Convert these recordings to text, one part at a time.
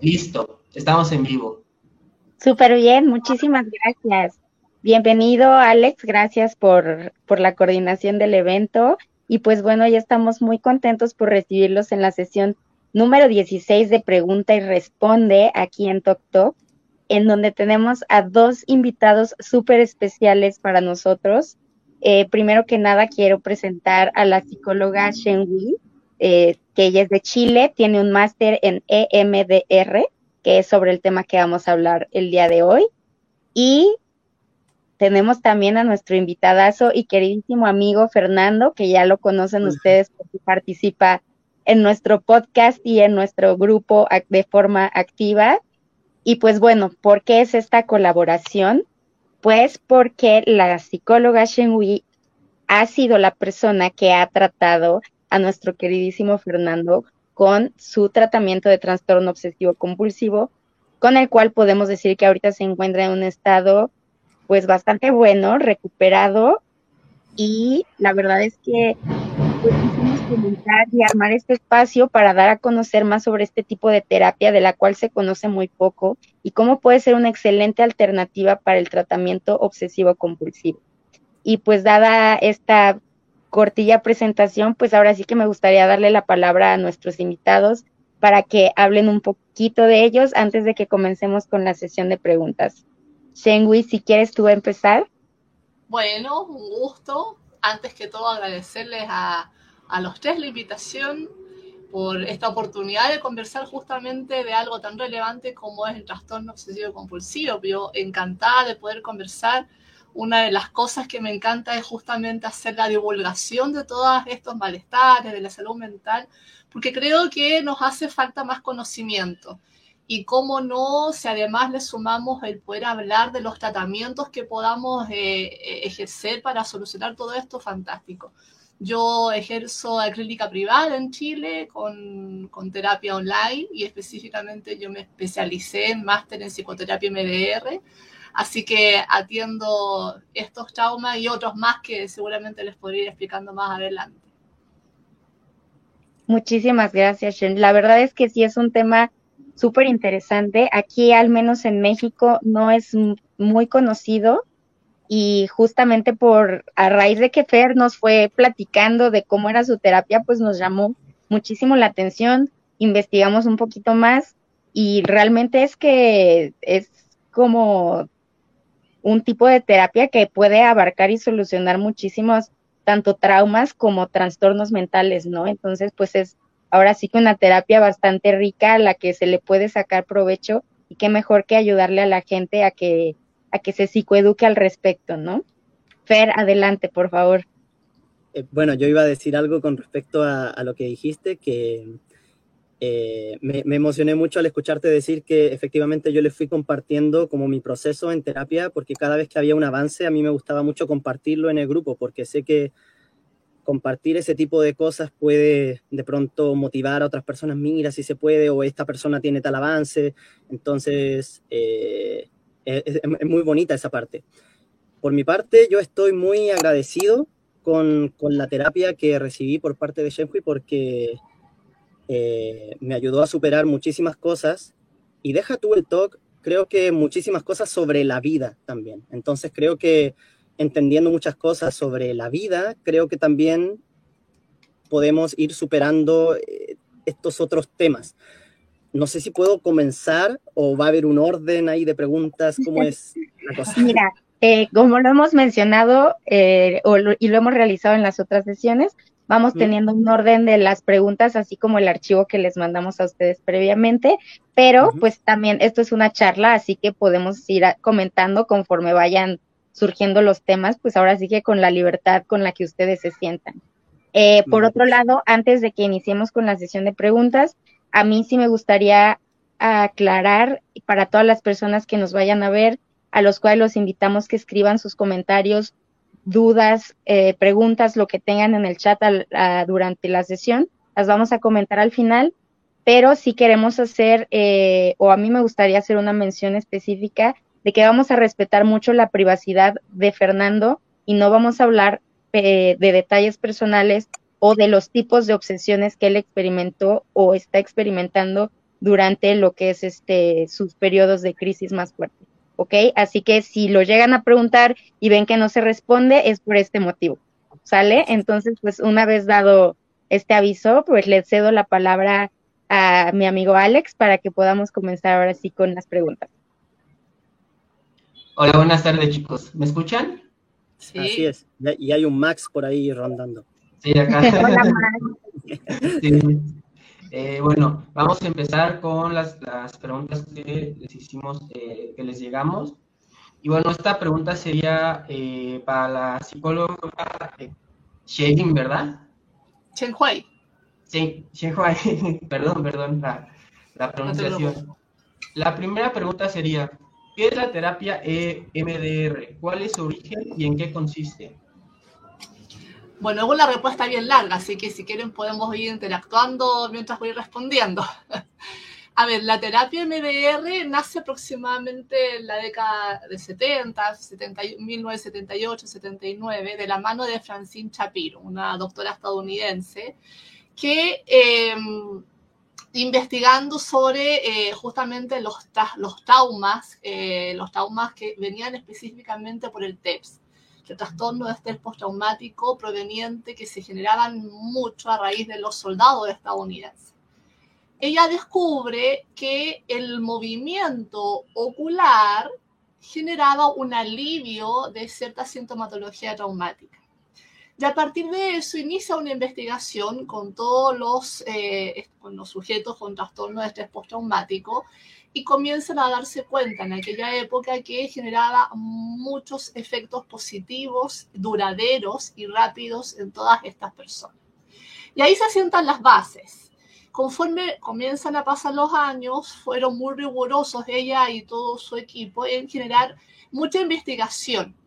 Listo, estamos en vivo. Súper bien, muchísimas gracias. Bienvenido, Alex, gracias por, por la coordinación del evento. Y pues bueno, ya estamos muy contentos por recibirlos en la sesión número 16 de Pregunta y Responde aquí en Tok en donde tenemos a dos invitados súper especiales para nosotros. Eh, primero que nada, quiero presentar a la psicóloga Shen Wei, eh, que ella es de Chile, tiene un máster en EMDR, que es sobre el tema que vamos a hablar el día de hoy. Y tenemos también a nuestro invitadazo y queridísimo amigo Fernando, que ya lo conocen ustedes porque participa en nuestro podcast y en nuestro grupo de forma activa. Y pues bueno, ¿por qué es esta colaboración? Pues porque la psicóloga Shen Wei ha sido la persona que ha tratado a nuestro queridísimo Fernando con su tratamiento de trastorno obsesivo compulsivo, con el cual podemos decir que ahorita se encuentra en un estado pues bastante bueno, recuperado y la verdad es que pues quisimos comentar y armar este espacio para dar a conocer más sobre este tipo de terapia de la cual se conoce muy poco y cómo puede ser una excelente alternativa para el tratamiento obsesivo compulsivo. Y pues dada esta cortilla presentación, pues ahora sí que me gustaría darle la palabra a nuestros invitados para que hablen un poquito de ellos antes de que comencemos con la sesión de preguntas. Shengui, si quieres tú empezar. Bueno, un gusto. Antes que todo agradecerles a, a los tres la invitación por esta oportunidad de conversar justamente de algo tan relevante como es el trastorno obsesivo compulsivo. Yo encantada de poder conversar una de las cosas que me encanta es justamente hacer la divulgación de todos estos malestares, de la salud mental, porque creo que nos hace falta más conocimiento. Y cómo no, si además le sumamos el poder hablar de los tratamientos que podamos eh, eh, ejercer para solucionar todo esto, fantástico. Yo ejerzo clínica privada en Chile con, con, terapia online y específicamente yo me especialicé en máster en psicoterapia MDR Así que atiendo estos traumas y otros más que seguramente les podría ir explicando más adelante. Muchísimas gracias, Shen. La verdad es que sí es un tema súper interesante. Aquí, al menos en México, no es muy conocido y justamente por a raíz de que Fer nos fue platicando de cómo era su terapia, pues nos llamó muchísimo la atención, investigamos un poquito más y realmente es que es como un tipo de terapia que puede abarcar y solucionar muchísimos tanto traumas como trastornos mentales, ¿no? Entonces, pues es ahora sí que una terapia bastante rica a la que se le puede sacar provecho y qué mejor que ayudarle a la gente a que a que se psicoeduque al respecto, ¿no? Fer, adelante, por favor. Eh, bueno, yo iba a decir algo con respecto a, a lo que dijiste, que eh, me, emocioné mucho al escucharte decir que efectivamente yo le fui compartiendo como mi proceso en terapia, porque cada vez que había un avance a mí me gustaba mucho compartirlo en el grupo, porque sé que compartir ese tipo de cosas puede de pronto motivar a otras personas, mira si se puede, o esta persona tiene tal avance, entonces eh, es, muy bonita esa parte. Por mi parte, yo estoy muy agradecido con, con la terapia que recibí por parte de Shenhui porque eh, me ayudó a superar muchísimas cosas y deja tú el talk, creo que muchísimas cosas sobre la vida también. Entonces creo que entendiendo muchas cosas sobre la vida, creo que también podemos ir superando eh, estos otros temas. No sé si puedo comenzar o va a haber un orden ahí de preguntas, ¿cómo es la cosa? Mira, eh, como lo hemos mencionado y lo hemos realizado en las otras sesiones, Vamos teniendo un orden de las preguntas, así como el archivo que les mandamos a ustedes previamente, pero pues también esto es una charla, así que podemos ir comentando conforme vayan surgiendo los temas, pues ahora sí que con la libertad con la que ustedes se sientan. Eh, por otro lado, antes de que iniciemos con la sesión de preguntas, a mí sí me gustaría aclarar para todas las personas que nos vayan a ver, a los cuales los invitamos que escriban sus comentarios dudas, eh, preguntas, lo que tengan en el chat durante la sesión, las vamos a comentar al final, pero si queremos hacer, eh, o a mí me gustaría hacer una mención específica de que vamos a respetar mucho la privacidad de Fernando y no vamos a hablar eh, de detalles personales o de los tipos de obsesiones que él experimentó o está experimentando durante lo que es este sus periodos de crisis más fuertes. ¿Ok? Así que si lo llegan a preguntar y ven que no se responde, es por este motivo. ¿Sale? Entonces, pues una vez dado este aviso, pues le cedo la palabra a mi amigo Alex para que podamos comenzar ahora sí con las preguntas. Hola, buenas tardes chicos. ¿Me escuchan? Sí. Así es. Y hay un Max por ahí rondando. Sí, acá. Eh, bueno, vamos a empezar con las, preguntas que les hicimos, eh, que les llegamos. Y bueno, esta pregunta sería eh, para la psicóloga Shading, ¿verdad? Chen Huai. Sí, Chen Huai. perdón, perdón la, la pronunciación. La primera pregunta sería, ¿qué es la terapia EMDR? ¿Cuál es su origen y en qué consiste? Bueno, es una respuesta bien larga, así que si quieren podemos ir interactuando mientras voy respondiendo. A ver, la terapia MDR nace aproximadamente en la década de 70, 1978, 79, de la mano de Francine Shapiro, una doctora estadounidense, que em, investigando sobre eh, justamente los, los traumas, eh, los traumas que venían específicamente por el TEPS el trastorno de estrés postraumático proveniente que se generaban mucho a raíz de los soldados estadounidenses. Ella descubre que el movimiento ocular generaba un alivio de cierta sintomatología traumática. Y a partir de eso inicia una investigación con todos los, eh, con los sujetos con trastorno de estrés postraumático y comienzan a darse cuenta en aquella época que generaba muchos efectos positivos, duraderos y rápidos en todas estas personas. Y ahí se asientan las bases. Conforme comienzan a pasar los años, fueron muy rigurosos ella y todo su equipo en generar mucha investigación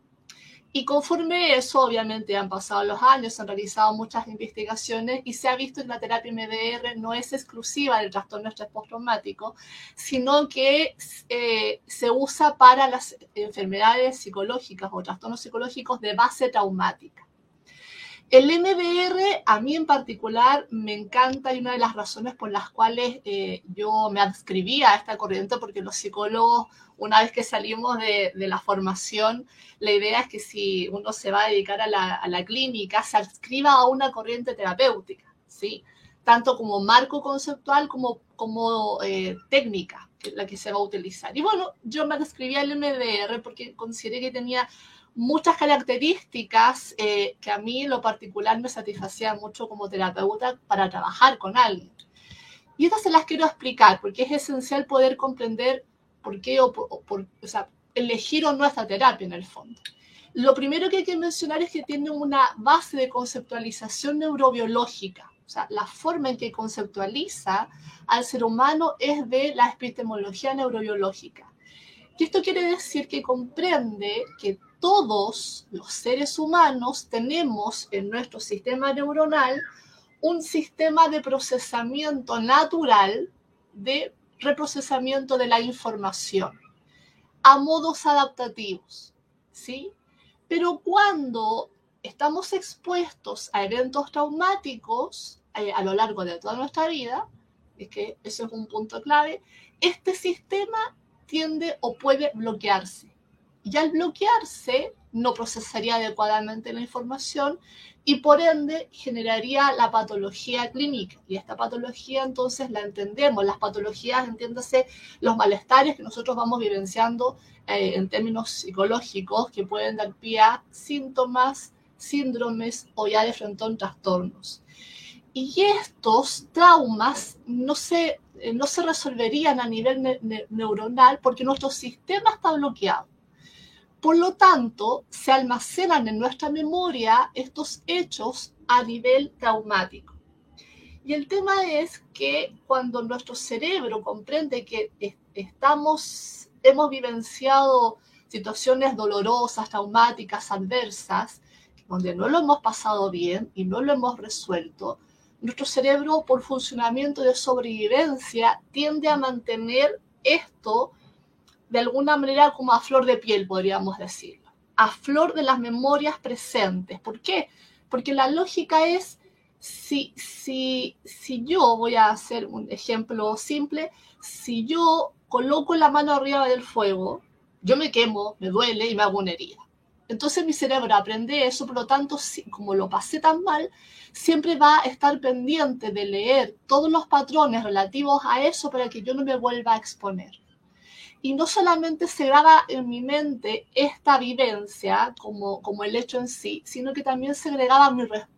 y conforme eso, obviamente han pasado los años, se han realizado muchas investigaciones y se ha visto que la terapia MDR no es exclusiva del trastorno estrés postraumático, sino que eh, se usa para las enfermedades psicológicas o trastornos psicológicos de base traumática. El MDR a mí en particular me encanta y una de las razones por las cuales eh, yo me adscribí a esta corriente, porque los psicólogos, una vez que salimos de, la formación, la idea es que si uno se va a dedicar a la, clínica, se adscriba a una corriente terapéutica, ¿sí? Tanto como marco conceptual como como eh, técnica, la que se va a utilizar. Y bueno, yo me adscribí al MDR porque consideré que tenía muchas características eh, que a mí en lo particular me satisfacían mucho como terapeuta para trabajar con alguien. Y estas se las quiero explicar porque es esencial poder comprender por qué o, por, o sea, elegir o no esta terapia en el fondo. Lo primero que hay que mencionar es que tiene una base de conceptualización neurobiológica. O sea, la forma en que conceptualiza al ser humano es de la epistemología neurobiológica. Y esto quiere decir que comprende que todos los seres humanos tenemos en nuestro sistema neuronal un sistema de procesamiento natural de reprocesamiento de la información a modos adaptativos, ¿sí? Pero cuando estamos expuestos a eventos traumáticos eh, a lo largo de toda nuestra vida, es que ese es un punto clave, este sistema tiende o puede bloquearse y al bloquearse no procesaría adecuadamente la información y por ende generaría la patología clínica. Y esta patología entonces la entendemos, las patologías, entiéndase, los malestares que nosotros vamos vivenciando eh, en términos psicológicos que pueden dar pie a síntomas, síndromes o ya de frente a trastornos. Y estos traumas no se, eh, no se resolverían a nivel neuronal porque nuestro sistema está bloqueado. Por lo tanto, se almacenan en nuestra memoria estos hechos a nivel traumático. Y el tema es que cuando nuestro cerebro comprende que estamos, hemos vivenciado situaciones dolorosas, traumáticas, adversas, donde no lo hemos pasado bien y no lo hemos resuelto, nuestro cerebro por funcionamiento de sobrevivencia tiende a mantener esto de alguna manera como a flor de piel, podríamos decirlo, a flor de las memorias presentes. ¿Por qué? Porque la lógica es, si, si, si yo voy a hacer un ejemplo simple, si yo coloco la mano arriba del fuego, yo me quemo, me duele y me hago una herida. Entonces mi cerebro aprende eso, por lo tanto, como lo pasé tan mal, siempre va a estar pendiente de leer todos los patrones relativos a eso para que yo no me vuelva a exponer. Y no solamente se graba en mi mente esta vivencia como, como el hecho en sí, sino que también se, mi,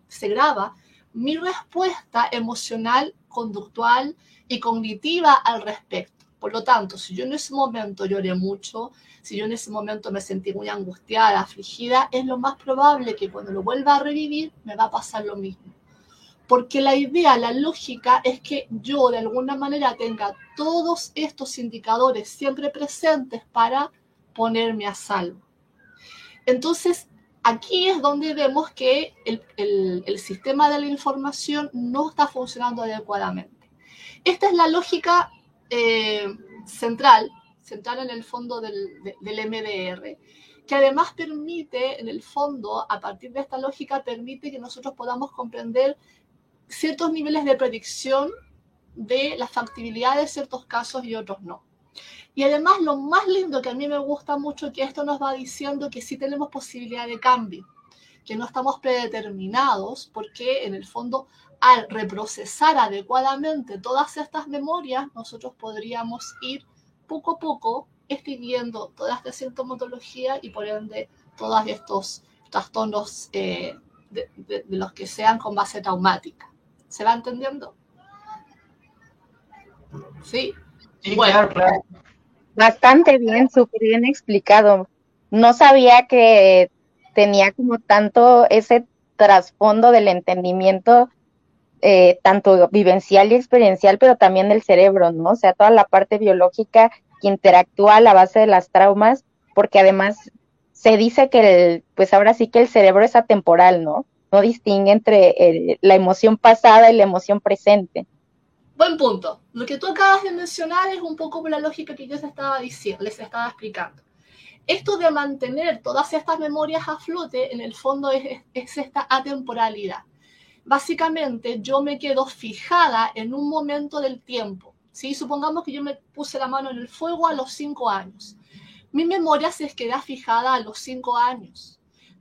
se graba mi respuesta emocional, conductual y cognitiva al respecto. Por lo tanto, si yo en ese momento lloré mucho, si yo en ese momento me sentí muy angustiada, afligida, es lo más probable que cuando lo vuelva a revivir me va a pasar lo mismo. Porque la idea, la lógica es que yo de alguna manera tenga todos estos indicadores siempre presentes para ponerme a salvo. Entonces, aquí es donde vemos que el, sistema de la información no está funcionando adecuadamente. Esta es la lógica eh, central, central en el fondo del, del MDR, que además permite, en el fondo, a partir de esta lógica, permite que nosotros podamos comprender ciertos niveles de predicción de la factibilidad de ciertos casos y otros no. Y además lo más lindo que a mí me gusta mucho que esto nos va diciendo que sí tenemos posibilidad de cambio, que no estamos predeterminados, porque en el fondo al reprocesar adecuadamente todas estas memorias, nosotros podríamos ir poco a poco escribiendo toda esta sintomatología y por ende todos estos trastornos eh, de, los que sean con base traumática. ¿Se va entendiendo? Sí. bueno. Bastante bien, súper bien explicado. No sabía que tenía como tanto ese trasfondo del entendimiento eh, tanto vivencial y experiencial, pero también del cerebro, ¿no? O sea, toda la parte biológica que interactúa a la base de las traumas, porque además se dice que, el, pues ahora sí que el cerebro es atemporal, ¿no? No distingue entre la emoción pasada y la emoción presente. Buen punto. Lo que tú acabas de mencionar es un poco la lógica que yo les estaba diciendo, les estaba explicando. Esto de mantener todas estas memorias a flote, en el fondo es, es esta atemporalidad básicamente yo me quedo fijada en un momento del tiempo. ¿sí? Supongamos que yo me puse la mano en el fuego a los cinco años. Mi memoria se queda fijada a los cinco años.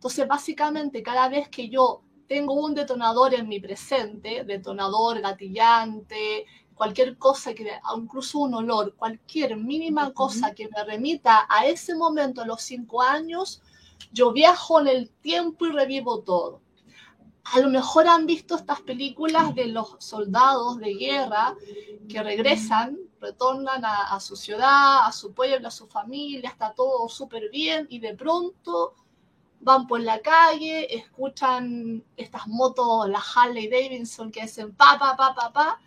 Entonces, básicamente, cada vez que yo tengo un detonador en mi presente, detonador, gatillante, cualquier cosa, que, incluso un olor, cualquier mínima cosa que me remita a ese momento a los cinco años, yo viajo en el tiempo y revivo todo. A lo mejor han visto estas películas de los soldados de guerra que regresan, retornan a, su ciudad, a su pueblo, a su familia, está todo súper bien y de pronto van por la calle, escuchan estas motos, la Harley Davidson que hacen pa, pa, pa, pa, pa,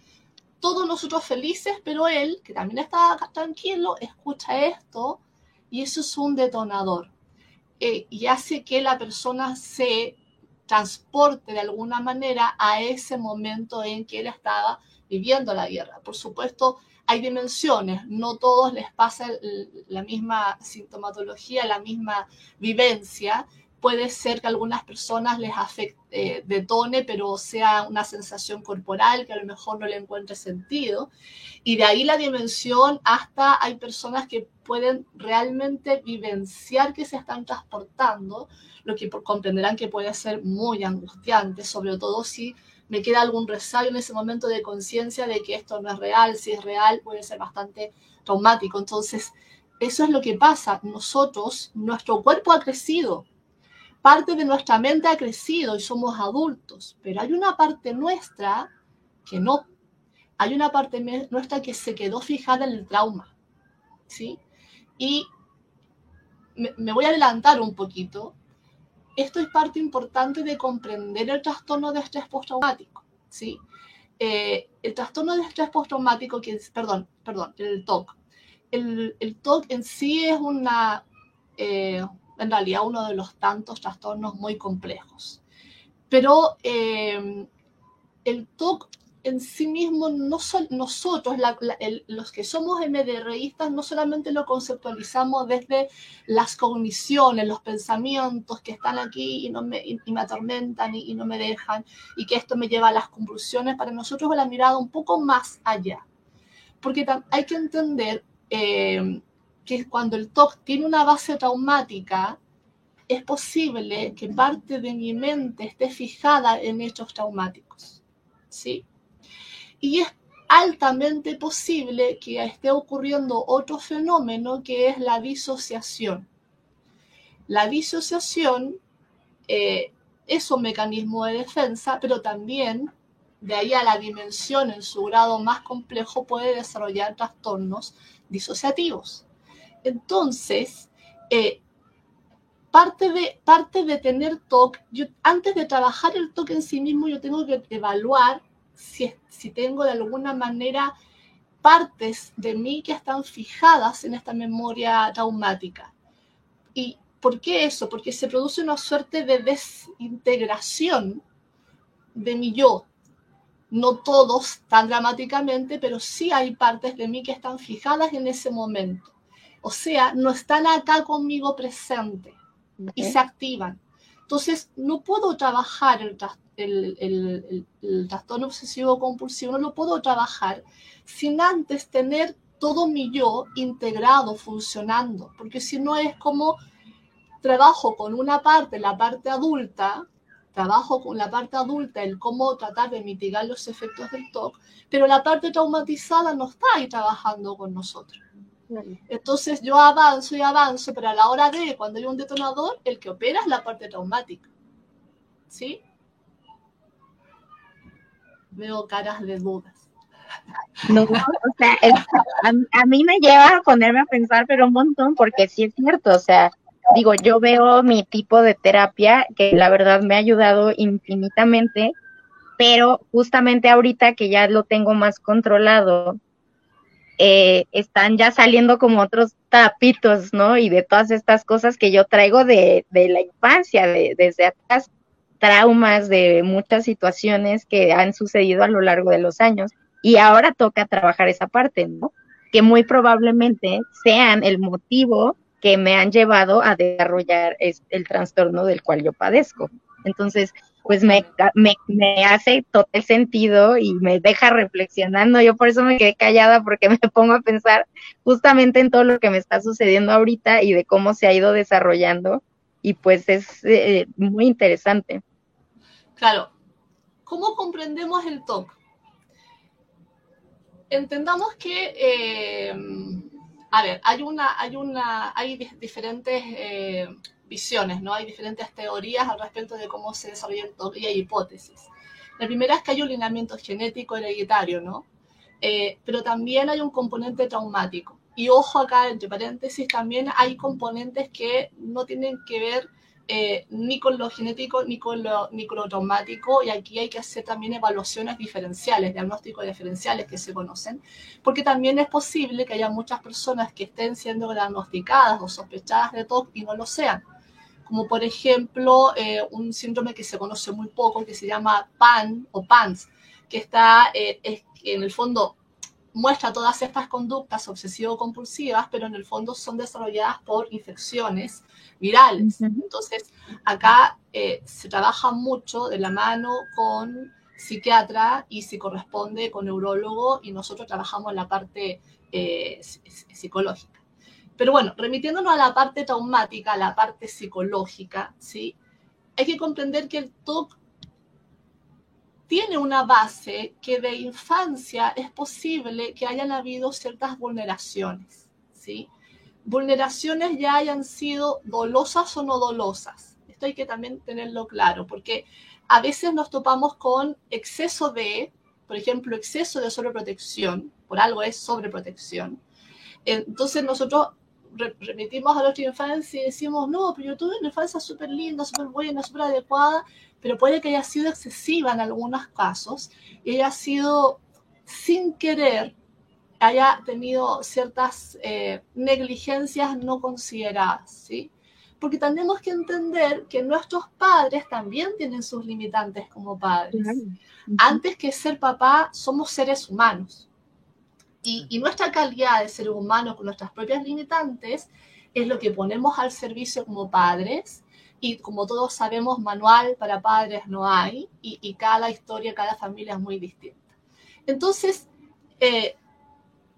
todos nosotros felices, pero él, que también está tranquilo, escucha esto y eso es un detonador. Eh, y hace que la persona se transporte de alguna manera a ese momento en que él estaba viviendo la guerra. Por supuesto, hay dimensiones, no todos les pasa la misma sintomatología, la misma vivencia. Puede ser que a algunas personas les afecte, eh, detone, pero sea una sensación corporal que a lo mejor no le encuentre sentido. Y de ahí la dimensión hasta hay personas que pueden realmente vivenciar que se están transportando lo que comprenderán que puede ser muy angustiante, sobre todo si me queda algún resayo en ese momento de conciencia de que esto no es real, si es real puede ser bastante traumático. Entonces, eso es lo que pasa. Nosotros, nuestro cuerpo ha crecido, parte de nuestra mente ha crecido y somos adultos, pero hay una parte nuestra que no. Hay una parte nuestra que se quedó fijada en el trauma, ¿sí? Y me voy a adelantar un poquito esto es parte importante de comprender el trastorno de estrés postraumático, ¿sí? Eh, el trastorno de estrés postraumático, que es, perdón, perdón, el TOC. El, el TOC en sí es una, eh, en realidad, uno de los tantos trastornos muy complejos. Pero eh, el TOC en sí mismo, no nosotros, los que somos MDRistas, no solamente lo conceptualizamos desde las cogniciones, los pensamientos que están aquí y, no me, me atormentan y, no me dejan, y que esto me lleva a las convulsiones, para nosotros la mirada un poco más allá. Porque hay que entender eh, que cuando el TOC tiene una base traumática, es posible que parte de mi mente esté fijada en hechos traumáticos. ¿Sí? Y es altamente posible que esté ocurriendo otro fenómeno que es la disociación. La disociación eh, es un mecanismo de defensa, pero también de ahí a la dimensión en su grado más complejo puede desarrollar trastornos disociativos. Entonces, eh, parte, de, tener TOC, yo, antes de trabajar el TOC en sí mismo, yo tengo que evaluar si, si tengo de alguna manera partes de mí que están fijadas en esta memoria traumática. ¿Y por qué eso? Porque se produce una suerte de desintegración de mi yo. No todos tan dramáticamente, pero sí hay partes de mí que están fijadas en ese momento. O sea, no están acá conmigo presente y se activan. Entonces, no puedo trabajar el, el, trastorno obsesivo compulsivo, no lo puedo trabajar sin antes tener todo mi yo integrado, funcionando, porque si no es como trabajo con una parte, la parte adulta, trabajo con la parte adulta, el cómo tratar de mitigar los efectos del TOC, pero la parte traumatizada no está ahí trabajando con nosotros. Entonces yo avanzo y avanzo, pero a la hora de, cuando hay un detonador, el que opera es la parte traumática. ¿Sí? veo caras de dudas. No, o sea, a, mí me lleva a ponerme a pensar, pero un montón, porque sí es cierto, o sea, digo, yo veo mi tipo de terapia que la verdad me ha ayudado infinitamente, pero justamente ahorita que ya lo tengo más controlado, eh, están ya saliendo como otros tapitos, ¿no? Y de todas estas cosas que yo traigo de, de la infancia, de, desde atrás, traumas, de muchas situaciones que han sucedido a lo largo de los años. Y ahora toca trabajar esa parte, ¿no? Que muy probablemente sean el motivo que me han llevado a desarrollar el trastorno del cual yo padezco. Entonces, pues me, me, me, hace total sentido y me deja reflexionando. Yo por eso me quedé callada porque me pongo a pensar justamente en todo lo que me está sucediendo ahorita y de cómo se ha ido desarrollando y pues es eh, muy interesante. Claro, ¿cómo comprendemos el TOC? Entendamos que, eh, a ver, hay una, hay una, hay diferentes eh, visiones, ¿no? Hay diferentes teorías al respecto de cómo se desarrolla el TOC y hipótesis. La primera es que hay un lineamiento genético hereditario, ¿no? Eh, pero también hay un componente traumático. Y ojo acá, entre paréntesis, también hay componentes que no tienen que ver eh, ni con lo genético ni con lo, ni traumático, y aquí hay que hacer también evaluaciones diferenciales, diagnósticos diferenciales que se conocen, porque también es posible que haya muchas personas que estén siendo diagnosticadas o sospechadas de TOC y no lo sean. Como por ejemplo eh, un síndrome que se conoce muy poco, que se llama PAN o PANS, que está eh, es, en el fondo muestra todas estas conductas obsesivo-compulsivas, pero en el fondo son desarrolladas por infecciones virales. Entonces, acá eh, se trabaja mucho de la mano con psiquiatra y si corresponde con neurólogo y nosotros trabajamos en la parte psicológica. Pero bueno, remitiéndonos a la parte traumática, a la parte psicológica, ¿sí? Hay que comprender que el TOC tiene una base que de infancia es posible que hayan habido ciertas vulneraciones, ¿sí? Vulneraciones ya hayan sido dolosas o no dolosas. Esto hay que también tenerlo claro, porque a veces nos topamos con exceso de, por ejemplo, exceso de sobreprotección, por algo es sobreprotección. Entonces nosotros remitimos a nuestra infancia y decimos, no, pero yo tuve una infancia súper linda, súper buena, súper adecuada, pero puede que haya sido excesiva en algunos casos y haya sido sin querer, haya tenido ciertas eh, negligencias no consideradas, ¿sí? porque tenemos que entender que nuestros padres también tienen sus limitantes como padres. Antes que ser papá, somos seres humanos. Y, nuestra calidad de ser humano con nuestras propias limitantes es lo que ponemos al servicio como padres. Y como todos sabemos, manual para padres no hay. Y, cada historia, cada familia es muy distinta. Entonces, eh,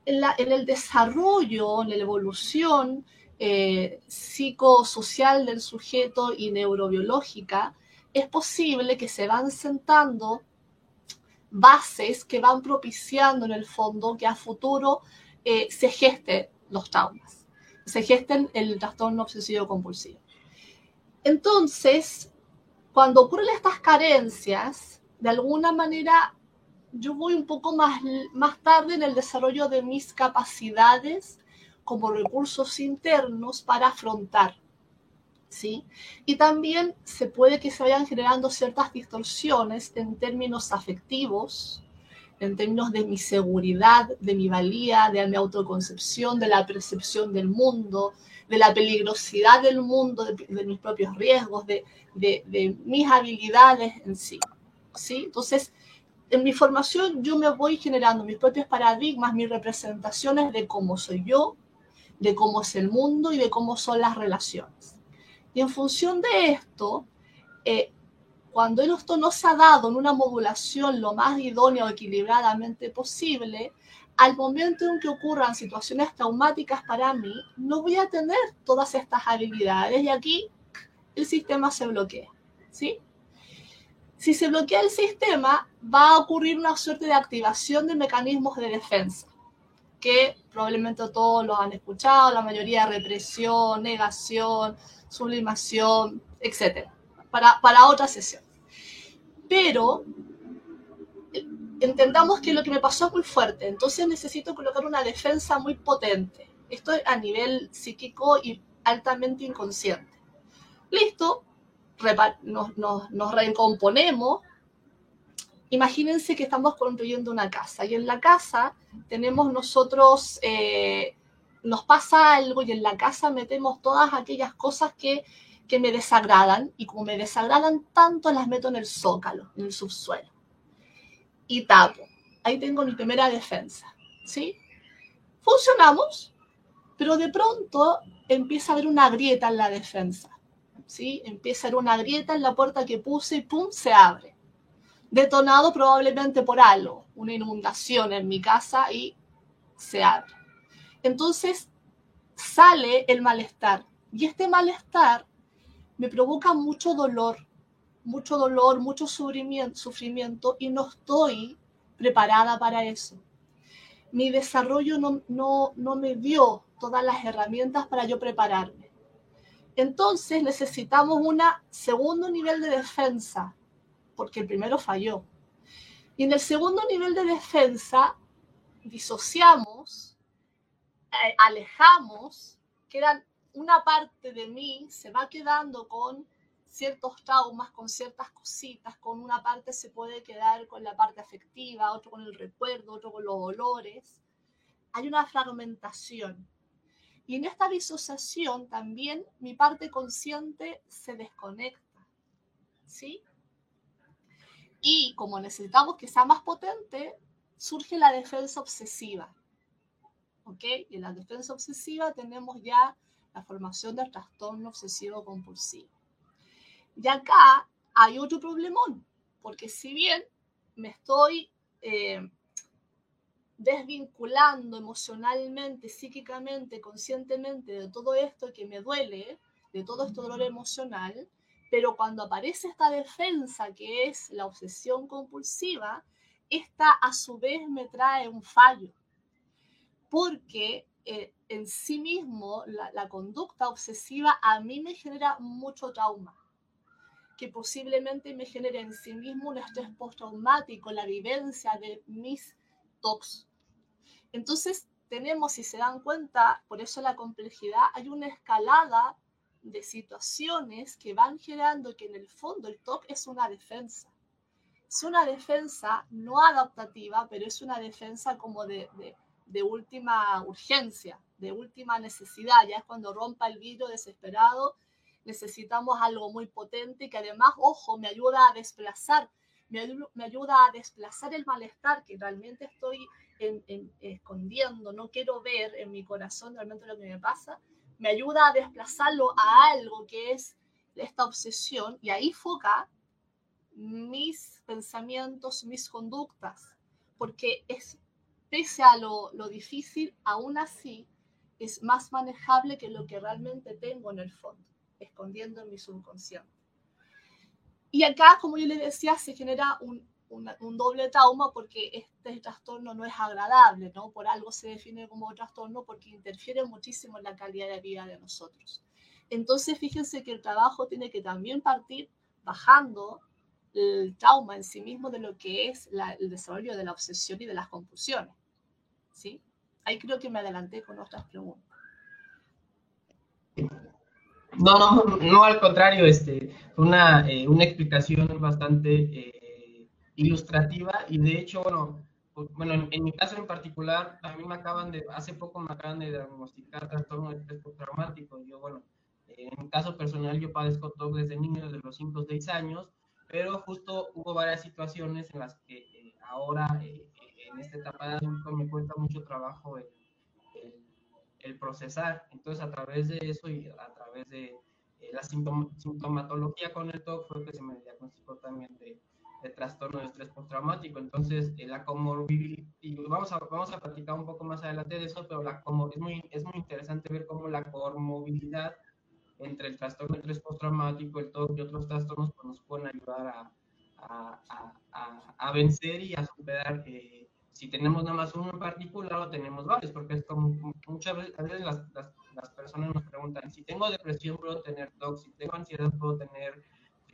en, el desarrollo, en la evolución, eh, psicosocial del sujeto y neurobiológica, es posible que se van sentando bases que van propiciando en el fondo que a futuro eh, se gesten los traumas, se gesten el trastorno obsesivo compulsivo. Entonces, cuando ocurren estas carencias, de alguna manera yo voy un poco más, más tarde en el desarrollo de mis capacidades como recursos internos para afrontar. ¿Sí? Y también se puede que se vayan generando ciertas distorsiones en términos afectivos, en términos de mi seguridad, de mi valía, de mi autoconcepción, de la percepción del mundo, de la peligrosidad del mundo, de, de mis propios riesgos, de, de, de, mis habilidades en sí. ¿sí? Entonces, en mi formación yo me voy generando mis propios paradigmas, mis representaciones de cómo soy yo, de cómo es el mundo y de cómo son las relaciones. Y en función de esto, eh, cuando esto no se ha dado en una modulación lo más idónea o equilibradamente posible, al momento en que ocurran situaciones traumáticas para mí, no voy a tener todas estas habilidades y aquí el sistema se bloquea, ¿sí? Si se bloquea el sistema, va a ocurrir una suerte de activación de mecanismos de defensa que probablemente todos los han escuchado, la mayoría represión, negación, sublimación, etc. Para, para otra sesión. Pero entendamos que lo que me pasó es muy fuerte, entonces necesito colocar una defensa muy potente. Esto a nivel psíquico y altamente inconsciente. Listo, nos, nos, nos recomponemos, imagínense que estamos construyendo una casa y en la casa tenemos nosotros, eh, nos pasa algo y en la casa metemos todas aquellas cosas que, que me desagradan y como me desagradan tanto las meto en el zócalo, en el subsuelo y tapo. Ahí tengo mi primera defensa, ¿sí? Funcionamos, pero de pronto empieza a haber una grieta en la defensa, ¿sí? Empieza a haber una grieta en la puerta que puse y ¡pum! se abre detonado probablemente por algo, una inundación en mi casa y se abre. Entonces sale el malestar y este malestar me provoca mucho dolor, mucho dolor, mucho sufrimiento, y no estoy preparada para eso. Mi desarrollo no, no, no me dio todas las herramientas para yo prepararme. Entonces necesitamos un segundo nivel de defensa porque el primero falló. Y en el segundo nivel de defensa, disociamos, eh, alejamos, quedan una parte de mí se va quedando con ciertos traumas, con ciertas cositas, con una parte se puede quedar con la parte afectiva, otro con el recuerdo, otro con los dolores. Hay una fragmentación. Y en esta disociación también mi parte consciente se desconecta. ¿Sí? Y como necesitamos que sea más potente, surge la defensa obsesiva. ¿Ok? Y en la defensa obsesiva tenemos ya la formación del trastorno obsesivo compulsivo. Y acá hay otro problemón, porque si bien me estoy eh, desvinculando emocionalmente, psíquicamente, conscientemente de todo esto que me duele, de todo este dolor emocional, pero cuando aparece esta defensa que es la obsesión compulsiva, esta a su vez me trae un fallo, porque eh, en sí mismo la, conducta obsesiva a mí me genera mucho trauma, que posiblemente me genere en sí mismo un estrés postraumático, la vivencia de mis TOCs. Entonces tenemos, si se dan cuenta, por eso la complejidad, hay una escalada de situaciones que van generando que en el fondo el TOC es una defensa. Es una defensa no adaptativa, pero es una defensa como de, de, de última urgencia, de última necesidad. Ya es cuando rompa el vidrio desesperado necesitamos algo muy potente que además, ojo, me ayuda a desplazar, me, me ayuda a desplazar el malestar que realmente estoy escondiendo, no quiero ver en mi corazón realmente lo que me pasa, me ayuda a desplazarlo a algo que es esta obsesión y ahí foca mis pensamientos, mis conductas, porque es, pese a lo, lo difícil, aún así es más manejable que lo que realmente tengo en el fondo, escondiendo en mi subconsciente. Y acá, como yo les decía, se genera un, un, doble trauma porque este trastorno no es agradable, ¿no? Por algo se define como trastorno porque interfiere muchísimo en la calidad de vida de nosotros. Entonces, fíjense que el trabajo tiene que también partir bajando el trauma en sí mismo de lo que es el desarrollo de la obsesión y de las compulsiones. ¿Sí? Ahí creo que me adelanté con otras preguntas. No, no, no, al contrario, este, una, eh, una explicación bastante eh, ilustrativa y de hecho, bueno, bueno, en, mi caso en particular, a mí me acaban de, hace poco me acaban de diagnosticar trastorno de estrés postraumático. Yo, bueno, en mi caso personal, yo padezco todo desde niño, desde los 5 o 6 años, pero justo hubo varias situaciones en las que eh, ahora en esta etapa de adulto me cuesta mucho trabajo el, el, procesar. Entonces, a través de eso y a través de eh, la sintomatología con el TOC fue que se me diagnosticó también de, de trastorno de estrés postraumático. Entonces, eh, la comorbilidad, y vamos a, vamos a platicar un poco más adelante de eso, pero la comor, es, muy, es muy interesante ver cómo la comorbilidad entre el trastorno de estrés postraumático, el TOC y otros trastornos pues, nos pueden ayudar a, a, a, a vencer y a superar eh, si tenemos nada más uno en particular o tenemos varios, porque es como muchas veces las, las, personas nos preguntan, si tengo depresión puedo tener TOC, si tengo ansiedad puedo tener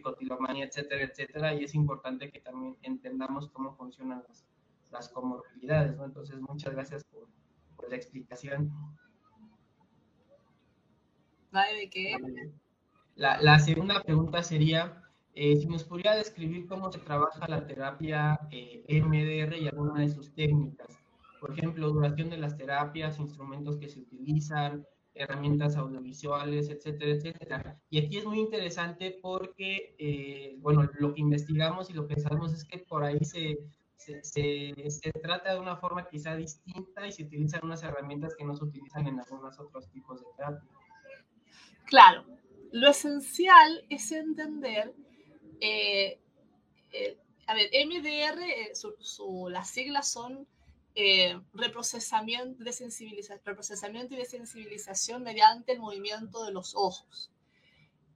psicotilomanía, etcétera, etcétera, y es importante que también entendamos cómo funcionan las, las comorbilidades, ¿no? Entonces, muchas gracias por, por la explicación. ¿De qué? La, la segunda pregunta sería, eh, si nos podría describir cómo se trabaja la terapia eh, MDR y alguna de sus técnicas. Por ejemplo, duración de las terapias, instrumentos que se utilizan, herramientas audiovisuales, etcétera, etcétera. Y aquí es muy interesante porque, eh, bueno, lo que investigamos y lo que sabemos es que por ahí se, se, se, trata de una forma quizá distinta y se utilizan unas herramientas que no se utilizan en algunos otros tipos de terapia. Claro, lo esencial es entender eh, eh, a ver, MDR, eh, las siglas son reprocesamiento, de reprocesamiento y desensibilización mediante el movimiento de los ojos.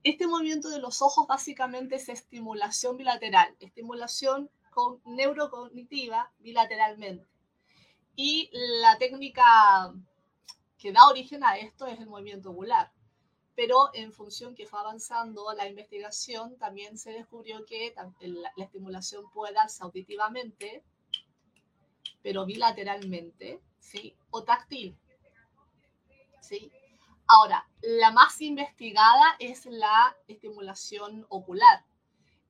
Este movimiento de los ojos básicamente es estimulación bilateral, estimulación con, neurocognitiva bilateralmente. Y la técnica que da origen a esto es el movimiento ocular pero en función que fue avanzando la investigación, también se descubrió que la, estimulación puede darse auditivamente, pero bilateralmente, ¿sí? O táctil, ¿sí? Ahora, la más investigada es la estimulación ocular.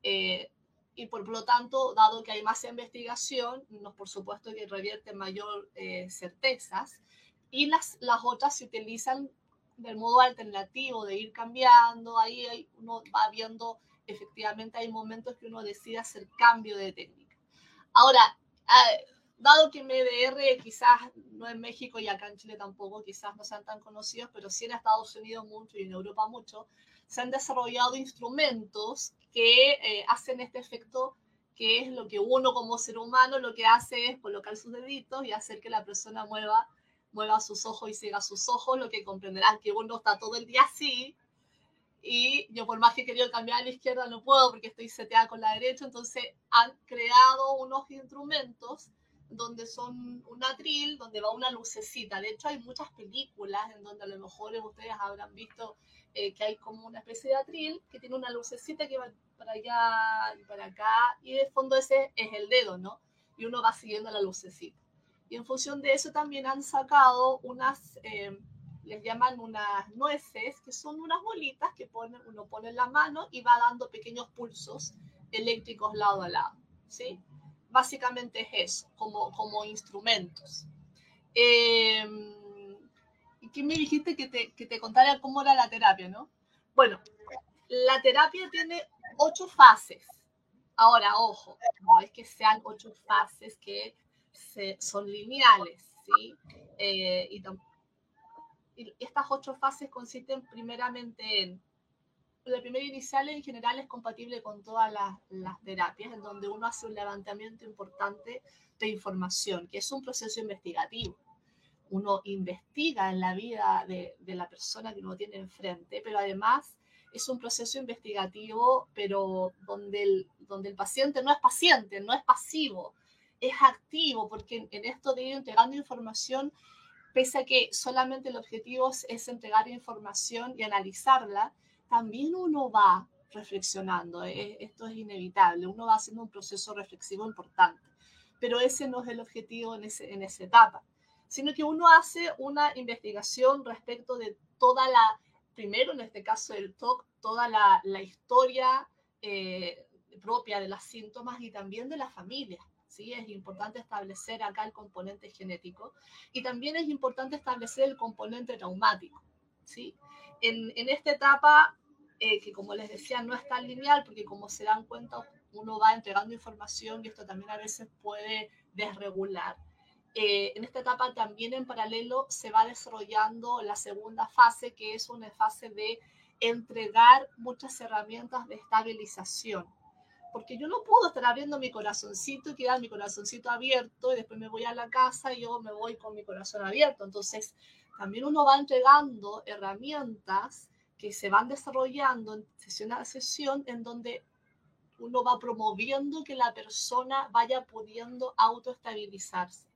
Eh, y por lo tanto, dado que hay más investigación, nos por supuesto que revierte mayor eh, certezas. Y las, las otras se utilizan del modo alternativo, de ir cambiando, ahí uno va viendo, efectivamente hay momentos que uno decide hacer cambio de técnica. Ahora, eh, dado que MDR quizás no en México y acá en Chile tampoco, quizás no sean tan conocidos, pero sí en Estados Unidos mucho y en Europa mucho, se han desarrollado instrumentos que eh, hacen este efecto que es lo que uno como ser humano lo que hace es colocar sus deditos y hacer que la persona mueva mueva sus ojos y siga sus ojos, lo que comprenderán que uno está todo el día así. Y yo por más que he querido cambiar a la izquierda no puedo porque estoy seteada con la derecha. Entonces han creado unos instrumentos donde son un atril, donde va una lucecita. De hecho hay muchas películas en donde a lo mejor ustedes habrán visto eh, que hay como una especie de atril que tiene una lucecita que va para allá y para acá. Y de fondo ese es el dedo, ¿no? Y uno va siguiendo la lucecita. Y en función de eso también han sacado unas, eh, les llaman unas nueces, que son unas bolitas que pone, uno pone en la mano y va dando pequeños pulsos eléctricos lado a lado. ¿sí? Básicamente es eso, como, como instrumentos. Eh, ¿Y qué me dijiste que te, que te contara cómo era la terapia, no? Bueno, la terapia tiene ocho fases. Ahora, ojo, no es que sean ocho fases que son lineales, ¿sí? Eh, y, estas ocho fases consisten primeramente en la primera inicial en general es compatible con todas las, terapias, en donde uno hace un levantamiento importante de información, que es un proceso investigativo. Uno investiga en la vida de, la persona que uno tiene enfrente, pero además es un proceso investigativo, pero donde el, donde el paciente no es paciente, no es pasivo, es activo, porque en, esto de ir entregando información, pese a que solamente el objetivo es entregar información y analizarla, también uno va reflexionando, eh, esto es inevitable, uno va haciendo un proceso reflexivo importante, pero ese no es el objetivo en, ese, en esa etapa, sino que uno hace una investigación respecto de toda la primero en este caso del TOC, toda la, la historia eh, propia de los síntomas y también de la familia. ¿sí? Es importante establecer acá el componente genético y también es importante establecer el componente traumático. ¿sí? En, esta etapa, eh, que como les decía, no es tan lineal, porque como se dan cuenta, uno va entregando información y esto también a veces puede desregular. Eh, en esta etapa también en paralelo se va desarrollando la segunda fase, que es una fase de entregar muchas herramientas de estabilización. Porque yo no puedo estar abriendo mi corazoncito y quedar mi corazoncito abierto y después me voy a la casa y yo me voy con mi corazón abierto. Entonces, también uno va entregando herramientas que se van desarrollando en sesión a sesión en donde uno va promoviendo que la persona vaya pudiendo autoestabilizarse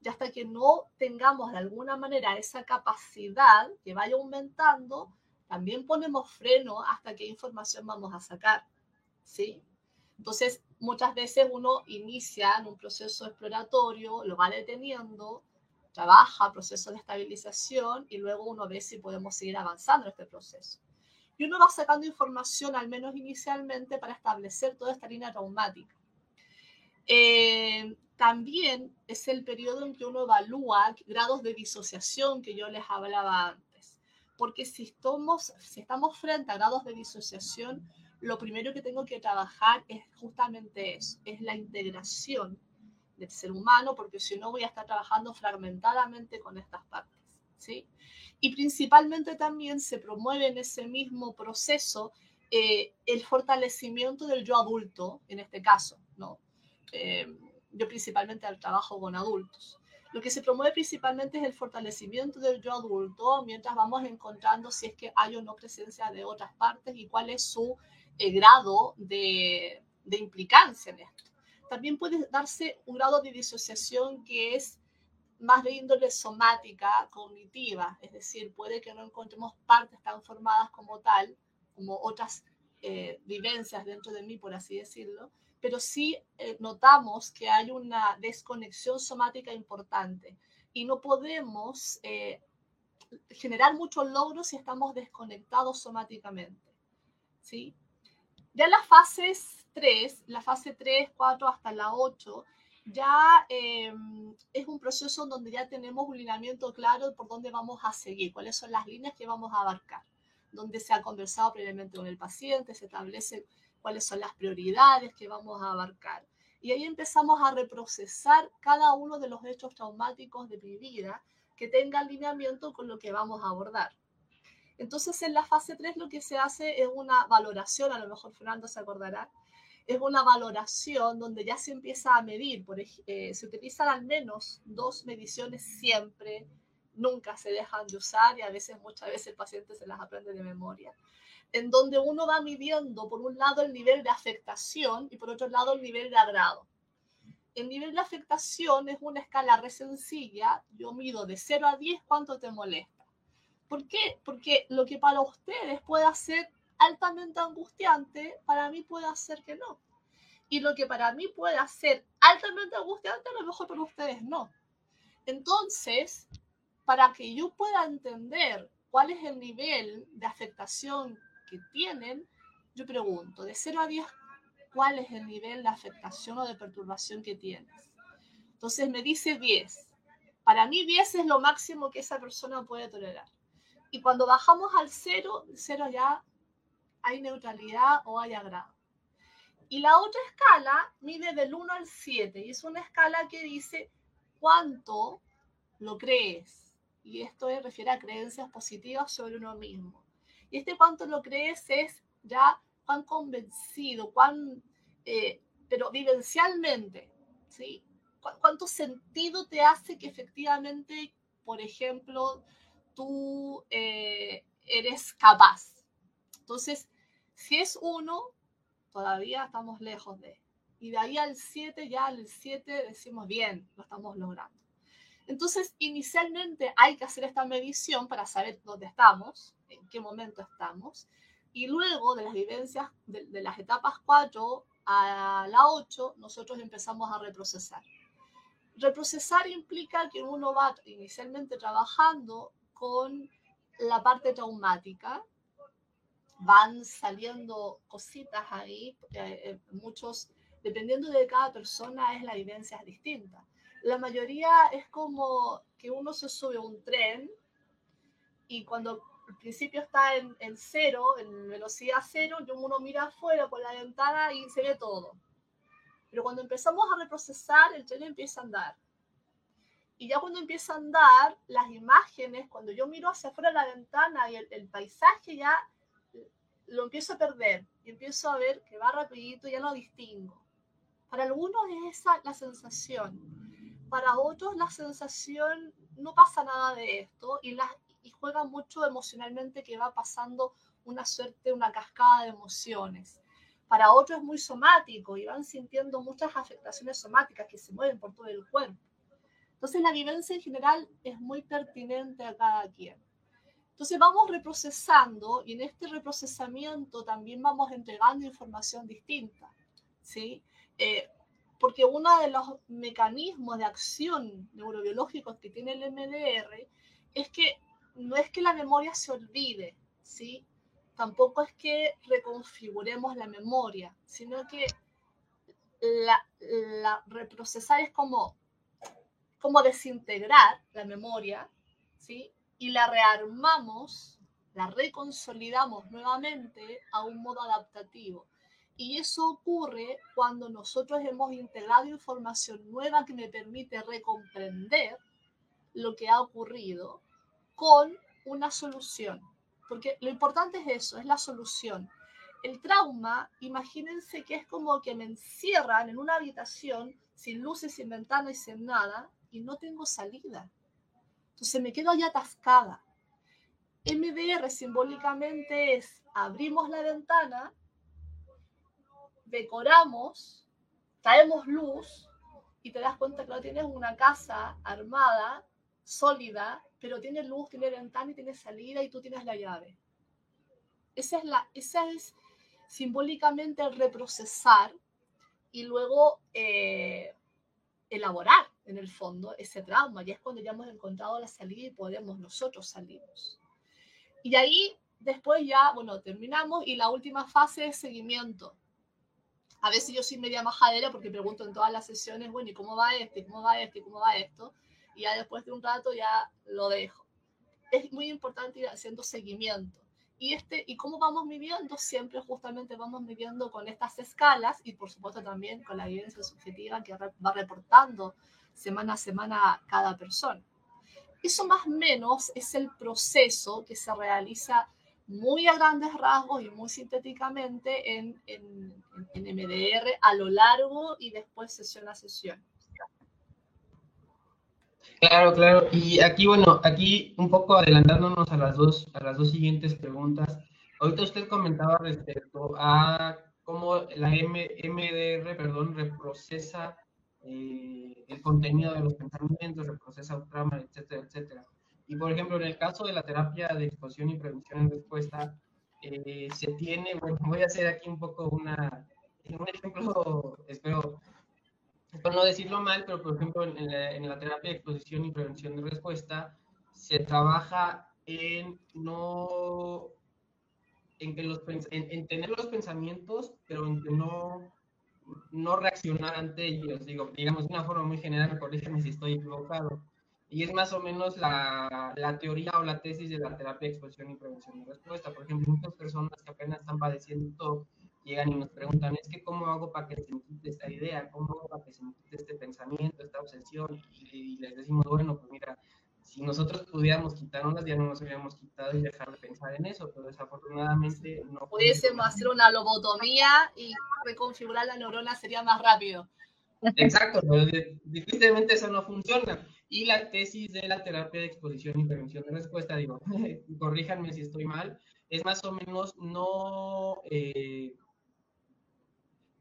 y hasta que no tengamos de alguna manera esa capacidad que vaya aumentando, también ponemos freno hasta qué información vamos a sacar, ¿sí? Entonces, muchas veces uno inicia en un proceso exploratorio, lo va deteniendo, trabaja proceso de estabilización y luego uno ve si podemos seguir avanzando en este proceso. Y uno va sacando información, al menos inicialmente, para establecer toda esta línea traumática. Eh, también es el periodo en que uno evalúa grados de disociación que yo les hablaba antes. Porque si estamos, si estamos frente a grados de disociación, lo primero que tengo que trabajar es justamente eso, es la integración del ser humano, porque si no voy a estar trabajando fragmentadamente con estas partes. ¿sí? Y principalmente también se promueve en ese mismo proceso eh, el fortalecimiento del yo adulto, en este caso, ¿no? Eh, yo principalmente al trabajo con adultos. Lo que se promueve principalmente es el fortalecimiento del yo adulto mientras vamos encontrando si es que hay o no presencia de otras partes y cuál es su eh, grado de, de implicancia en esto. También puede darse un grado de disociación que es más de índole somática, cognitiva, es decir, puede que no encontremos partes tan formadas como tal, como otras eh, vivencias dentro de mí, por así decirlo, pero sí eh, notamos que hay una desconexión somática importante y no podemos eh, generar muchos logros si estamos desconectados somáticamente. ¿sí? Ya las fases 3, la fase 3, 4 hasta la 8, ya em, es un proceso donde ya tenemos un lineamiento claro por dónde vamos a seguir, cuáles son las líneas que vamos a abarcar, donde se ha conversado previamente con el paciente, se establece cuáles son las prioridades que vamos a abarcar. Y ahí empezamos a reprocesar cada uno de los hechos traumáticos de mi vida que tenga alineamiento con lo que vamos a abordar. Entonces, en la fase 3 lo que se hace es una valoración, a lo mejor Fernando se acordará, es una valoración donde ya se empieza a medir, por, eh, se utilizan al menos dos mediciones siempre, nunca se dejan de usar y a veces, muchas veces el paciente se las aprende de memoria en donde uno va midiendo, por un lado, el nivel de afectación y por otro lado, el nivel de agrado. El nivel de afectación es una escala re sencilla. Yo mido de 0 a 10 cuánto te molesta. ¿Por qué? Porque lo que para ustedes puede ser altamente angustiante, para mí puede ser que no. Y lo que para mí puede ser altamente angustiante, a lo mejor para ustedes no. Entonces, para que yo pueda entender cuál es el nivel de afectación que tienen, yo pregunto, de 0 a 10, ¿cuál es el nivel de afectación o de perturbación que tienes? Entonces me dice 10. Para mí 10 es lo máximo que esa persona puede tolerar. Y cuando bajamos al cero, cero ya hay neutralidad o hay agrado. Y la otra escala mide del 1 al 7 y es una escala que dice cuánto lo crees. Y esto refiere a creencias positivas sobre uno mismo. Y este cuánto lo crees es ya cuán convencido, cuán, eh, pero vivencialmente, ¿sí? ¿Cuánto sentido te hace que efectivamente, por ejemplo, tú eh, eres capaz? Entonces, si es uno, todavía estamos lejos de. Y de ahí al 7, ya al 7 decimos, bien, lo estamos logrando. Entonces, inicialmente hay que hacer esta medición para saber dónde estamos, en qué momento estamos. Y luego de las vivencias, de, las etapas 4 a la 8, nosotros empezamos a reprocesar. Reprocesar implica que uno va inicialmente trabajando con la parte traumática, van saliendo cositas ahí, eh, muchos, dependiendo de cada persona, es la vivencia distinta. La mayoría es como que uno se sube a un tren y cuando al principio está en, en cero, en velocidad cero, y uno mira afuera por la ventana y se ve todo. Pero cuando empezamos a reprocesar, el tren empieza a andar. Y ya cuando empieza a andar, las imágenes, cuando yo miro hacia afuera la ventana y el, paisaje ya lo empiezo a perder y empiezo a ver que va rapidito, ya lo distingo. Para algunos es esa la sensación. Para otros la sensación no pasa nada de esto y, y juega mucho emocionalmente que va pasando una suerte, una cascada de emociones. Para otros es muy somático y van sintiendo muchas afectaciones somáticas que se mueven por todo el cuerpo. Entonces la vivencia en general es muy pertinente a cada quien. Entonces vamos reprocesando y en este reprocesamiento también vamos entregando información distinta, ¿sí? Eh, porque uno de los mecanismos de acción neurobiológicos que tiene el MDR es que no es que la memoria se olvide, ¿sí? Tampoco es que reconfiguremos la memoria, sino que la, la reprocesar es como, como desintegrar la memoria, ¿sí? y la rearmamos, la reconsolidamos nuevamente a un modo adaptativo. Y eso ocurre cuando nosotros hemos integrado información nueva que me permite recomprender lo que ha ocurrido con una solución. Porque lo importante es eso, es la solución. El trauma, imagínense que es como que me encierran en una habitación sin luces, sin ventanas y sin nada, y no tengo salida. Entonces me quedo allá atascada. MDR simbólicamente es abrimos la ventana, decoramos, traemos luz y te das cuenta que no tienes una casa armada, sólida, pero tiene luz, tiene ventana y tiene salida y tú tienes la llave. Esa es, la, esa es simbólicamente el reprocesar y luego eh, elaborar en el fondo ese trauma. Y es cuando ya hemos encontrado la salida y podemos nosotros salirnos. Y ahí después ya, bueno, terminamos y la última fase es seguimiento. A veces yo soy media majadera porque pregunto en todas las sesiones, bueno, ¿y cómo va este? ¿Cómo va este? ¿Cómo va esto? Y ya después de un rato ya lo dejo. Es muy importante ir haciendo seguimiento y, este, y cómo vamos midiendo, siempre justamente vamos midiendo con estas escalas y por supuesto también con la evidencia subjetiva que va reportando semana a semana cada persona. Eso más o menos es el proceso que se realiza muy a grandes rasgos y muy sintéticamente en, en, en MDR a lo largo y después sesión a sesión. Claro, claro. Y aquí, bueno, aquí un poco adelantándonos a las dos, a las dos siguientes preguntas. Ahorita usted comentaba respecto a cómo la M, MDR, perdón, reprocesa eh, el contenido de los pensamientos, reprocesa el trauma, etcétera, etcétera. Y por ejemplo, en el caso de la terapia de exposición y prevención en respuesta, eh, se tiene, bueno, voy a hacer aquí un poco una, un ejemplo, espero por no decirlo mal, pero por ejemplo en la, terapia de exposición y prevención de respuesta se trabaja en no en que los en, tener los pensamientos, pero en que no no reaccionar ante ellos, digo, digamos de una forma muy general, corrígeme si estoy equivocado. y es más o menos la, la, teoría o la tesis de la terapia de exposición y prevención de respuesta. Por ejemplo, muchas personas que apenas están padeciendo todo llegan y nos preguntan, es que cómo hago para que se me quite esta idea, cómo hago para que se me quite este pensamiento, esta obsesión, y, y les decimos, bueno, pues mira, si nosotros pudiéramos quitarnos, ya no nos habríamos quitado y dejar de pensar en eso, pero desafortunadamente no. Pudiésemos hacer una lobotomía y reconfigurar la neurona sería más rápido. Exacto, pero difícilmente eso no funciona. Y la tesis de la terapia de exposición y prevención de respuesta, digo, corríjanme si estoy mal, es más o menos no, eh,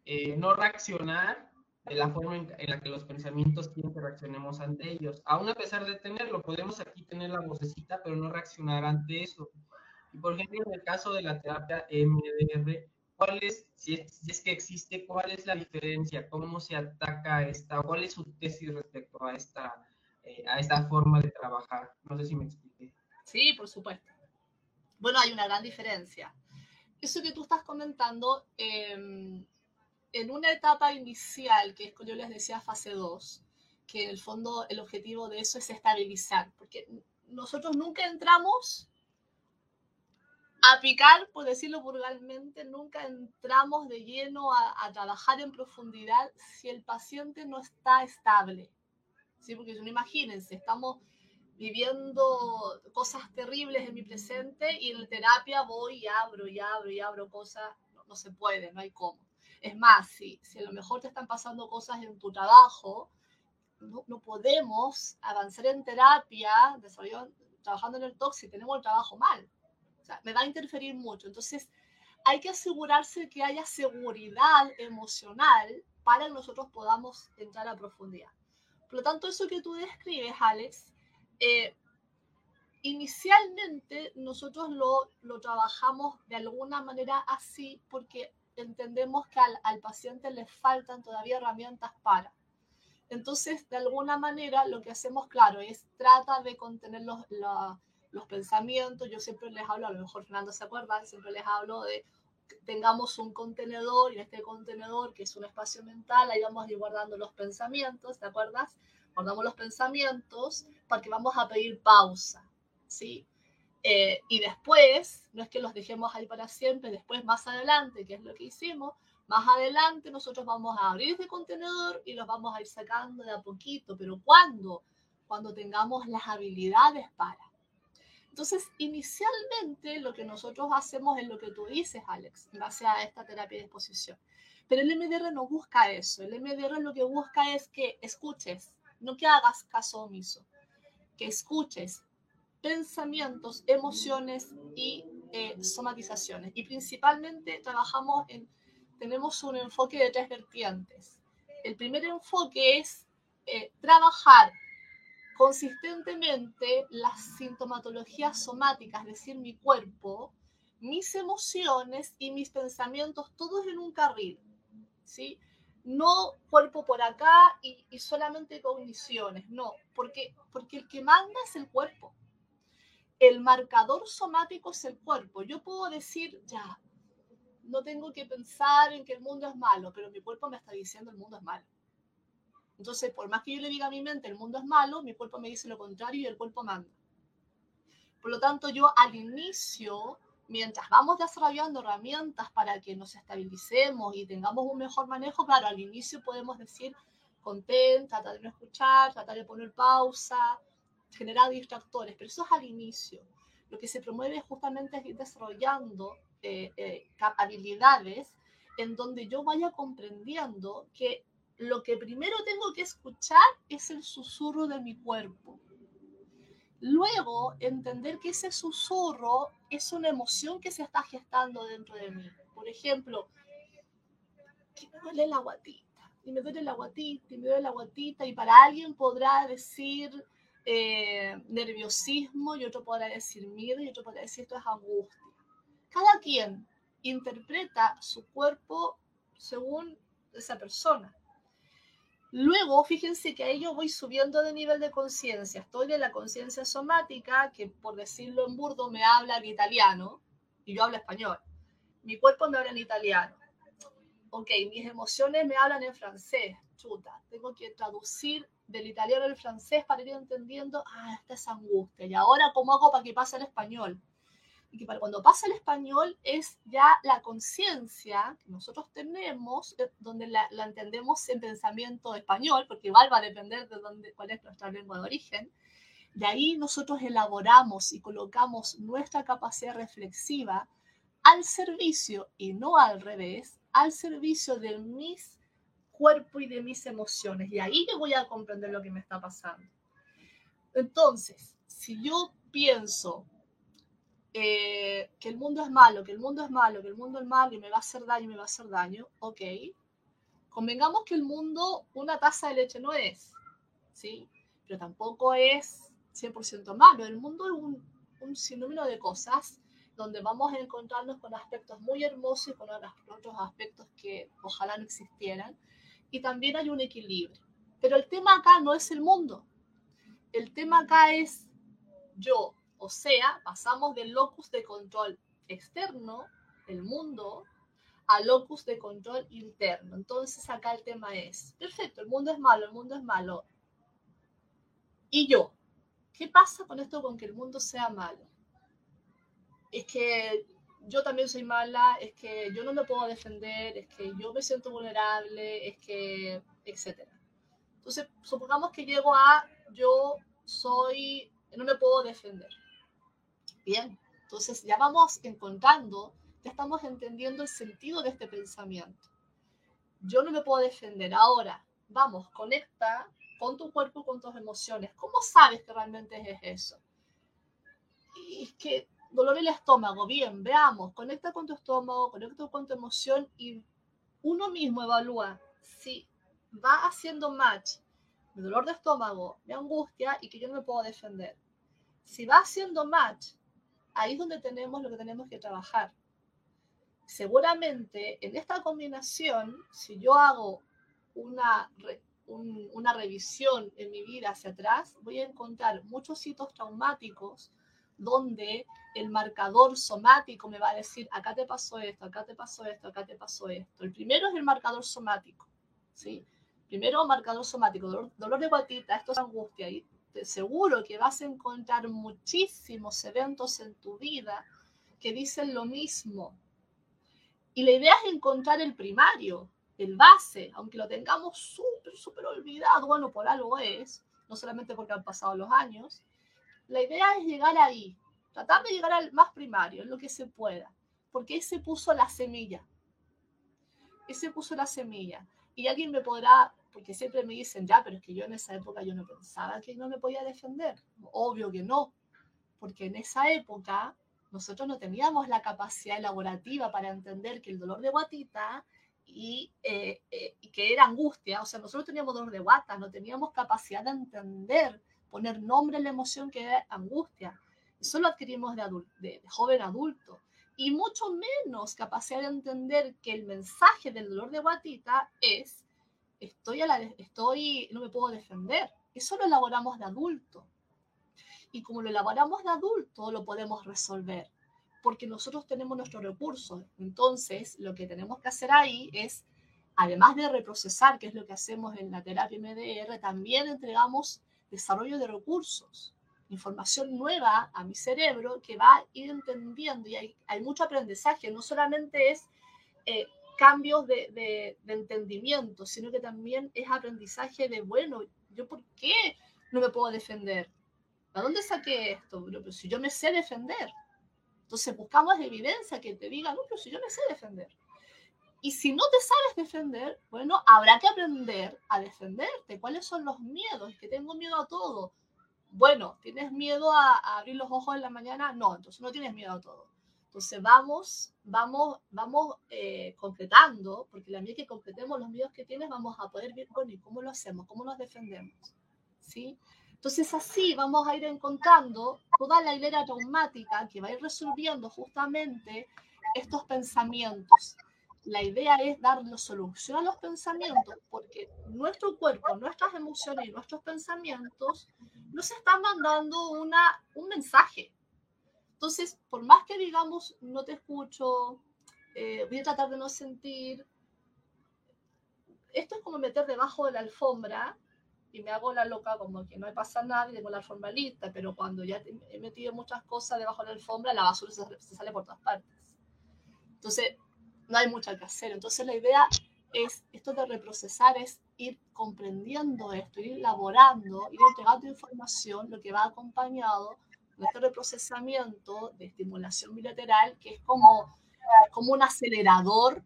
eh, no reaccionar de la forma en, la que los pensamientos quieren que reaccionemos ante ellos. Aún a pesar de tenerlo, podemos aquí tener la vocecita, pero no reaccionar ante eso. Y por ejemplo, en el caso de la terapia MDR, ¿cuál es, si es, que existe, cuál es la diferencia? ¿Cómo se ataca esta? ¿Cuál es su tesis respecto a esta, eh, a esta forma de trabajar? No sé si me expliqué. Sí, por supuesto. Bueno, hay una gran diferencia. Eso que tú estás comentando, eh, en una etapa inicial, que es como yo les decía, fase 2, que en el fondo el objetivo de eso es estabilizar, porque nosotros nunca entramos a picar, por decirlo vulgarmente, nunca entramos de lleno a, trabajar en profundidad si el paciente no está estable. ¿Sí? Porque no imagínense, estamos viviendo cosas terribles en mi presente y en terapia voy y abro y abro y abro cosas, no se puede, no hay cómo. Es más, si, si a lo mejor te están pasando cosas en tu trabajo, no, no podemos avanzar en terapia, trabajando en el TOC si tenemos el trabajo mal. O sea, me va a interferir mucho. Entonces, hay que asegurarse que haya seguridad emocional para que nosotros podamos entrar a profundidad. Por lo tanto, eso que tú describes, Alex, eh, inicialmente nosotros lo, lo, trabajamos de alguna manera así porque entendemos que al, paciente le faltan todavía herramientas para. Entonces, de alguna manera, lo que hacemos, claro, es trata de contener los, los pensamientos. Yo siempre les hablo, a lo mejor Fernando se acuerda, siempre les hablo de tengamos un contenedor y en este contenedor, que es un espacio mental, ahí vamos guardando los pensamientos, ¿te acuerdas? Guardamos los pensamientos porque vamos a pedir pausa, ¿sí? Eh, y después, no es que los dejemos ahí para siempre, después más adelante, que es lo que hicimos, más adelante nosotros vamos a abrir este contenedor y los vamos a ir sacando de a poquito, pero ¿cuándo? Cuando tengamos las habilidades para. Entonces, inicialmente lo que nosotros hacemos es lo que tú dices, Alex, base a esta terapia de exposición. Pero el MDR no busca eso. El MDR lo que busca es que escuches, no que hagas caso omiso, que escuches, pensamientos, emociones y eh, somatizaciones. Y principalmente trabajamos en, tenemos un enfoque de tres vertientes. El primer enfoque es eh, trabajar consistentemente las sintomatologías somáticas, es decir, mi cuerpo, mis emociones y mis pensamientos, todos en un carril, ¿sí? No cuerpo por acá y, y solamente cogniciones, no, porque, porque el que manda es el cuerpo el marcador somático es el cuerpo. Yo puedo decir, ya, no tengo que pensar en que el mundo es malo, pero mi cuerpo me está diciendo el mundo es malo. Entonces, por más que yo le diga a mi mente el mundo es malo, mi cuerpo me dice lo contrario y el cuerpo manda. Por lo tanto, yo al inicio, mientras vamos desarrollando herramientas para que nos estabilicemos y tengamos un mejor manejo, claro, al inicio podemos decir contenta, tratar de no escuchar, tratar de poner pausa, generar distractores, pero eso es al inicio. Lo que se promueve justamente es ir desarrollando eh, eh, habilidades en donde yo vaya comprendiendo que lo que primero tengo que escuchar es el susurro de mi cuerpo. Luego, entender que ese susurro es una emoción que se está gestando dentro de mí. Por ejemplo, que me duele la guatita, y me duele la guatita, y me duele la guatita, y para alguien podrá decir, eh, nerviosismo y otro podrá decir miedo y otro podrá decir esto es angustia. Cada quien interpreta su cuerpo según esa persona. Luego, fíjense que ahí yo voy subiendo de nivel de conciencia. Estoy de la conciencia somática, que por decirlo en burdo me habla en italiano, y yo hablo español. Mi cuerpo me habla en italiano. Ok, mis emociones me hablan en francés. Chuta, tengo que traducir del italiano al francés para ir entendiendo, ah, esta es angustia, y ahora cómo hago para que pase el español. Y que para cuando pasa el español es ya la conciencia que nosotros tenemos, eh, donde la, la, entendemos en pensamiento español, porque igual va a depender de dónde, cuál es nuestra lengua de origen. De ahí nosotros elaboramos y colocamos nuestra capacidad reflexiva al servicio y no al revés, al servicio de mis cuerpo y de mis emociones. Y ahí yo voy a comprender lo que me está pasando. Entonces, si yo pienso eh, que el mundo es malo, que el mundo es malo, que el mundo es malo y me va a hacer daño me va a hacer daño, ok. Convengamos que el mundo una taza de leche no es, ¿sí? Pero tampoco es 100% malo. El mundo es un, un sinnúmero de cosas donde vamos a encontrarnos con aspectos muy hermosos y con otros aspectos que ojalá no existieran y también hay un equilibrio. Pero el tema acá no es el mundo. El tema acá es yo. O sea, pasamos del locus de control externo, el mundo, al locus de control interno. Entonces acá el tema es, perfecto, el mundo es malo, el mundo es malo. ¿Y yo? ¿Qué pasa con esto con que el mundo sea malo? Es que yo también soy mala, es que yo no me puedo defender, es que yo me siento vulnerable, es que, etc. Entonces, supongamos que llego a yo soy, no me puedo defender. Bien, entonces ya vamos encontrando, ya estamos entendiendo el sentido de este pensamiento. Yo no me puedo defender. Ahora, vamos, conecta con tu cuerpo, con tus emociones. ¿Cómo sabes que realmente es eso? Y es que dolor en el estómago, bien, veamos, conecta con tu estómago, conecta con tu emoción y uno mismo evalúa si va haciendo match mi dolor de estómago, mi angustia y que yo no me puedo defender. Si va haciendo match, ahí es donde tenemos lo que tenemos que trabajar. Seguramente en esta combinación, si yo hago una, una revisión en mi vida hacia atrás, voy a encontrar muchos hitos traumáticos donde el marcador somático me va a decir, acá te pasó esto, acá te pasó esto, acá te pasó esto. El primero es el marcador somático, ¿sí? Primero, marcador somático, dolor, de guatita, esto es angustia. Y te seguro que vas a encontrar muchísimos eventos en tu vida que dicen lo mismo. Y la idea es encontrar el primario, el base, aunque lo tengamos súper, súper olvidado, bueno, por algo es, no solamente porque han pasado los años, la idea es llegar ahí, tratar de llegar al más primario, en lo que se pueda, porque ese puso la semilla. Ese puso la semilla. Y alguien me podrá, porque siempre me dicen, ya, pero es que yo en esa época yo no pensaba que no me podía defender. Obvio que no, porque en esa época nosotros no teníamos la capacidad elaborativa para entender que el dolor de guatita y, eh, eh, que era angustia, o sea, nosotros teníamos dolor de guata, no teníamos capacidad de entender poner nombre a la emoción que es angustia. Eso lo adquirimos de, joven adulto. Y mucho menos capacidad de entender que el mensaje del dolor de guatita es, estoy, a la, estoy no me puedo defender. Eso lo elaboramos de adulto. Y como lo elaboramos de adulto, lo podemos resolver, porque nosotros tenemos nuestros recursos. Entonces, lo que tenemos que hacer ahí es, además de reprocesar, que es lo que hacemos en la terapia MDR, también entregamos desarrollo de recursos, información nueva a mi cerebro que va a ir entendiendo y hay, hay mucho aprendizaje, no solamente es eh, cambios de, de, de, entendimiento, sino que también es aprendizaje de, bueno, ¿yo por qué no me puedo defender? ¿A dónde saqué esto? Pero, si yo me sé defender. Entonces buscamos evidencia que te diga, no, pero si yo me sé defender. Y si no te sabes defender, bueno, habrá que aprender a defenderte. ¿Cuáles son los miedos? Es que tengo miedo a todo. Bueno, ¿tienes miedo a, abrir los ojos en la mañana? No, entonces no tienes miedo a todo. Entonces vamos, vamos, vamos eh, completando, porque la medida que completemos los miedos que tienes, vamos a poder ver, bueno, ¿y cómo lo hacemos? ¿Cómo nos defendemos? ¿Sí? Entonces así vamos a ir encontrando toda la hilera traumática que va a ir resolviendo justamente estos pensamientos la idea es darle solución a los pensamientos, porque nuestro cuerpo, nuestras emociones y nuestros pensamientos nos están mandando una, un mensaje. Entonces, por más que digamos, no te escucho, eh, voy a tratar de no sentir, esto es como meter debajo de la alfombra y me hago la loca como que no pasa nada y tengo la alfombra lista, pero cuando ya he metido muchas cosas debajo de la alfombra, la basura se, se sale por todas partes. Entonces, no hay mucho que hacer. Entonces, la idea es, esto de reprocesar es ir comprendiendo esto, ir elaborando, ir entregando información, lo que va acompañado de este reprocesamiento de estimulación bilateral, que es como, como un acelerador,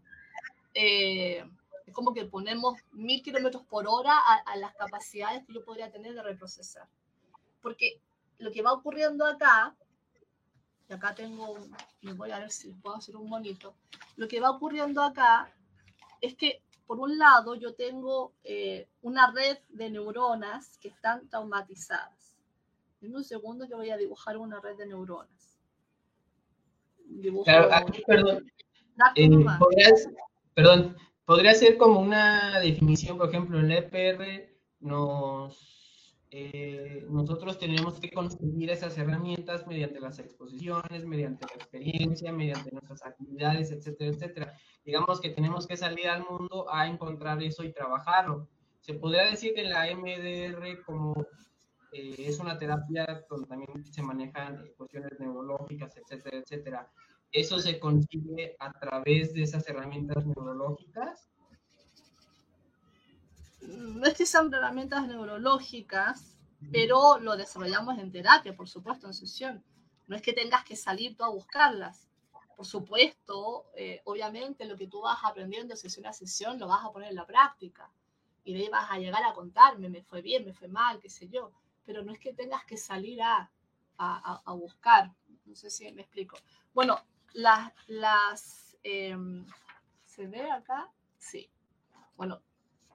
eh, es como que ponemos mil kilómetros por hora a, las capacidades que yo podría tener de reprocesar. Porque lo que va ocurriendo acá, y acá tengo, me voy a ver si puedo hacer un bonito, lo que va ocurriendo acá es que por un lado yo tengo eh, una red de neuronas que están traumatizadas. En un segundo que voy a dibujar una red de neuronas. Dibujo, claro, aquí, perdón. Eh, ¿podrías, perdón, podría ser como una definición, por ejemplo, en el EPR nos eh, nosotros tenemos que conseguir esas herramientas mediante las exposiciones, mediante la experiencia, mediante nuestras actividades, etcétera, etcétera. Digamos que tenemos que salir al mundo a encontrar eso y trabajarlo. Se podría decir que la MDR como eh, es una terapia donde también se manejan cuestiones neurológicas, etcétera, etcétera. Eso se consigue a través de esas herramientas neurológicas no es que sean herramientas neurológicas, pero lo desarrollamos en terapia, por supuesto, en sesión. No es que tengas que salir tú a buscarlas. Por supuesto, eh, obviamente lo que tú vas aprendiendo sesión a sesión lo vas a poner en la práctica. Y de ahí vas a llegar a contarme, me fue bien, me fue mal, qué sé yo. Pero no es que tengas que salir a, a, a buscar. No sé si me explico. Bueno, las... las em, ¿Se ve acá? Sí. Bueno,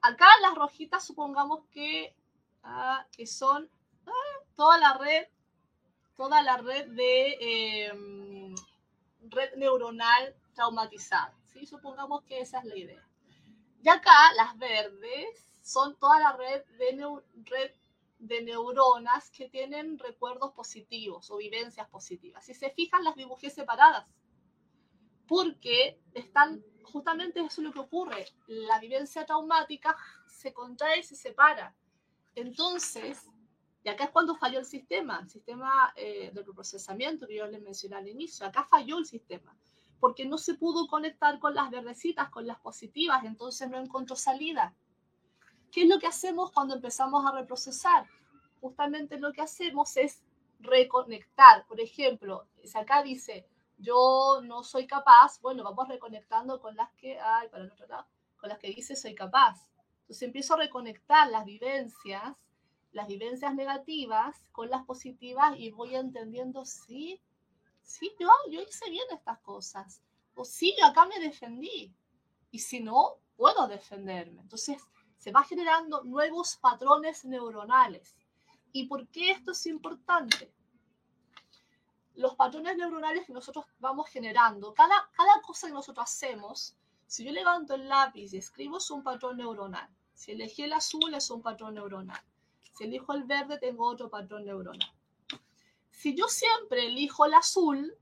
Acá las rojitas supongamos que, ah, que son ah, toda la red, toda la red de em, red neuronal traumatizada. ¿sí? Supongamos que esa es la idea. Y acá las verdes son toda la red de, red de neuronas que tienen recuerdos positivos o vivencias positivas. Si se fijan, las dibujé separadas porque están justamente eso es lo que ocurre. La vivencia traumática se contrae y se separa. Entonces, y acá es cuando falló el sistema, el sistema eh, de procesamiento que yo les mencioné al inicio. Acá falló el sistema, porque no se pudo conectar con las verdecitas, con las positivas, entonces no encontró salida. ¿Qué es lo que hacemos cuando empezamos a reprocesar? Justamente lo que hacemos es reconectar. Por ejemplo, acá dice, yo no soy capaz, bueno, vamos reconectando con las que, ay, para el otro lado, con las que dice soy capaz. Entonces empiezo a reconectar las vivencias, las vivencias negativas con las positivas y voy entendiendo, sí, sí, yo, yo hice bien estas cosas. O sí, yo acá me defendí. Y si no, puedo defenderme. Entonces se va generando nuevos patrones neuronales. ¿Y por qué esto es importante? los patrones neuronales que nosotros vamos generando, cada, cada cosa que nosotros hacemos, si yo levanto el lápiz y escribo es un patrón neuronal. Si elegí el azul es un patrón neuronal. Si elijo el verde tengo otro patrón neuronal. Si yo siempre elijo el azul,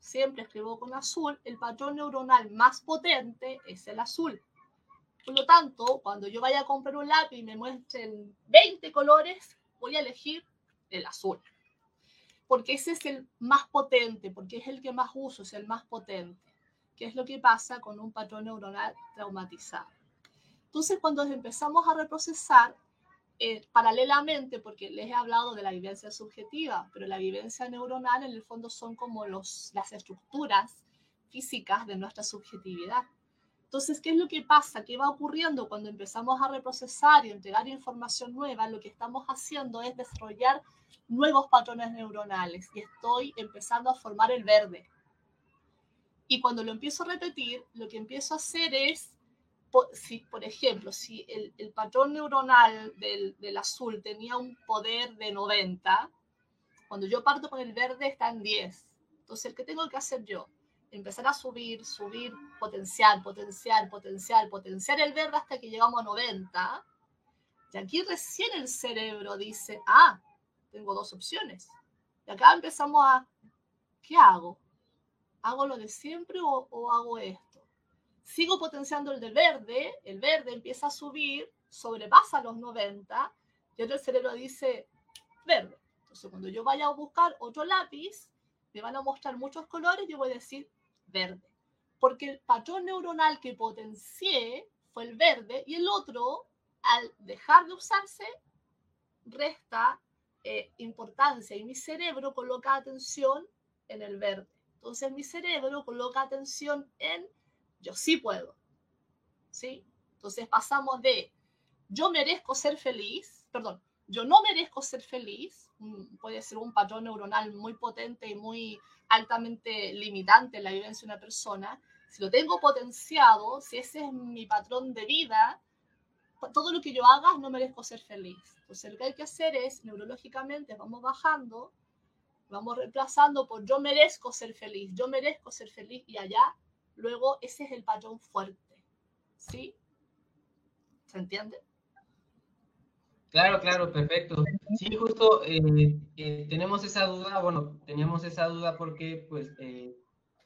siempre escribo con azul, el patrón neuronal más potente es el azul. Por lo tanto, cuando yo vaya a comprar un lápiz y me muestren 20 colores, voy a elegir el azul porque ese es el más potente, porque es el que más uso, es el más potente, que es lo que pasa con un patrón neuronal traumatizado. Entonces, cuando empezamos a reprocesar, eh, paralelamente, porque les he hablado de la vivencia subjetiva, pero la vivencia neuronal en el fondo son como las estructuras físicas de nuestra subjetividad. Entonces, ¿qué es lo que pasa? ¿Qué va ocurriendo cuando empezamos a reprocesar y entregar información nueva? Lo que estamos haciendo es desarrollar nuevos patrones neuronales y estoy empezando a formar el verde. Y cuando lo empiezo a repetir, lo que empiezo a hacer es, si, por ejemplo, si el, el patrón neuronal del, del, azul tenía un poder de 90, cuando yo parto con el verde está en 10. Entonces, que tengo que hacer yo, empezar a subir, subir, potencial, potencial, potencial, potenciar el verde hasta que llegamos a 90. Y aquí recién el cerebro dice, ah, tengo dos opciones. Y acá empezamos a, ¿qué hago? ¿Hago lo de siempre o, o hago esto? Sigo potenciando el del verde, el verde empieza a subir, sobrepasa los 90 y ahora el cerebro dice verde. Entonces, cuando yo vaya a buscar otro lápiz, me van a mostrar muchos colores, yo voy a decir verde. Porque el patrón neuronal que potencié fue el verde y el otro, al dejar de usarse, resta eh, importancia y mi cerebro coloca atención en el verde. Entonces mi cerebro coloca atención en yo sí puedo. ¿Sí? Entonces pasamos de yo merezco ser feliz, perdón, yo no merezco ser feliz, puede ser un patrón neuronal muy potente y muy altamente limitante en la vivencia de una persona, si lo tengo potenciado, si ese es mi patrón de vida, todo lo que yo haga no merezco ser feliz. Entonces lo que hay que hacer es, neurológicamente, vamos bajando, vamos reemplazando por yo merezco ser feliz, yo merezco ser feliz y allá, luego ese es el patrón fuerte. ¿Sí? ¿Se entiende? Claro, claro, perfecto. Sí, justo eh, eh, tenemos esa duda, bueno, teníamos esa duda porque pues eh,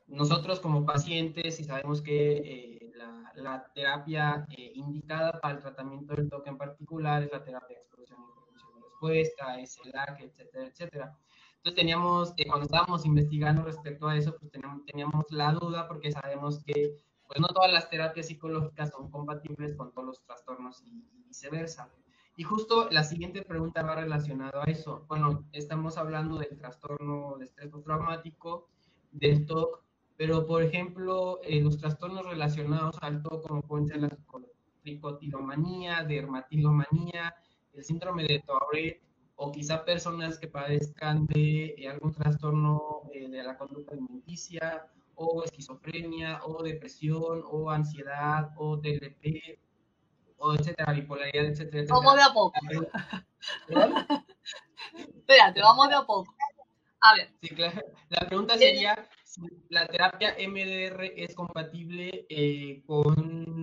nosotros como pacientes y sabemos que la, terapia indicada para el tratamiento del toque en particular es la terapia de expresión y respuesta, es el LAC, etcétera, etcétera. Entonces teníamos, cuando estábamos investigando respecto a eso, pues teníamos, teníamos la duda porque sabemos que pues no todas las terapias psicológicas son compatibles con todos los trastornos y, y viceversa. Y justo la siguiente pregunta va relacionada a eso. Bueno, estamos hablando del trastorno de estrés postraumático, del TOC, pero por ejemplo, eh, los trastornos relacionados al TOC, como pueden ser la tricotilomanía, dermatilomanía, el síndrome de Tourette, o quizá personas que padezcan de eh, algún trastorno eh, de la conducta alimenticia, o esquizofrenia, o depresión, o ansiedad, o DLP, o etcétera, bipolaridad, etcétera, etcétera. Vamos de a poco. Espérate, vamos de a poco. A ver. Sí, claro. La pregunta sería si la terapia MDR es compatible eh, con,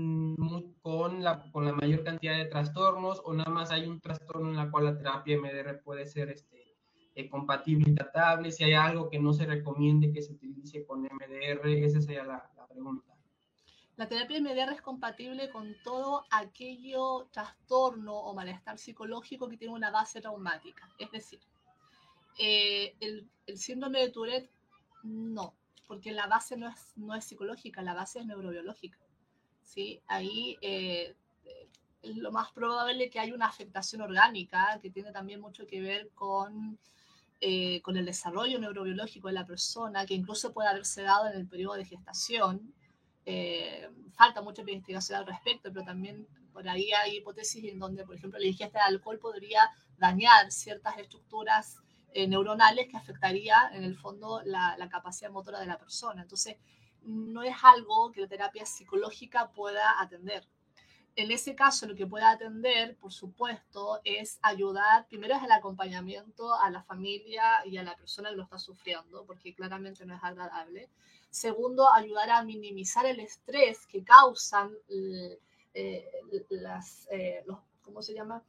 con, la, con la mayor cantidad de trastornos o nada más hay un trastorno en la cual la terapia MDR puede ser este, eh, compatible y tratable, si hay algo que no se recomiende que se utilice con MDR, esa sería la, la pregunta. La terapia MDR es compatible con todo aquello trastorno o malestar psicológico que tiene una base traumática. Es decir, eh, el, el, síndrome de Tourette no, porque la base no es, no es psicológica, la base es neurobiológica. ¿Sí? Ahí eh, es lo más probable que haya una afectación orgánica que tiene también mucho que ver con, eh, con el desarrollo neurobiológico de la persona, que incluso puede haberse dado en el periodo de gestación eh, falta mucha investigación al respecto, pero también por ahí hay hipótesis en donde, por ejemplo, la ingesta de alcohol podría dañar ciertas estructuras eh, neuronales que afectaría en el fondo la, la, capacidad motora de la persona. Entonces, no es algo que la terapia psicológica pueda atender. En ese caso, lo que puede atender, por supuesto, es ayudar, primero es el acompañamiento a la familia y a la persona que lo está sufriendo, porque claramente no es agradable. Segundo, ayudar a minimizar el estrés que causan eh, las, eh, ¿cómo se llama?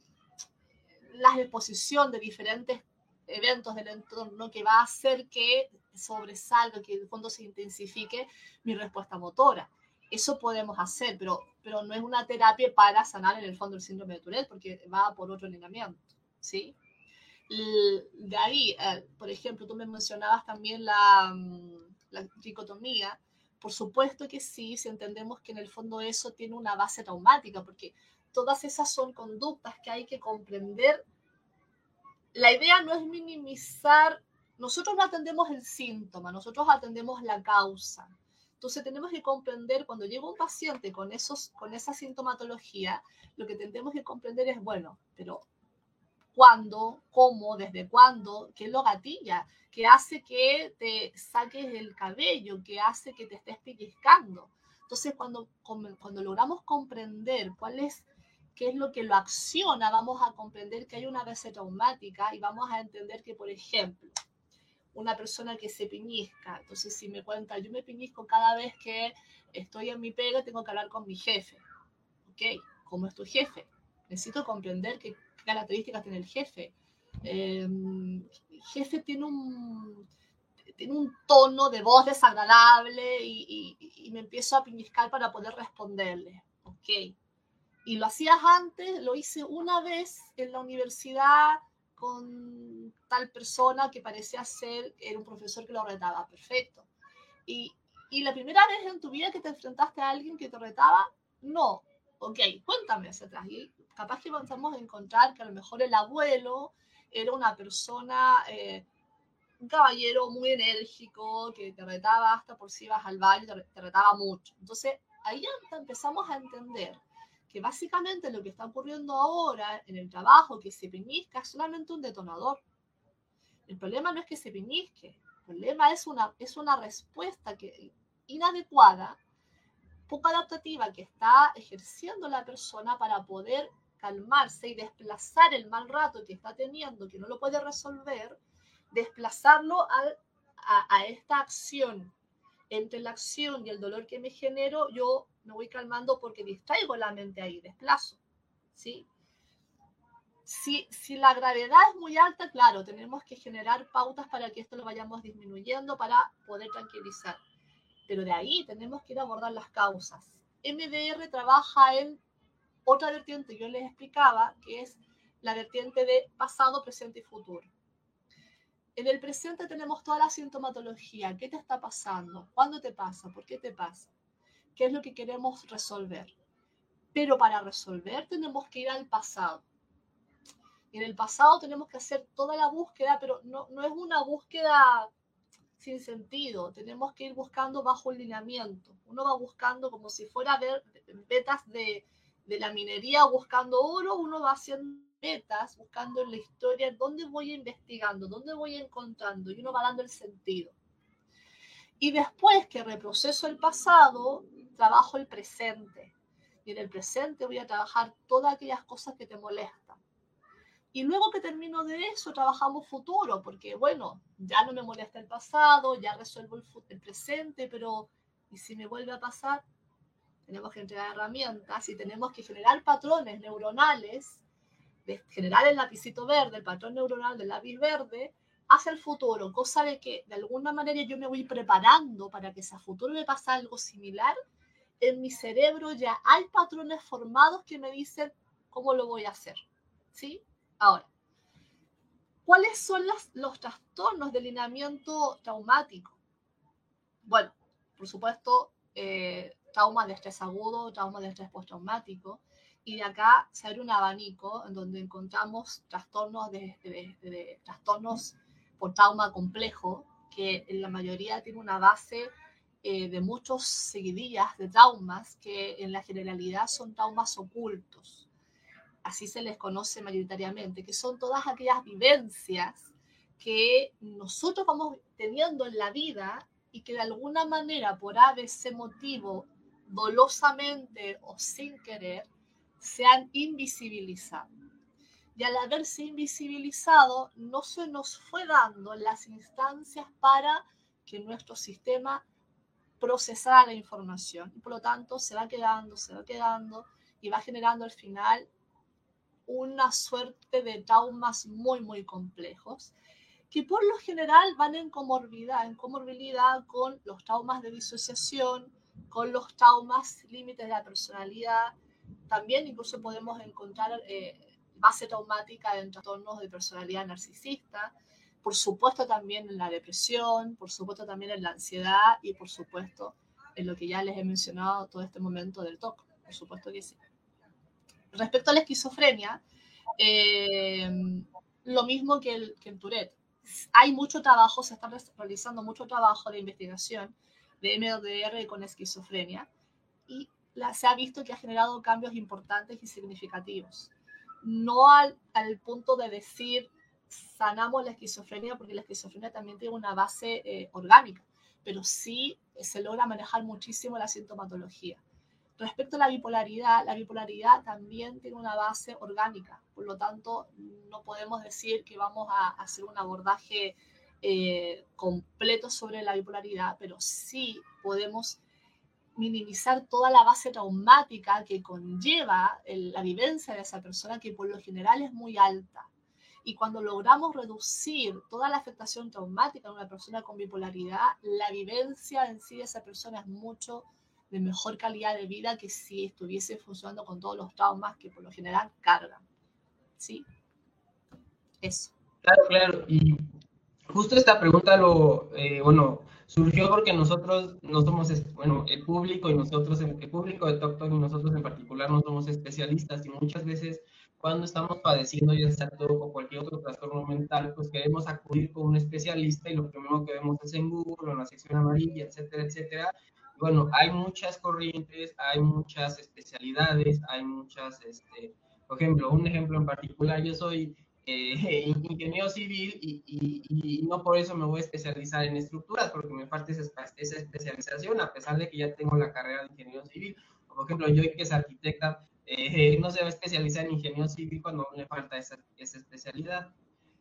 La exposición de diferentes eventos del entorno que va a hacer que sobresalga, que el fondo se intensifique mi respuesta motora. Eso podemos hacer, pero, pero no es una terapia para sanar en el fondo el síndrome de Tourette, porque va por otro lineamiento, ¿sí? De ahí, eh, por ejemplo, tú me mencionabas también la, mm, la dicotomía, por supuesto que sí, si entendemos que en el fondo eso tiene una base traumática, porque todas esas son conductas que hay que comprender. La idea no es minimizar, nosotros no atendemos el síntoma, nosotros atendemos la causa. Entonces tenemos que comprender cuando llega un paciente con, esos, con esa sintomatología, lo que tenemos que comprender es, bueno, pero cuándo, cómo, desde cuándo, qué lo gatilla, qué hace que te saques el cabello, qué hace que te estés pellizcando. Entonces, cuando, cuando logramos comprender cuál es, qué es lo que lo acciona, vamos a comprender que hay una base traumática y vamos a entender que, por ejemplo, una persona que se piñizca, entonces si me cuenta, yo me piñizco cada vez que estoy en mi pega, tengo que hablar con mi jefe. ¿Ok? ¿Cómo es tu jefe? Necesito comprender que características tiene el jefe. Eh, jefe tiene un, tiene un tono de voz desagradable y, me empiezo a piniscar para poder responderle. Ok. y lo hacías antes, lo hice una vez en la universidad con tal persona que parecía ser, era un profesor que lo retaba, perfecto. Y, y la primera vez en tu vida que te enfrentaste a alguien que te retaba, no. Ok, cuéntame hacia atrás. Y capaz que vamos a encontrar que a lo mejor el abuelo era una persona, eh, un caballero muy enérgico, que te retaba hasta por si ibas al te, te retaba mucho. Entonces, ahí empezamos a entender que básicamente lo que está ocurriendo ahora en el trabajo, que se pinisca, es solamente un detonador. El problema no es que se pinisque, el problema es una, es una respuesta que, inadecuada, poco adaptativa que está ejerciendo la persona para poder calmarse y desplazar el mal rato que está teniendo, que no lo puede resolver, desplazarlo a, a, esta acción. Entre la acción y el dolor que me genero, yo me voy calmando porque distraigo la mente ahí, desplazo. ¿sí? Si, si la gravedad es muy alta, claro, tenemos que generar pautas para que esto lo vayamos disminuyendo para poder tranquilizar. Pero de ahí tenemos que ir a abordar las causas. MDR trabaja en otra vertiente, yo les explicaba, que es la vertiente de pasado, presente y futuro. En el presente tenemos toda la sintomatología. ¿Qué te está pasando? ¿Cuándo te pasa? ¿Por qué te pasa? Qué es lo que queremos resolver. Pero para resolver tenemos que ir al pasado. Y en el pasado tenemos que hacer toda la búsqueda, pero no, no es una búsqueda sin sentido. Tenemos que ir buscando bajo el lineamiento. Uno va buscando como si fuera ver vetas de, de la minería buscando oro, uno va haciendo metas, buscando en la historia dónde voy investigando, dónde voy encontrando, y uno va dando el sentido. Y después que reproceso el pasado, trabajo el presente. Y en el presente voy a trabajar todas aquellas cosas que te molestan. Y luego que termino de eso, trabajamos futuro, porque bueno, ya no me molesta el pasado, ya resuelvo el, presente, pero ¿y si me vuelve a pasar? Tenemos que entregar herramientas y tenemos que generar patrones neuronales, de generar el lapicito verde, el patrón neuronal del lápiz verde, hacia el futuro, cosa de que de alguna manera yo me voy preparando para que si a futuro me pasa algo similar, en mi cerebro ya hay patrones formados que me dicen cómo lo voy a hacer. ¿Sí? Ahora, ¿cuáles son los trastornos de lineamiento traumático? Bueno, por supuesto, eh, trauma de estrés agudo, trauma de estrés postraumático, y de acá se abre un abanico en donde encontramos trastornos, de trastornos por trauma complejo, que en la mayoría tiene una base eh, de muchos seguidillas de traumas que en la generalidad son traumas ocultos. Así se les conoce mayoritariamente, que son todas aquellas vivencias que nosotros vamos teniendo en la vida y que de alguna manera, por ese motivo, dolosamente o sin querer, se han invisibilizado. Y al haberse invisibilizado, no se nos fue dando las instancias para que nuestro sistema procesar la información por lo tanto se va quedando, se va quedando y va generando al final una suerte de traumas muy, muy complejos que por lo general van en comorbilidad, en comorbilidad con los traumas de disociación, con los traumas límites de la personalidad. También incluso podemos encontrar eh, base traumática en trastornos de personalidad narcisista, por supuesto también en la depresión, por supuesto también en la ansiedad y por supuesto en lo que ya les he mencionado todo este momento del TOC, por supuesto que sí. Respecto a la esquizofrenia, eh, lo mismo que el, que el Tourette. Hay mucho trabajo, se está realizando mucho trabajo de investigación de MDR con esquizofrenia y la, se ha visto que ha generado cambios importantes y significativos. No al, al punto de decir sanamos la esquizofrenia porque la esquizofrenia también tiene una base eh, orgánica, pero sí se logra manejar muchísimo la sintomatología. Respecto a la bipolaridad, la bipolaridad también tiene una base orgánica, por lo tanto no podemos decir que vamos a hacer un abordaje eh, completo sobre la bipolaridad, pero sí podemos minimizar toda la base traumática que conlleva la vivencia de esa persona, que por lo general es muy alta. Y cuando logramos reducir toda la afectación traumática en una persona con bipolaridad, la vivencia en sí de esa persona es mucho de mejor calidad de vida que si estuviese funcionando con todos los traumas que por lo general cargan. ¿Sí? Eso. Claro, claro. Y justo esta pregunta lo, eh, bueno, surgió porque nosotros no somos, bueno, el público y nosotros, el público de TokTok y nosotros en particular no somos especialistas y muchas veces cuando estamos padeciendo ya sea todo o cualquier otro trastorno mental, pues queremos acudir con un especialista y lo primero que vemos es en Google en la sección amarilla, etcétera, etcétera. Bueno, hay muchas corrientes, hay muchas especialidades, hay muchas, este, por ejemplo, un ejemplo en particular, yo soy eh, ingeniero civil y, y, no por eso me voy a especializar en estructuras, porque me falta esa, esa, especialización, a pesar de que ya tengo la carrera de ingeniero civil. Por ejemplo, yo que es arquitecta, eh, no se va a especializar en ingeniero civil cuando le falta esa, esa especialidad.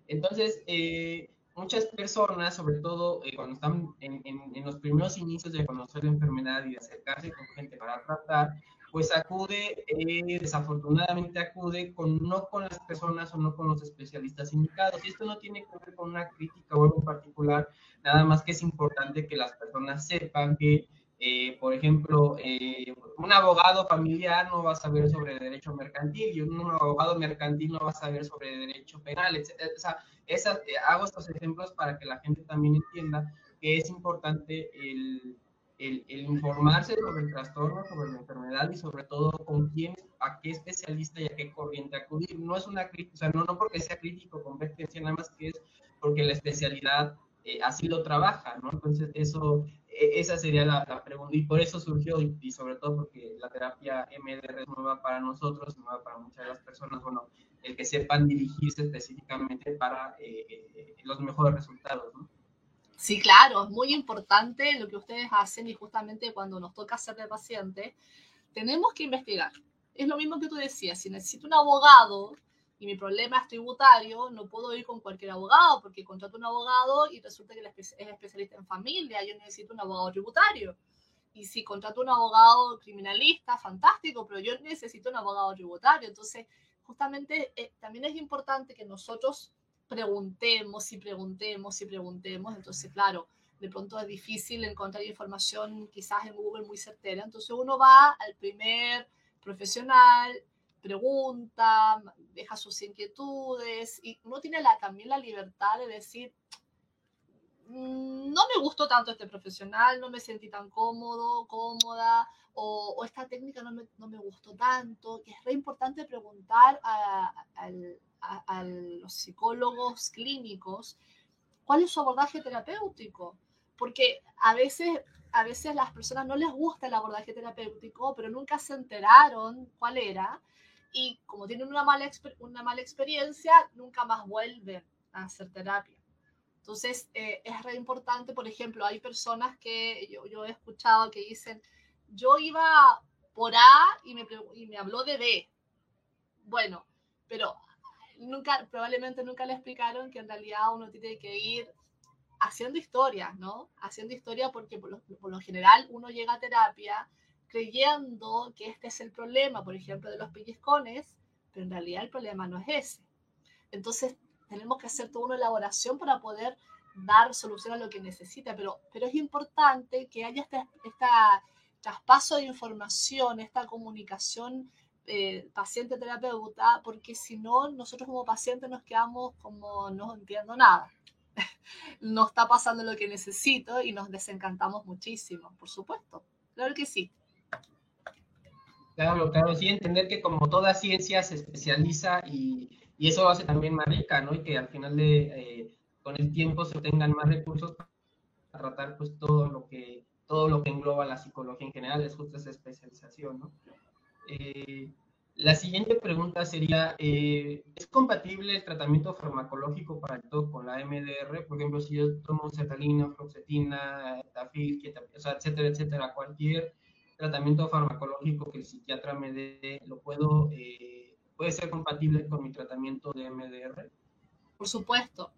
Entonces, eh, muchas personas, sobre todo cuando están en, en, en, los primeros inicios de conocer la enfermedad y de acercarse con gente para tratar, pues acude, eh, desafortunadamente acude con, no con las personas o no con los especialistas indicados. Y esto no tiene que ver con una crítica o algo particular, nada más que es importante que las personas sepan que, eh, por ejemplo, eh, un abogado familiar no va a saber sobre derecho mercantil y un abogado mercantil no va a saber sobre derecho penal, etc. O sea, esa, hago estos ejemplos para que la gente también entienda que es importante el el, informarse sobre el trastorno, sobre la enfermedad y sobre todo con quién, a qué especialista y a qué corriente acudir. No es una crítica, o sea, no, no porque sea crítico competencia, nada más que es porque la especialidad eh, así lo trabaja, ¿no? Entonces, eso, esa sería la, la, pregunta y por eso surgió y, sobre todo porque la terapia MDR es nueva para nosotros, nueva para muchas de las personas, bueno, el que sepan dirigirse específicamente para eh, eh, los mejores resultados, ¿no? Sí, claro, es muy importante lo que ustedes hacen y justamente cuando nos toca ser de paciente, tenemos que investigar. Es lo mismo que tú decías, si necesito un abogado y mi problema es tributario, no puedo ir con cualquier abogado porque contrato un abogado y resulta que es especialista en familia, yo necesito un abogado tributario. Y si contrato un abogado criminalista, fantástico, pero yo necesito un abogado tributario. Entonces, justamente eh, también es importante que nosotros preguntemos y preguntemos y preguntemos. Entonces, claro, de pronto es difícil encontrar información quizás en Google muy certera. Entonces uno va al primer profesional, pregunta, deja sus inquietudes y uno tiene la, también la libertad de decir, no me gustó tanto este profesional, no me sentí tan cómodo, cómoda, o, esta técnica no me, no me, gustó tanto, que es re importante preguntar al, a, los psicólogos clínicos cuál es su abordaje terapéutico, porque a veces, a veces las personas no les gusta el abordaje terapéutico, pero nunca se enteraron cuál era, y como tienen una mala, una mala experiencia, nunca más vuelven a hacer terapia. Entonces, eh, es re importante, por ejemplo, hay personas que yo, yo, he escuchado que dicen, yo iba por A y me, y me habló de B. Bueno, pero nunca, probablemente nunca le explicaron que en realidad uno tiene que ir haciendo historia, ¿no? Haciendo historia porque por lo, general uno llega a terapia creyendo que este es el problema, por ejemplo, de los pellizcones, pero en realidad el problema no es ese. Entonces, tenemos que hacer toda una elaboración para poder dar solución a lo que necesita, pero, pero es importante que haya este, esta traspaso de información, esta comunicación eh, paciente-terapeuta, porque si no, nosotros como pacientes nos quedamos como no entiendo nada. no está pasando lo que necesito y nos desencantamos muchísimo, por supuesto. Claro que sí. Claro, claro, sí, entender que como toda ciencia se especializa y, y eso hace también más rica, ¿no? Y que al final de, eh, con el tiempo se tengan más recursos para tratar pues todo lo que, todo lo que engloba la psicología en general, es justo esa especialización, ¿no? Eh, la siguiente pregunta sería, eh, ¿es compatible el tratamiento farmacológico para el TOC con la MDR? Por ejemplo, si yo tomo sertralina, fluoxetina, tafil, etcétera, etcétera, cualquier tratamiento farmacológico que el psiquiatra me dé, ¿lo puedo, eh, puede ser compatible con mi tratamiento de MDR? Por supuesto.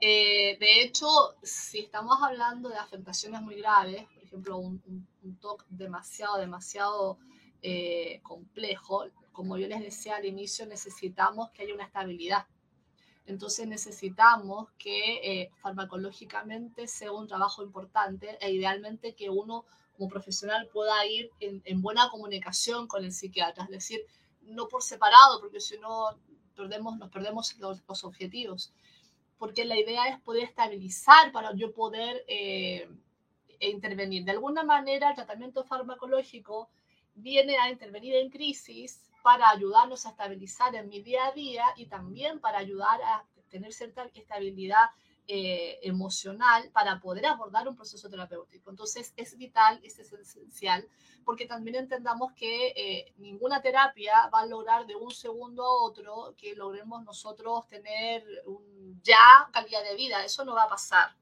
de hecho, si estamos hablando de afectaciones muy graves, por ejemplo, un, un, un TOC demasiado, demasiado eh, complejo, como yo les decía al inicio, necesitamos que haya una estabilidad. Entonces necesitamos que eh, farmacológicamente sea un trabajo importante e idealmente que uno como profesional pueda ir en, buena comunicación con el psiquiatra, es decir, no por separado, porque si no perdemos, nos perdemos los, objetivos, porque la idea es poder estabilizar para yo poder eh, intervenir. De alguna manera, el tratamiento farmacológico viene a intervenir en crisis para ayudarnos a estabilizar en mi día a día y también para ayudar a tener cierta estabilidad eh, emocional para poder abordar un proceso terapéutico. Entonces es vital, es esencial, porque también entendamos que eh, ninguna terapia va a lograr de un segundo a otro que logremos nosotros tener ya calidad de vida. Eso no va a pasar.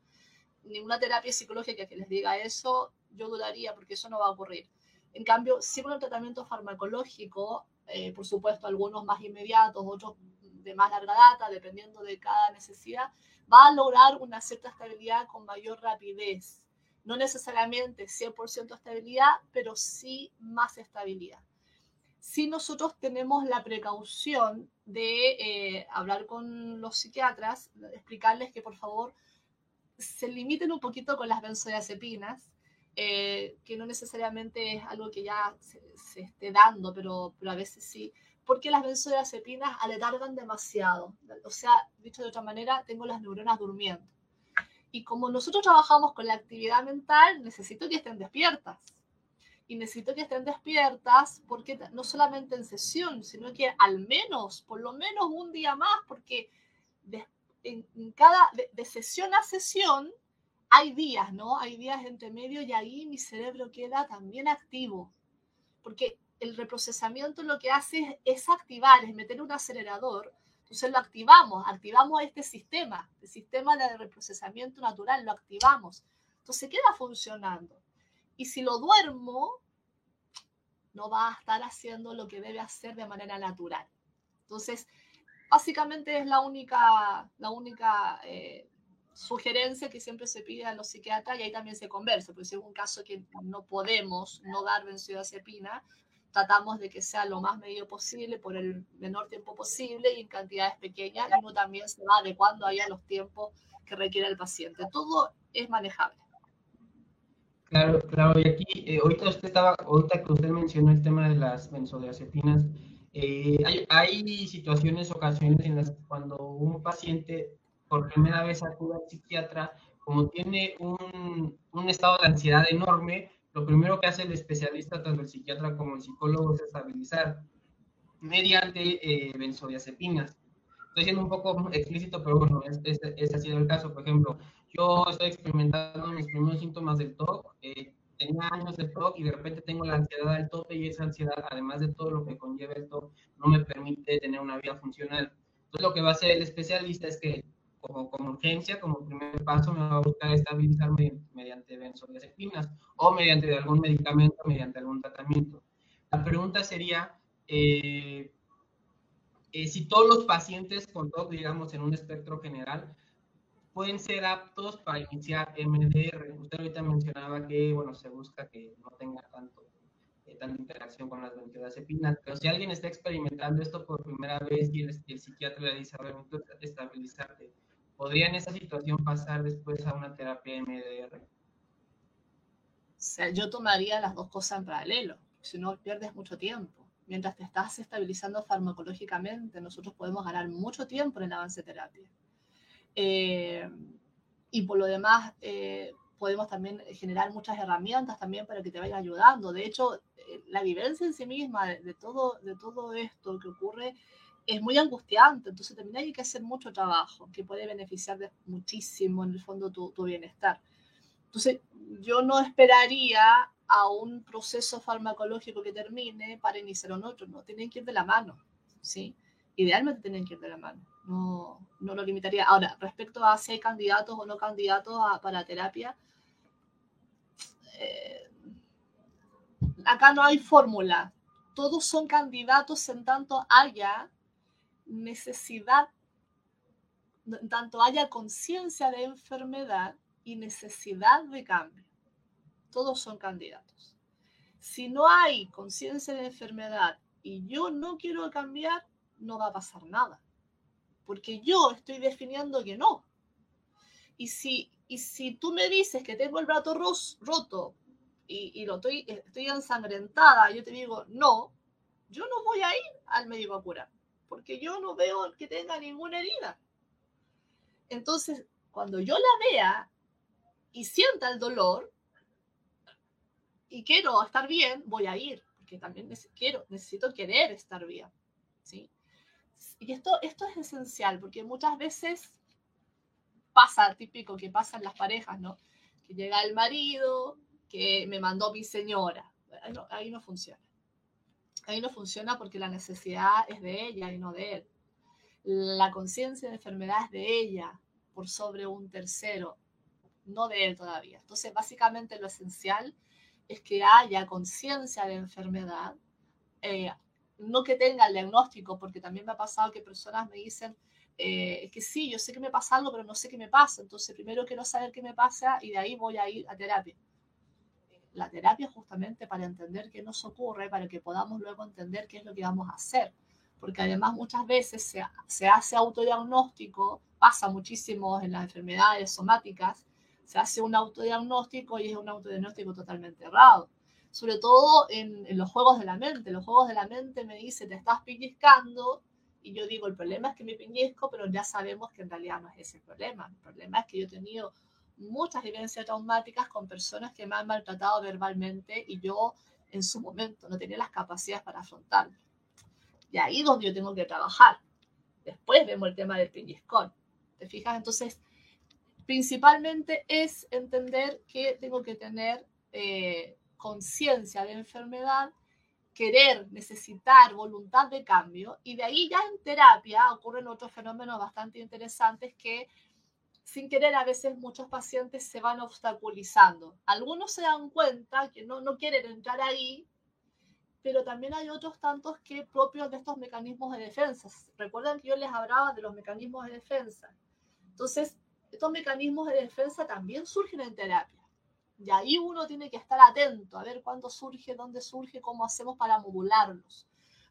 Ninguna terapia psicológica que les diga eso, yo dudaría porque eso no va a ocurrir. En cambio, si con el tratamiento farmacológico, eh, por supuesto, algunos más inmediatos, otros de más larga data, dependiendo de cada necesidad, va a lograr una cierta estabilidad con mayor rapidez. No necesariamente 100% estabilidad, pero sí más estabilidad. Si nosotros tenemos la precaución de eh, hablar con los psiquiatras, explicarles que por favor se limiten un poquito con las benzodiazepinas, eh, que no necesariamente es algo que ya se, se esté dando, pero, pero a veces sí, porque las benzodiazepinas aletargan demasiado. O sea, dicho de otra manera, tengo las neuronas durmiendo. Y como nosotros trabajamos con la actividad mental, necesito que estén despiertas. Y necesito que estén despiertas porque no solamente en sesión, sino que al menos, por lo menos un día más, porque en, cada, de, de sesión a sesión, hay días, ¿no? Hay días entre medio y ahí mi cerebro queda también activo. Porque el reprocesamiento lo que hace es, activar, es meter un acelerador. Entonces lo activamos, activamos este sistema, el sistema de reprocesamiento natural, lo activamos. Entonces queda funcionando. Y si lo duermo, no va a estar haciendo lo que debe hacer de manera natural. Entonces, básicamente es la única, la única eh, sugerencia que siempre se pide a los psiquiatras y ahí también se conversa, porque si es un caso que no podemos no dar benzodiazepina, tratamos de que sea lo más medio posible por el menor tiempo posible y en cantidades pequeñas y uno también se va adecuando ahí a los tiempos que requiere el paciente. Todo es manejable. Claro, claro, y aquí, eh, ahorita usted estaba, ahorita que usted mencionó el tema de las benzodiazepinas, eh, hay, hay, situaciones, ocasiones en las que cuando un paciente por primera vez acude al psiquiatra, como tiene un, un estado de ansiedad enorme, lo primero que hace el especialista, tanto el psiquiatra como el psicólogo, es estabilizar mediante eh, benzodiazepinas. Estoy siendo un poco explícito, pero bueno, ese, ha sido el caso. Por ejemplo, yo estoy experimentando mis primeros síntomas del TOC. Eh, tenía años de TOC y de repente tengo la ansiedad del tope y esa ansiedad, además de todo lo que conlleva el TOC, no me permite tener una vida funcional. Entonces, lo que va a hacer el especialista es que como, como urgencia, como primer paso, me va a buscar estabilizarme mediante benzodiazepinas o mediante algún medicamento, mediante algún tratamiento. La pregunta sería, eh, eh, si todos los pacientes con TOC, digamos, en un espectro general, pueden ser aptos para iniciar MDR. Usted ahorita mencionaba que, bueno, se busca que no tenga tanto, eh, tanta interacción con las benzodiazepinas, pero si alguien está experimentando esto por primera vez y el, el psiquiatra le dice, a ver, estabilizarte, ¿Podría en esa situación pasar después a una terapia MDR? O sea, yo tomaría las dos cosas en paralelo, si no pierdes mucho tiempo. Mientras te estás estabilizando farmacológicamente, nosotros podemos ganar mucho tiempo en el avance de terapia. Eh, y por lo demás, eh, podemos también generar muchas herramientas también para que te vayan ayudando. De hecho, eh, la vivencia en sí misma de, todo, de todo esto que ocurre es muy angustiante, entonces también hay que hacer mucho trabajo que puede beneficiar de muchísimo en el fondo tu, tu bienestar. Entonces, yo no esperaría a un proceso farmacológico que termine para iniciar un otro, no, tienen que ir de la mano, ¿sí? Idealmente tienen que ir de la mano, no, no lo limitaría. Ahora, respecto a si hay candidatos o no candidatos a, para terapia, eh, acá no hay fórmula, todos son candidatos en tanto haya necesidad, tanto haya conciencia de enfermedad y necesidad de cambio. Todos son candidatos. Si no hay conciencia de enfermedad y yo no quiero cambiar, no va a pasar nada. Porque yo estoy definiendo que no. Y si, y si tú me dices que tengo el brazo roto y, lo estoy, estoy ensangrentada, yo te digo, no, yo no voy a ir al médico a curar, porque yo no veo que tenga ninguna herida. Entonces, cuando yo la vea y sienta el dolor y quiero estar bien, voy a ir, porque también quiero, necesito querer estar bien. ¿sí? Y esto, esto es esencial, porque muchas veces pasa, típico que pasa en las parejas, ¿no? Que llega el marido, que me mandó mi señora. Ahí no, funciona. Ahí no funciona porque la necesidad es de ella y no de él. La conciencia de enfermedad es de ella por sobre un tercero, no de él todavía. Entonces, básicamente lo esencial es que haya conciencia de enfermedad, eh, no que tenga el diagnóstico, porque también me ha pasado que personas me dicen, eh, que sí, yo sé que me pasa algo, pero no sé qué me pasa. Entonces, primero quiero saber qué me pasa y de ahí voy a ir a terapia la terapia justamente para entender qué nos ocurre, para que podamos luego entender qué es lo que vamos a hacer. Porque además muchas veces se, se hace autodiagnóstico, pasa muchísimo en las enfermedades somáticas, se hace un autodiagnóstico y es un autodiagnóstico totalmente errado. Sobre todo en, los juegos de la mente. Los juegos de la mente me dice, te estás pellizcando, y yo digo, el problema es que me pellizco, pero ya sabemos que en realidad no es ese el problema. El problema es que yo he tenido muchas vivencias traumáticas con personas que me han maltratado verbalmente y yo en su momento no tenía las capacidades para afrontarlo. Y ahí es donde yo tengo que trabajar. Después vemos el tema del pellizcón. ¿Te fijas? Entonces, principalmente es entender que tengo que tener eh, conciencia de enfermedad, querer, necesitar, voluntad de cambio, y de ahí ya en terapia ocurren otros fenómenos bastante interesantes que sin querer a veces muchos pacientes se van obstaculizando. Algunos se dan cuenta que no, no quieren entrar ahí, pero también hay otros tantos que propios de estos mecanismos de defensa. Recuerden que yo les hablaba de los mecanismos de defensa. Entonces, estos mecanismos de defensa también surgen en terapia. Y ahí uno tiene que estar atento a ver cuándo surge, dónde surge, cómo hacemos para modularlos.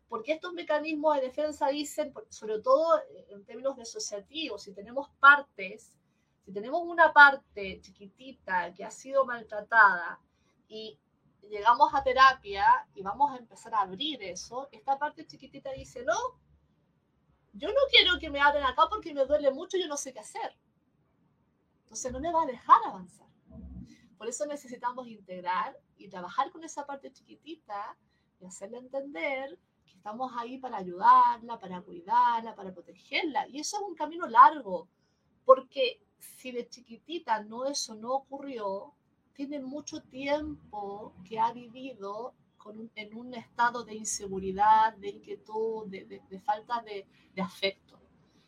Porque estos mecanismos de defensa dicen, sobre todo en términos asociativos, si tenemos partes si tenemos una parte chiquitita que ha sido maltratada y llegamos a terapia y vamos a empezar a abrir eso, esta parte chiquitita dice, no, yo no quiero que me abren acá porque me duele mucho, yo no sé qué hacer. Entonces no me va a dejar avanzar. Por eso necesitamos integrar y trabajar con esa parte chiquitita y hacerle entender que estamos ahí para ayudarla, para cuidarla, para protegerla. Y eso es un camino largo, porque si de chiquitita no eso no ocurrió, tiene mucho tiempo que ha vivido en un estado de inseguridad, de inquietud, de, falta de, afecto.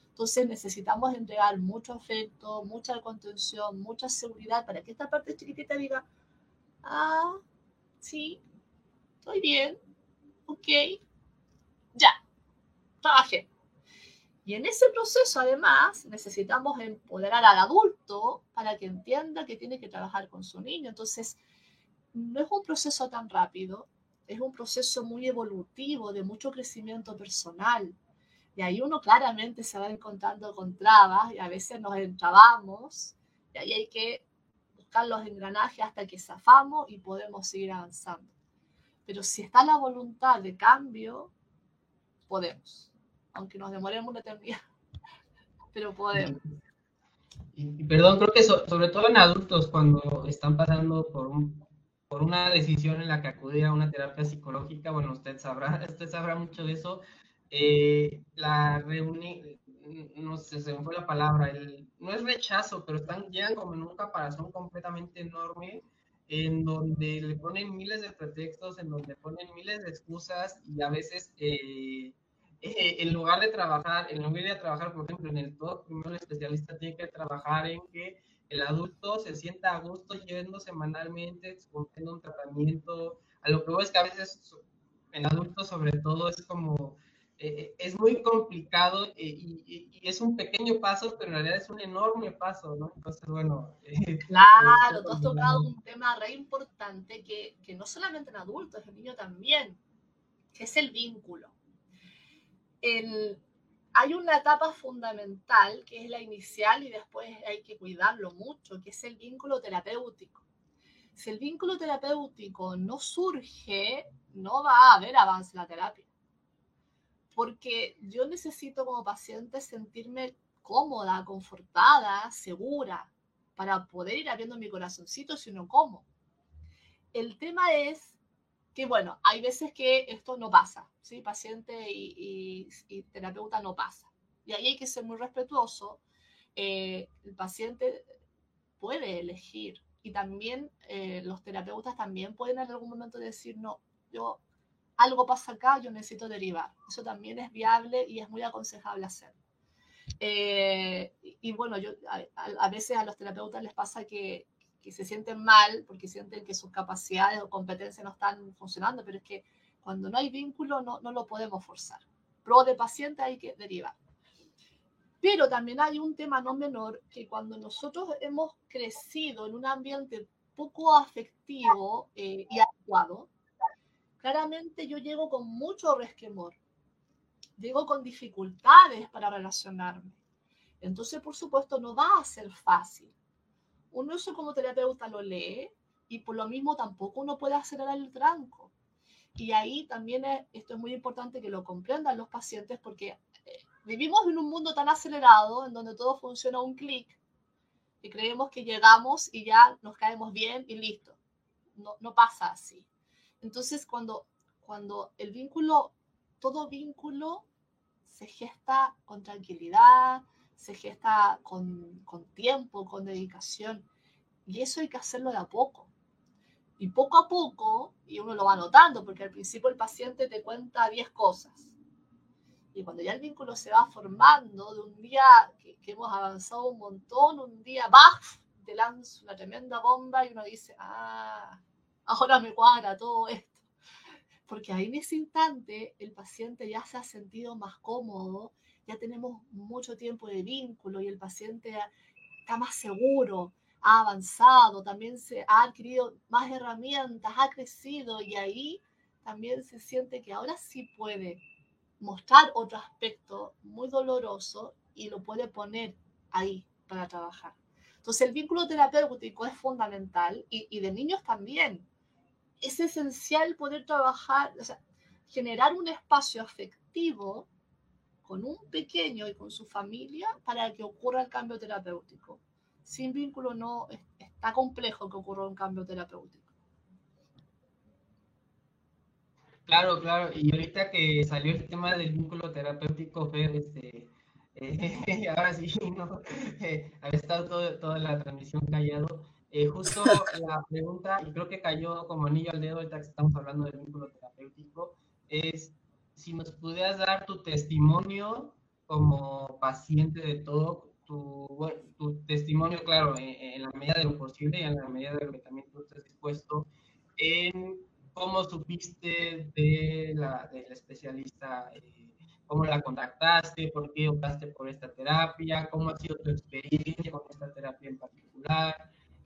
Entonces necesitamos entregar mucho afecto, mucha contención, mucha seguridad para que esta parte chiquitita diga, ah, sí, estoy bien, ok, ya, trabajé. Y en ese proceso, además, necesitamos empoderar al adulto para que entienda que tiene que trabajar con su niño. Entonces, no es un proceso tan rápido, es un proceso muy evolutivo, de mucho crecimiento personal. Y ahí uno claramente se va encontrando con trabas y a veces nos entrabamos y ahí hay que buscar los engranajes hasta que zafamos y podemos seguir avanzando. Pero si está la voluntad de cambio, podemos aunque nos demoremos una eternidad, pero podemos. Y, perdón, creo que sobre todo en adultos cuando están pasando por un por una decisión en la que acudir a una terapia psicológica, bueno, usted sabrá, usted sabrá mucho de eso, eh, la reunión, no sé, se me fue la palabra, el, no es rechazo, pero están, llegan como en un caparazón completamente enorme, en donde le ponen miles de pretextos, en donde ponen miles de excusas y a veces eh, eh, en lugar de trabajar, en lugar de trabajar, por ejemplo, en el todo, primero el especialista tiene que trabajar en que el adulto se sienta a gusto yendo semanalmente, cumpliendo un tratamiento. A lo que veo es que a veces el adulto sobre todo es como, eh, eh, es muy complicado y, es un pequeño paso, pero en realidad es un enorme paso, ¿no? Entonces, bueno. claro, tú has tocado un tema re importante que, que no solamente en adultos, en niño también, que es el vínculo hay una etapa fundamental que es la inicial y después hay que cuidarlo mucho, que es el vínculo terapéutico. Si el vínculo terapéutico no surge, no va a haber avance en la terapia. Porque yo necesito como paciente sentirme cómoda, confortada, segura, para poder ir abriendo mi corazoncito, si no como. El tema es que, bueno, hay veces que esto no pasa, ¿sí? Paciente y, terapeuta no pasa. Y ahí hay que ser muy respetuoso. Eh, el paciente puede elegir y también eh, los terapeutas también pueden en algún momento decir, no, yo, algo pasa acá, yo necesito derivar. Eso también es viable y es muy aconsejable hacer. Eh, y, bueno, yo, a, veces a los terapeutas les pasa que, que, se sienten mal porque sienten que sus capacidades o competencias no están funcionando, pero es que cuando no hay vínculo no, no lo podemos forzar. Pro de paciente hay que derivar. Pero también hay un tema no menor que cuando nosotros hemos crecido en un ambiente poco afectivo eh, y adecuado, claramente yo llego con mucho resquemor llego con dificultades para relacionarme. Entonces, por supuesto, no va a ser fácil. Uno eso como terapeuta lo lee y por lo mismo tampoco uno puede acelerar el tranco. Y ahí también esto es muy importante que lo comprendan los pacientes porque eh, vivimos en un mundo tan acelerado en donde todo funciona a un clic y creemos que llegamos y ya nos caemos bien y listo. No, no pasa así. Entonces, cuando, cuando el vínculo todo vínculo se gesta con tranquilidad, se gesta con, con, tiempo, con dedicación. Y eso hay que hacerlo de a poco. Y poco a poco, y uno lo va notando, porque al principio el paciente te cuenta 10 cosas. Y cuando ya el vínculo se va formando, de un día que, hemos avanzado un montón, un día, ¡baf! Te lanza una tremenda bomba y uno dice, ah, ahora me cuadra todo esto porque ahí en ese instante el paciente ya se ha sentido más cómodo, ya tenemos mucho tiempo de vínculo y el paciente está más seguro, ha avanzado, también se ha adquirido más herramientas, ha crecido y ahí también se siente que ahora sí puede mostrar otro aspecto muy doloroso y lo puede poner ahí para trabajar. Entonces el vínculo terapéutico es fundamental y, y de niños también es esencial poder trabajar, o sea, generar un espacio afectivo con un pequeño y con su familia para que ocurra el cambio terapéutico. Sin vínculo no está complejo que ocurra un cambio terapéutico. Claro, claro. Y ahorita que salió el tema del vínculo terapéutico, Fer, este, eh, ahora sí, no, eh, había estado toda la transmisión callado. Eh, justo la pregunta, y creo que cayó como anillo al dedo ahorita que estamos hablando del vínculo terapéutico, es si nos pudieras dar tu testimonio como paciente de todo, tu, tu testimonio, claro, en, la medida de lo posible y en la medida de lo que también tú estés dispuesto, en cómo supiste de la, del especialista, eh, cómo la contactaste, por qué optaste por esta terapia, cómo ha sido tu experiencia con esta terapia en particular,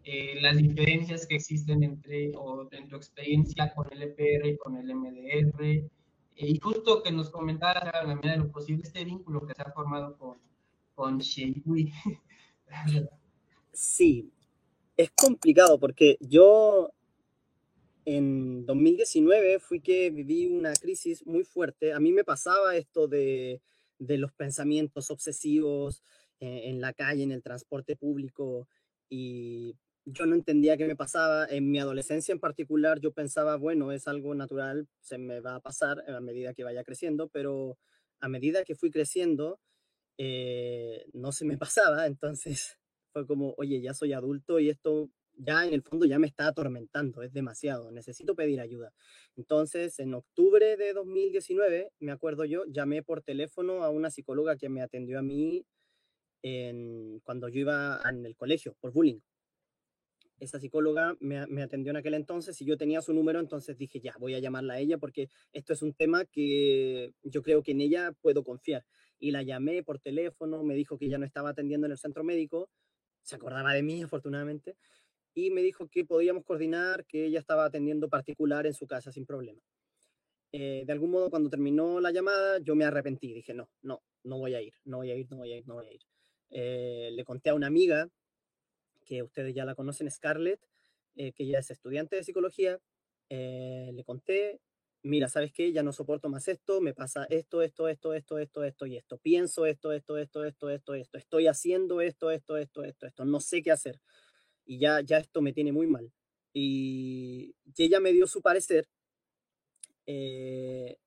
eh, las diferencias que existen entre, o en tu experiencia con el EPR y con el MDR, eh, y justo que nos comentaras a la medida de lo posible este vínculo que se ha formado con, con Sí, es complicado porque yo en 2019 fui que viví una crisis muy fuerte. A mí me pasaba esto de, de los pensamientos obsesivos eh, en la calle, en el transporte público, y yo no entendía qué me pasaba. En mi adolescencia en particular, yo pensaba, bueno, es algo natural, se me va a pasar a medida que vaya creciendo, pero a medida que fui creciendo, eh, no se me pasaba. Entonces fue como, oye, ya soy adulto y esto ya en el fondo ya me está atormentando, es demasiado, necesito pedir ayuda. Entonces, en octubre de 2019, me acuerdo yo, llamé por teléfono a una psicóloga que me atendió a mí cuando yo iba en el colegio por bullying esa psicóloga me, atendió en aquel entonces y yo tenía su número, entonces dije, ya, voy a llamarla a ella porque esto es un tema que yo creo que en ella puedo confiar. Y la llamé por teléfono, me dijo que ya no estaba atendiendo en el centro médico, se acordaba de mí afortunadamente, y me dijo que podíamos coordinar, que ella estaba atendiendo particular en su casa sin problema. Eh, de algún modo, cuando terminó la llamada, yo me arrepentí, dije, no, no, no voy a ir, no voy a ir, no voy a ir, no voy a ir. Eh, le conté a una amiga que ustedes ya la conocen, Scarlett, que ella es estudiante de psicología, le conté, mira, ¿sabes qué? Ya no soporto más esto, me pasa esto, esto, esto, esto, esto, esto y esto. Pienso esto, esto, esto, esto, esto, esto. Estoy haciendo esto, esto, esto, esto, esto. No sé qué hacer. Y ya, ya esto me tiene muy mal. Y, ella me dio su parecer. Eh,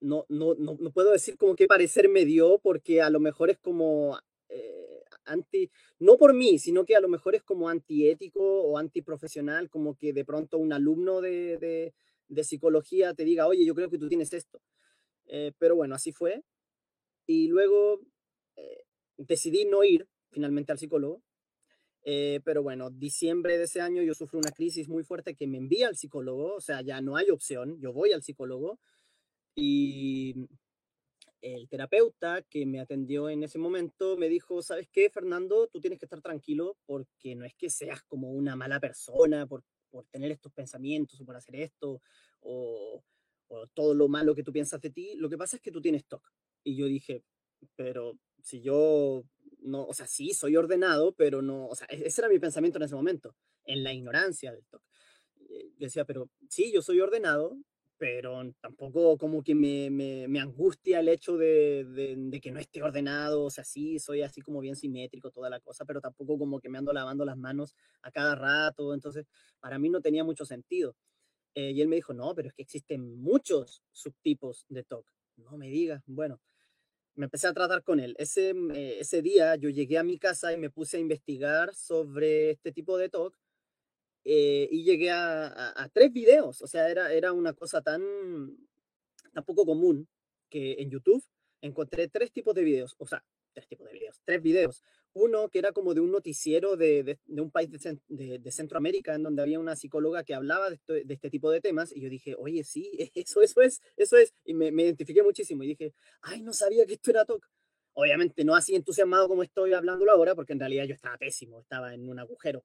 no, no, no, no, puedo decir como qué parecer me dio, porque a lo mejor es como eh, anti, no por mí, sino que a lo mejor es como antiético o antiprofesional, como que de pronto un alumno de de psicología te diga, oye, yo creo que tú tienes esto. Eh, pero bueno, así fue. Y luego eh, decidí no ir finalmente al psicólogo. Eh, pero bueno, diciembre de ese año yo sufro una crisis muy fuerte que me envía al psicólogo, o sea, ya no hay opción, yo voy al psicólogo y el terapeuta que me atendió en ese momento me dijo, ¿sabes qué, Fernando? Tú tienes que estar tranquilo porque no es que seas como una mala persona, por, por tener estos pensamientos o por hacer esto, o, todo lo malo que tú piensas de ti, lo que pasa es que tú tienes TOC. Y yo dije, pero si yo no, o sea, sí, soy ordenado, pero no, o sea, e-, ese era mi pensamiento en ese momento, en la ignorancia del TOC. Eh, yo decía, pero sí, yo soy ordenado, pero tampoco como que me, me, angustia el hecho de, de, que no esté ordenado, o sea, sí, soy así como bien simétrico, toda la cosa, pero tampoco como que me ando lavando las manos a cada rato, entonces para mí no tenía mucho sentido. Eh, y él me dijo, no, pero es que existen muchos subtipos de TOC. No me digas, bueno, me empecé a tratar con él. Ese, eh, ese día yo llegué a mi casa y me puse a investigar sobre este tipo de TOC eh, y llegué a, tres videos. O sea, era, era una cosa tan, tan poco común que en YouTube encontré tres tipos de videos. O sea, tres tipos de videos, tres videos. Uno que era como de un noticiero de, de, un país de, de, Centroamérica, en donde había una psicóloga que hablaba de, este tipo de temas, y yo dije, oye, sí, eso, eso es, eso es, y me, me, identifiqué muchísimo, y dije, ay, no sabía que esto era TOC. Obviamente no así entusiasmado como estoy hablándolo ahora, porque en realidad yo estaba pésimo, estaba en un agujero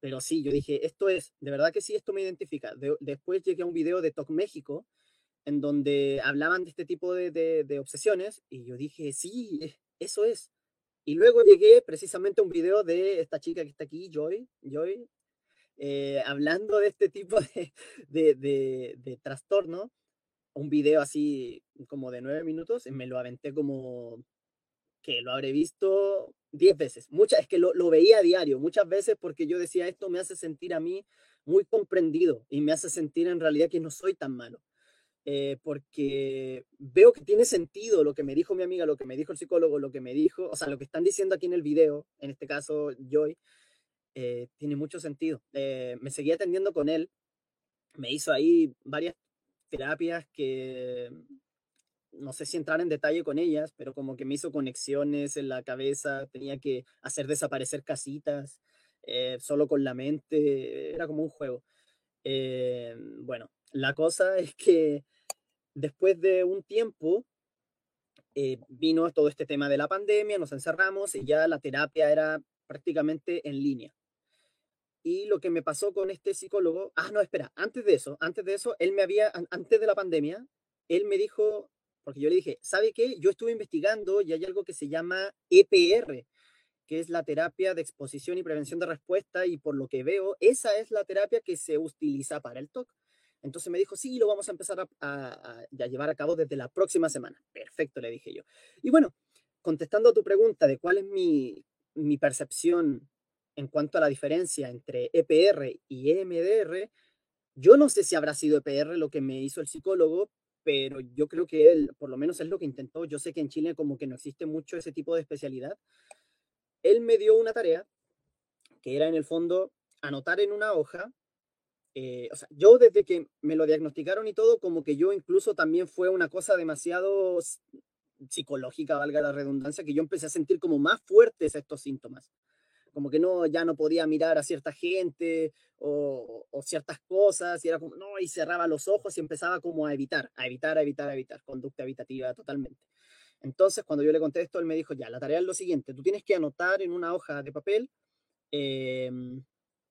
pero sí, yo dije, esto es, de verdad que sí, esto me identifica. después llegué a un video de Talk México, en donde hablaban de este tipo de, de, obsesiones, y yo dije, sí, eso es. Y luego llegué precisamente a un video de esta chica que está aquí, Joy, Joy eh, hablando de este tipo de, trastorno, un video así como de nueve minutos, y me lo aventé como que lo habré visto diez veces. Muchas, es que lo, lo, veía a diario, muchas veces porque yo decía, esto me hace sentir a mí muy comprendido y me hace sentir en realidad que no soy tan malo. Eh, porque veo que tiene sentido lo que me dijo mi amiga, lo que me dijo el psicólogo, lo que me dijo, o sea, lo que están diciendo aquí en el video, en este caso Joy, eh, tiene mucho sentido. Eh, me seguí atendiendo con él, me hizo ahí varias terapias que no sé si entrar en detalle con ellas, pero como que me hizo conexiones en la cabeza, tenía que hacer desaparecer casitas eh, solo con la mente, era como un juego. Eh, bueno, la cosa es que después de un tiempo eh, vino todo este tema de la pandemia, nos encerramos y ya la terapia era prácticamente en línea. Y lo que me pasó con este psicólogo, ah, no, espera, antes de eso, antes de eso, él me había, antes de la pandemia, él me dijo, porque yo le dije, ¿sabe qué? Yo estuve investigando y hay algo que se llama EPR, que es la terapia de exposición y prevención de respuesta, y por lo que veo, esa es la terapia que se utiliza para el TOC. Entonces me dijo, sí, lo vamos a empezar a, llevar a cabo desde la próxima semana. Perfecto, le dije yo. Y bueno, contestando a tu pregunta de cuál es mi, mi percepción en cuanto a la diferencia entre EPR y EMDR, yo no sé si habrá sido EPR lo que me hizo el psicólogo, pero yo creo que él, por lo menos es lo que intentó. Yo sé que en Chile como que no existe mucho ese tipo de especialidad. Él me dio una tarea que era en el fondo anotar en una hoja. Eh, o sea, yo desde que me lo diagnosticaron y todo, como que yo incluso también fue una cosa demasiado psicológica, valga la redundancia, que yo empecé a sentir como más fuertes estos síntomas como que no, ya no podía mirar a cierta gente o, ciertas cosas, y era como, no, y cerraba los ojos y empezaba como a evitar, a evitar, a evitar, a evitar, conducta evitativa totalmente. Entonces, cuando yo le conté esto, él me dijo, ya, la tarea es lo siguiente, tú tienes que anotar en una hoja de papel em,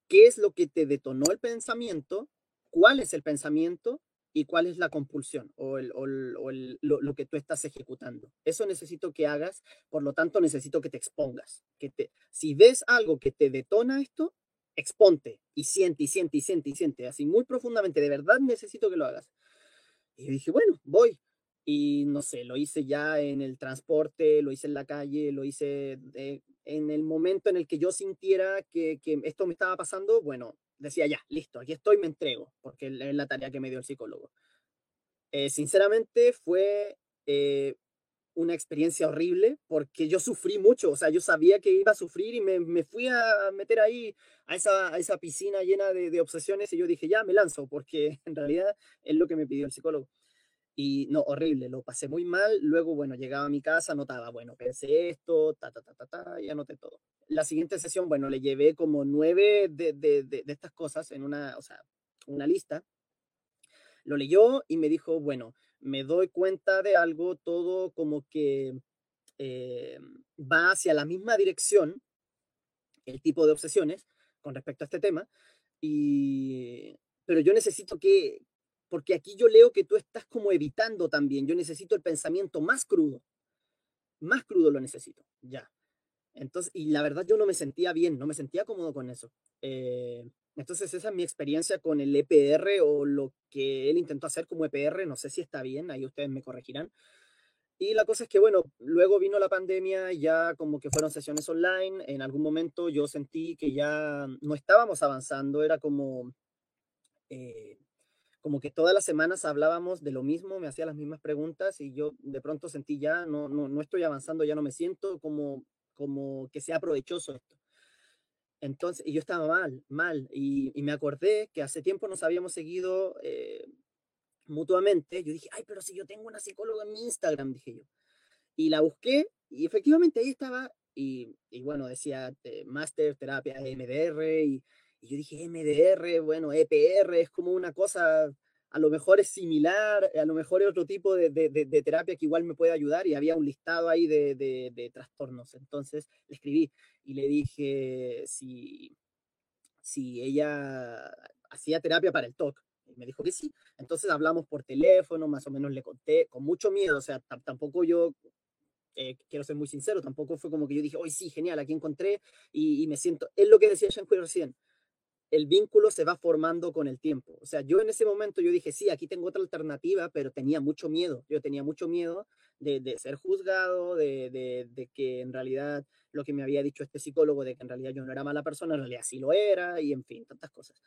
qué es lo que te detonó el pensamiento, cuál es el pensamiento y cuál es la compulsión o, el, o, lo, que tú estás ejecutando. Eso necesito que hagas, por lo tanto necesito que te expongas. Que te, si ves algo que te detona esto, exponte y siente y siente y siente y siente, así muy profundamente, de verdad necesito que lo hagas. Y dije, bueno, voy. Y no sé, lo hice ya en el transporte, lo hice en la calle, lo hice en el momento en el que yo sintiera que, que, esto me estaba pasando, bueno, decía ya, listo, aquí estoy, me entrego, porque es la tarea que me dio el psicólogo. Eh, sinceramente fue eh, una experiencia horrible porque yo sufrí mucho, o sea, yo sabía que iba a sufrir y me, me fui a meter ahí a esa, a esa piscina llena de, de, obsesiones y yo dije, ya, me lanzo, porque en realidad es lo que me pidió el psicólogo. Y no, horrible, lo pasé muy mal. Luego, bueno, llegaba a mi casa, anotaba, bueno, pensé esto, ta, ta, ta, ta, ta, y anoté todo. La siguiente sesión, bueno, le llevé como nueve de, de, de, de estas cosas en una, o sea, una lista. Lo leyó y me dijo, bueno, me doy cuenta de algo, todo como que eh, va hacia la misma dirección, el tipo de obsesiones con respecto a este tema, y, pero yo necesito que, porque aquí yo leo que tú estás como evitando también, yo necesito el pensamiento más crudo, más crudo lo necesito, ya. Entonces, y la verdad yo no me sentía bien, no me sentía cómodo con eso. Eh, entonces esa es mi experiencia con el EPR o lo que él intentó hacer como EPR, no sé si está bien, ahí ustedes me corregirán. Y la cosa es que, bueno, luego vino la pandemia, ya como que fueron sesiones online, en algún momento yo sentí que ya no estábamos avanzando, era como, eh, como que todas las semanas hablábamos de lo mismo, me hacía las mismas preguntas y yo de pronto sentí ya, no, no, no estoy avanzando, ya no me siento como, como que sea provechoso esto. Entonces, y yo estaba mal, mal, y, me acordé que hace tiempo nos habíamos seguido eh, mutuamente. Yo dije, ay, pero si yo tengo una psicóloga en mi Instagram, dije yo. Y la busqué, y efectivamente ahí estaba, y, y bueno, decía eh, Master Terapia MDR, y, y, yo dije, MDR, bueno, EPR, es como una cosa a lo mejor es similar, a lo mejor es otro tipo de, de, de, de terapia que igual me puede ayudar y había un listado ahí de, trastornos. Entonces le escribí y le dije si, si ella hacía terapia para el TOC. Y me dijo que sí. Entonces hablamos por teléfono, más o menos le conté, con mucho miedo, o sea, tampoco yo eh, quiero ser muy sincero, tampoco fue como que yo dije, hoy sí, genial, aquí encontré y, y me siento, es lo que decía Shanhui recién, el vínculo se va formando con el tiempo. O sea, yo en ese momento yo dije, sí, aquí tengo otra alternativa, pero tenía mucho miedo. Yo tenía mucho miedo de, de ser juzgado, de, de, que en realidad lo que me había dicho este psicólogo, de que en realidad yo no era mala persona, en realidad sí lo era, y en fin, tantas cosas.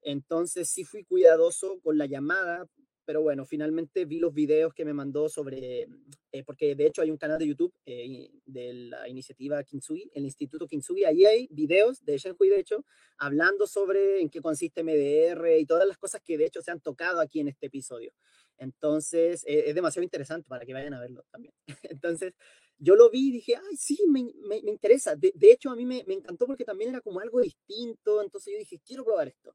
Entonces sí fui cuidadoso con la llamada, pero bueno, finalmente vi los videos que me mandó sobre, eh, porque de hecho hay un canal de YouTube eh, de la iniciativa Kintsugi, el Instituto Kintsugi, ahí hay videos de Shenhui, de hecho, hablando sobre en qué consiste MDR y todas las cosas que de hecho se han tocado aquí en este episodio. Entonces, eh, es demasiado interesante para que vayan a verlo también. Entonces, yo lo vi y dije, ay, sí, me, me, me interesa. De, de, hecho, a mí me, me encantó porque también era como algo distinto, entonces yo dije, quiero probar esto.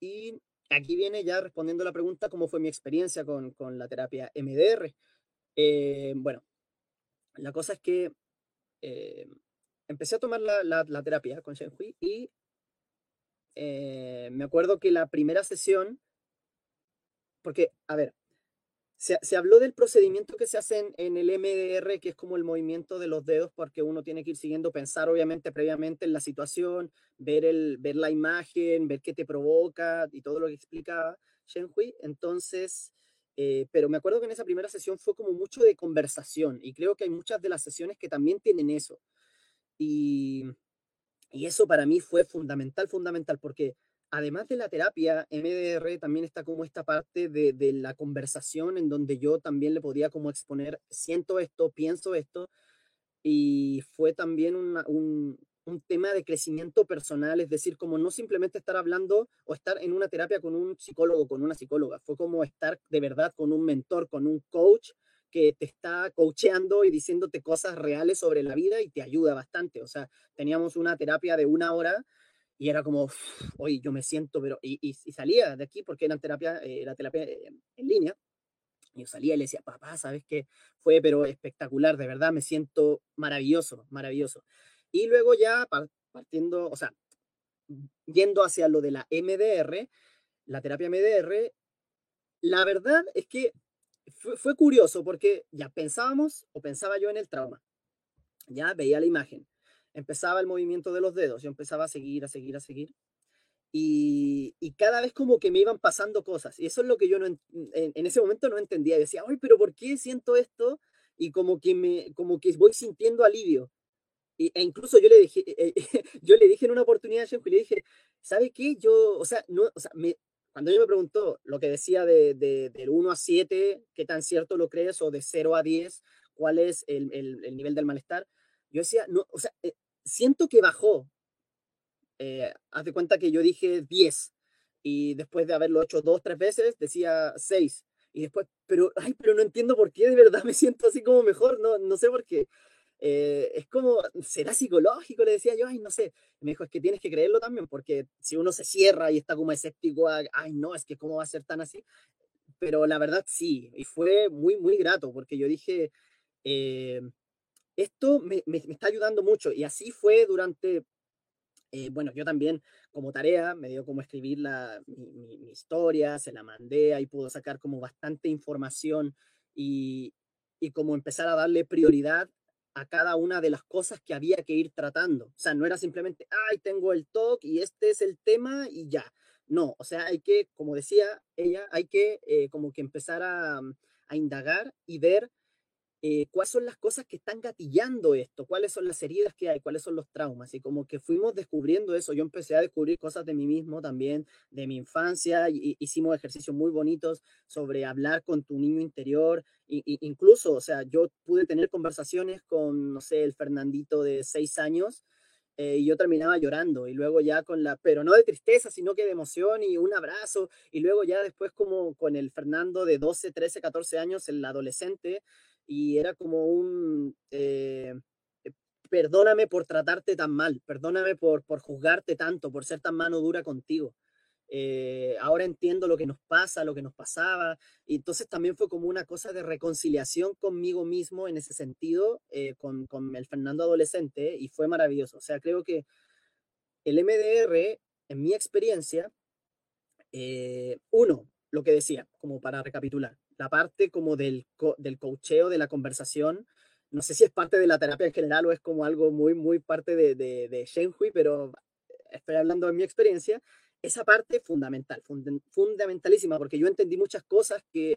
Y aquí viene ya respondiendo la pregunta, ¿cómo fue mi experiencia con, con la terapia MDR? Eh, bueno, la cosa es que eh, empecé a tomar la, la, terapia con Shenhui y eh, me acuerdo que la primera sesión, porque, a ver, se, habló del procedimiento que se hace en, en, el MDR, que es como el movimiento de los dedos, porque uno tiene que ir siguiendo, pensar obviamente previamente en la situación, ver, el, ver la imagen, ver qué te provoca y todo lo que explicaba Shenhui. Entonces, eh, pero me acuerdo que en esa primera sesión fue como mucho de conversación y creo que hay muchas de las sesiones que también tienen eso. Y, y eso para mí fue fundamental, fundamental, porque además de la terapia, MDR también está como esta parte de, de, la conversación en donde yo también le podía como exponer, siento esto, pienso esto, y fue también un, un, tema de crecimiento personal, es decir, como no simplemente estar hablando o estar en una terapia con un psicólogo, con una psicóloga, fue como estar de verdad con un mentor, con un coach que te está coacheando y diciéndote cosas reales sobre la vida y te ayuda bastante. O sea, teníamos una terapia de una hora y era como, hoy yo me siento, pero, y, y, salía de aquí porque era terapia, eh, era terapia eh, en línea, y yo salía y le decía, papá, ¿sabes qué? Fue, pero espectacular, de verdad, me siento maravilloso, maravilloso. Y luego ya partiendo, o sea, yendo hacia lo de la MDR, la terapia MDR, la verdad es que fue, fue curioso porque ya pensábamos, o pensaba yo en el trauma, ya veía la imagen, empezaba el movimiento de los dedos, yo empezaba a seguir, a seguir, a seguir. Y, y, cada vez como que me iban pasando cosas. Y eso es lo que yo no, en, ese momento no entendía. decía, ay, pero ¿por qué siento esto? Y como que, me, como que voy sintiendo alivio. Y, e incluso yo le dije, eh, yo le dije en una oportunidad a le dije, ¿sabe qué? Yo, o sea, no, o sea cuando ella me preguntó lo que decía de, de, del 1 a 7, qué tan cierto lo crees, o de 0 a 10, cuál es el, el nivel del malestar, yo decía, no, o sea, eh, siento que bajó. Eh, haz de cuenta que yo dije 10 y después de haberlo hecho dos, tres veces, decía 6. Y después, pero, ay, pero no entiendo por qué, de verdad me siento así como mejor, no, no sé por qué. Eh, es como, ¿será psicológico? Le decía yo, ay, no sé. me dijo, es que tienes que creerlo también, porque si uno se cierra y está como escéptico, ay, no, es que cómo va a ser tan así. Pero la verdad sí, y fue muy, muy grato, porque yo dije, eh, esto me, está ayudando mucho, y así fue durante eh, bueno, yo también como tarea me dio como escribir la, mi, mi, historia, se la mandé, ahí pudo sacar como bastante información y, y como empezar a darle prioridad a cada una de las cosas que había que ir tratando. O sea, no era simplemente, ay, tengo el talk y este es el tema y ya. No, o sea, hay que, como decía ella, hay que eh, como que empezar a, a indagar y ver eh, cuáles son las cosas que están gatillando esto, cuáles son las heridas que hay, cuáles son los traumas. Y como que fuimos descubriendo eso, yo empecé a descubrir cosas de mí mismo también, de mi infancia, y, hicimos ejercicios muy bonitos sobre hablar con tu niño interior, y, incluso, o sea, yo pude tener conversaciones con, no sé, el Fernandito de seis años. Eh, y yo terminaba llorando y luego ya con la, pero no de tristeza, sino que de emoción y un abrazo y luego ya después como con el Fernando de 12, 13, 14 años, el adolescente, y era como un, eh, eh, perdóname por tratarte tan mal, perdóname por, por juzgarte tanto, por ser tan mano dura contigo. Eh, ahora entiendo lo que nos pasa, lo que nos pasaba, y entonces también fue como una cosa de reconciliación conmigo mismo en ese sentido, con, con, el Fernando adolescente, y fue maravilloso. O sea, creo que el MDR, en mi experiencia, uno, lo que decía, como para recapitular, la parte como del, del coacheo, de la conversación. No sé si es parte de la terapia en general o es como algo muy, muy parte de, de, de Shenhui, pero estoy hablando de mi experiencia. Esa parte fundamental, fundamentalísima, porque yo entendí muchas cosas que,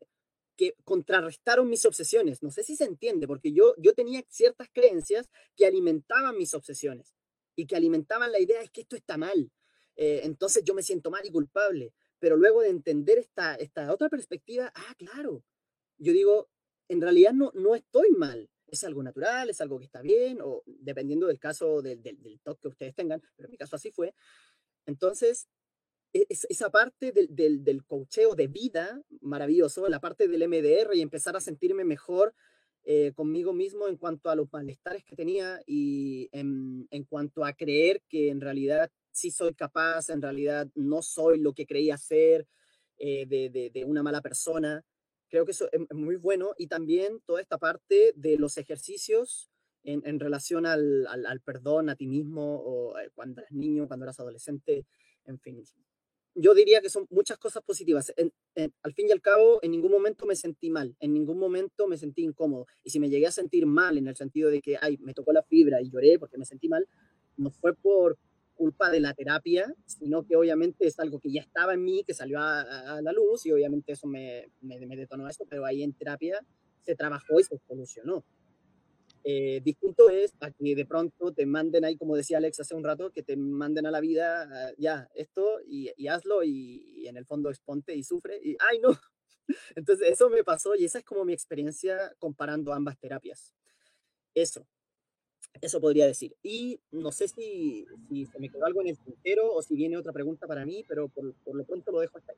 que contrarrestaron mis obsesiones. No sé si se entiende, porque yo, yo tenía ciertas creencias que alimentaban mis obsesiones y que alimentaban la idea es que esto está mal. Eh, entonces yo me siento mal y culpable pero luego de entender esta, esta otra perspectiva, ah, claro, yo digo, en realidad no, no estoy mal, es algo natural, es algo que está bien, o dependiendo del caso del, del, del que ustedes tengan, pero en mi caso así fue. Entonces, e, es, esa parte del, del, del de vida, maravilloso, la parte del MDR y empezar a sentirme mejor eh, conmigo mismo en cuanto a los malestares que tenía y en, en, cuanto a creer que en realidad sí soy capaz, en realidad no soy lo que creía ser, eh, de, de, una mala persona. Creo que eso es muy bueno y también toda esta parte de los ejercicios en, en relación al, al, perdón a ti mismo o eh, cuando eras niño, cuando eras adolescente, en fin. Yo diría que son muchas cosas positivas. En, al fin y al cabo, en ningún momento me sentí mal, en ningún momento me sentí incómodo. Y si me llegué a sentir mal en el sentido de que, ay, me tocó la fibra y lloré porque me sentí mal, no fue por, culpa de la terapia, sino que obviamente es algo que ya estaba en mí, que salió a, a la luz y obviamente eso me, me, me, detonó esto, pero ahí en terapia se trabajó y se solucionó. Eh, distinto es a que de pronto te manden ahí, como decía Alex hace un rato, que te manden a la vida, ya, esto y, y hazlo y, y, en el fondo exponte y sufre y, ay no. Entonces eso me pasó y esa es como mi experiencia comparando ambas terapias. Eso, eso podría decir. Y no sé si, si, se me quedó algo en el tintero o si viene otra pregunta para mí, pero por, por lo pronto lo dejo hasta ahí.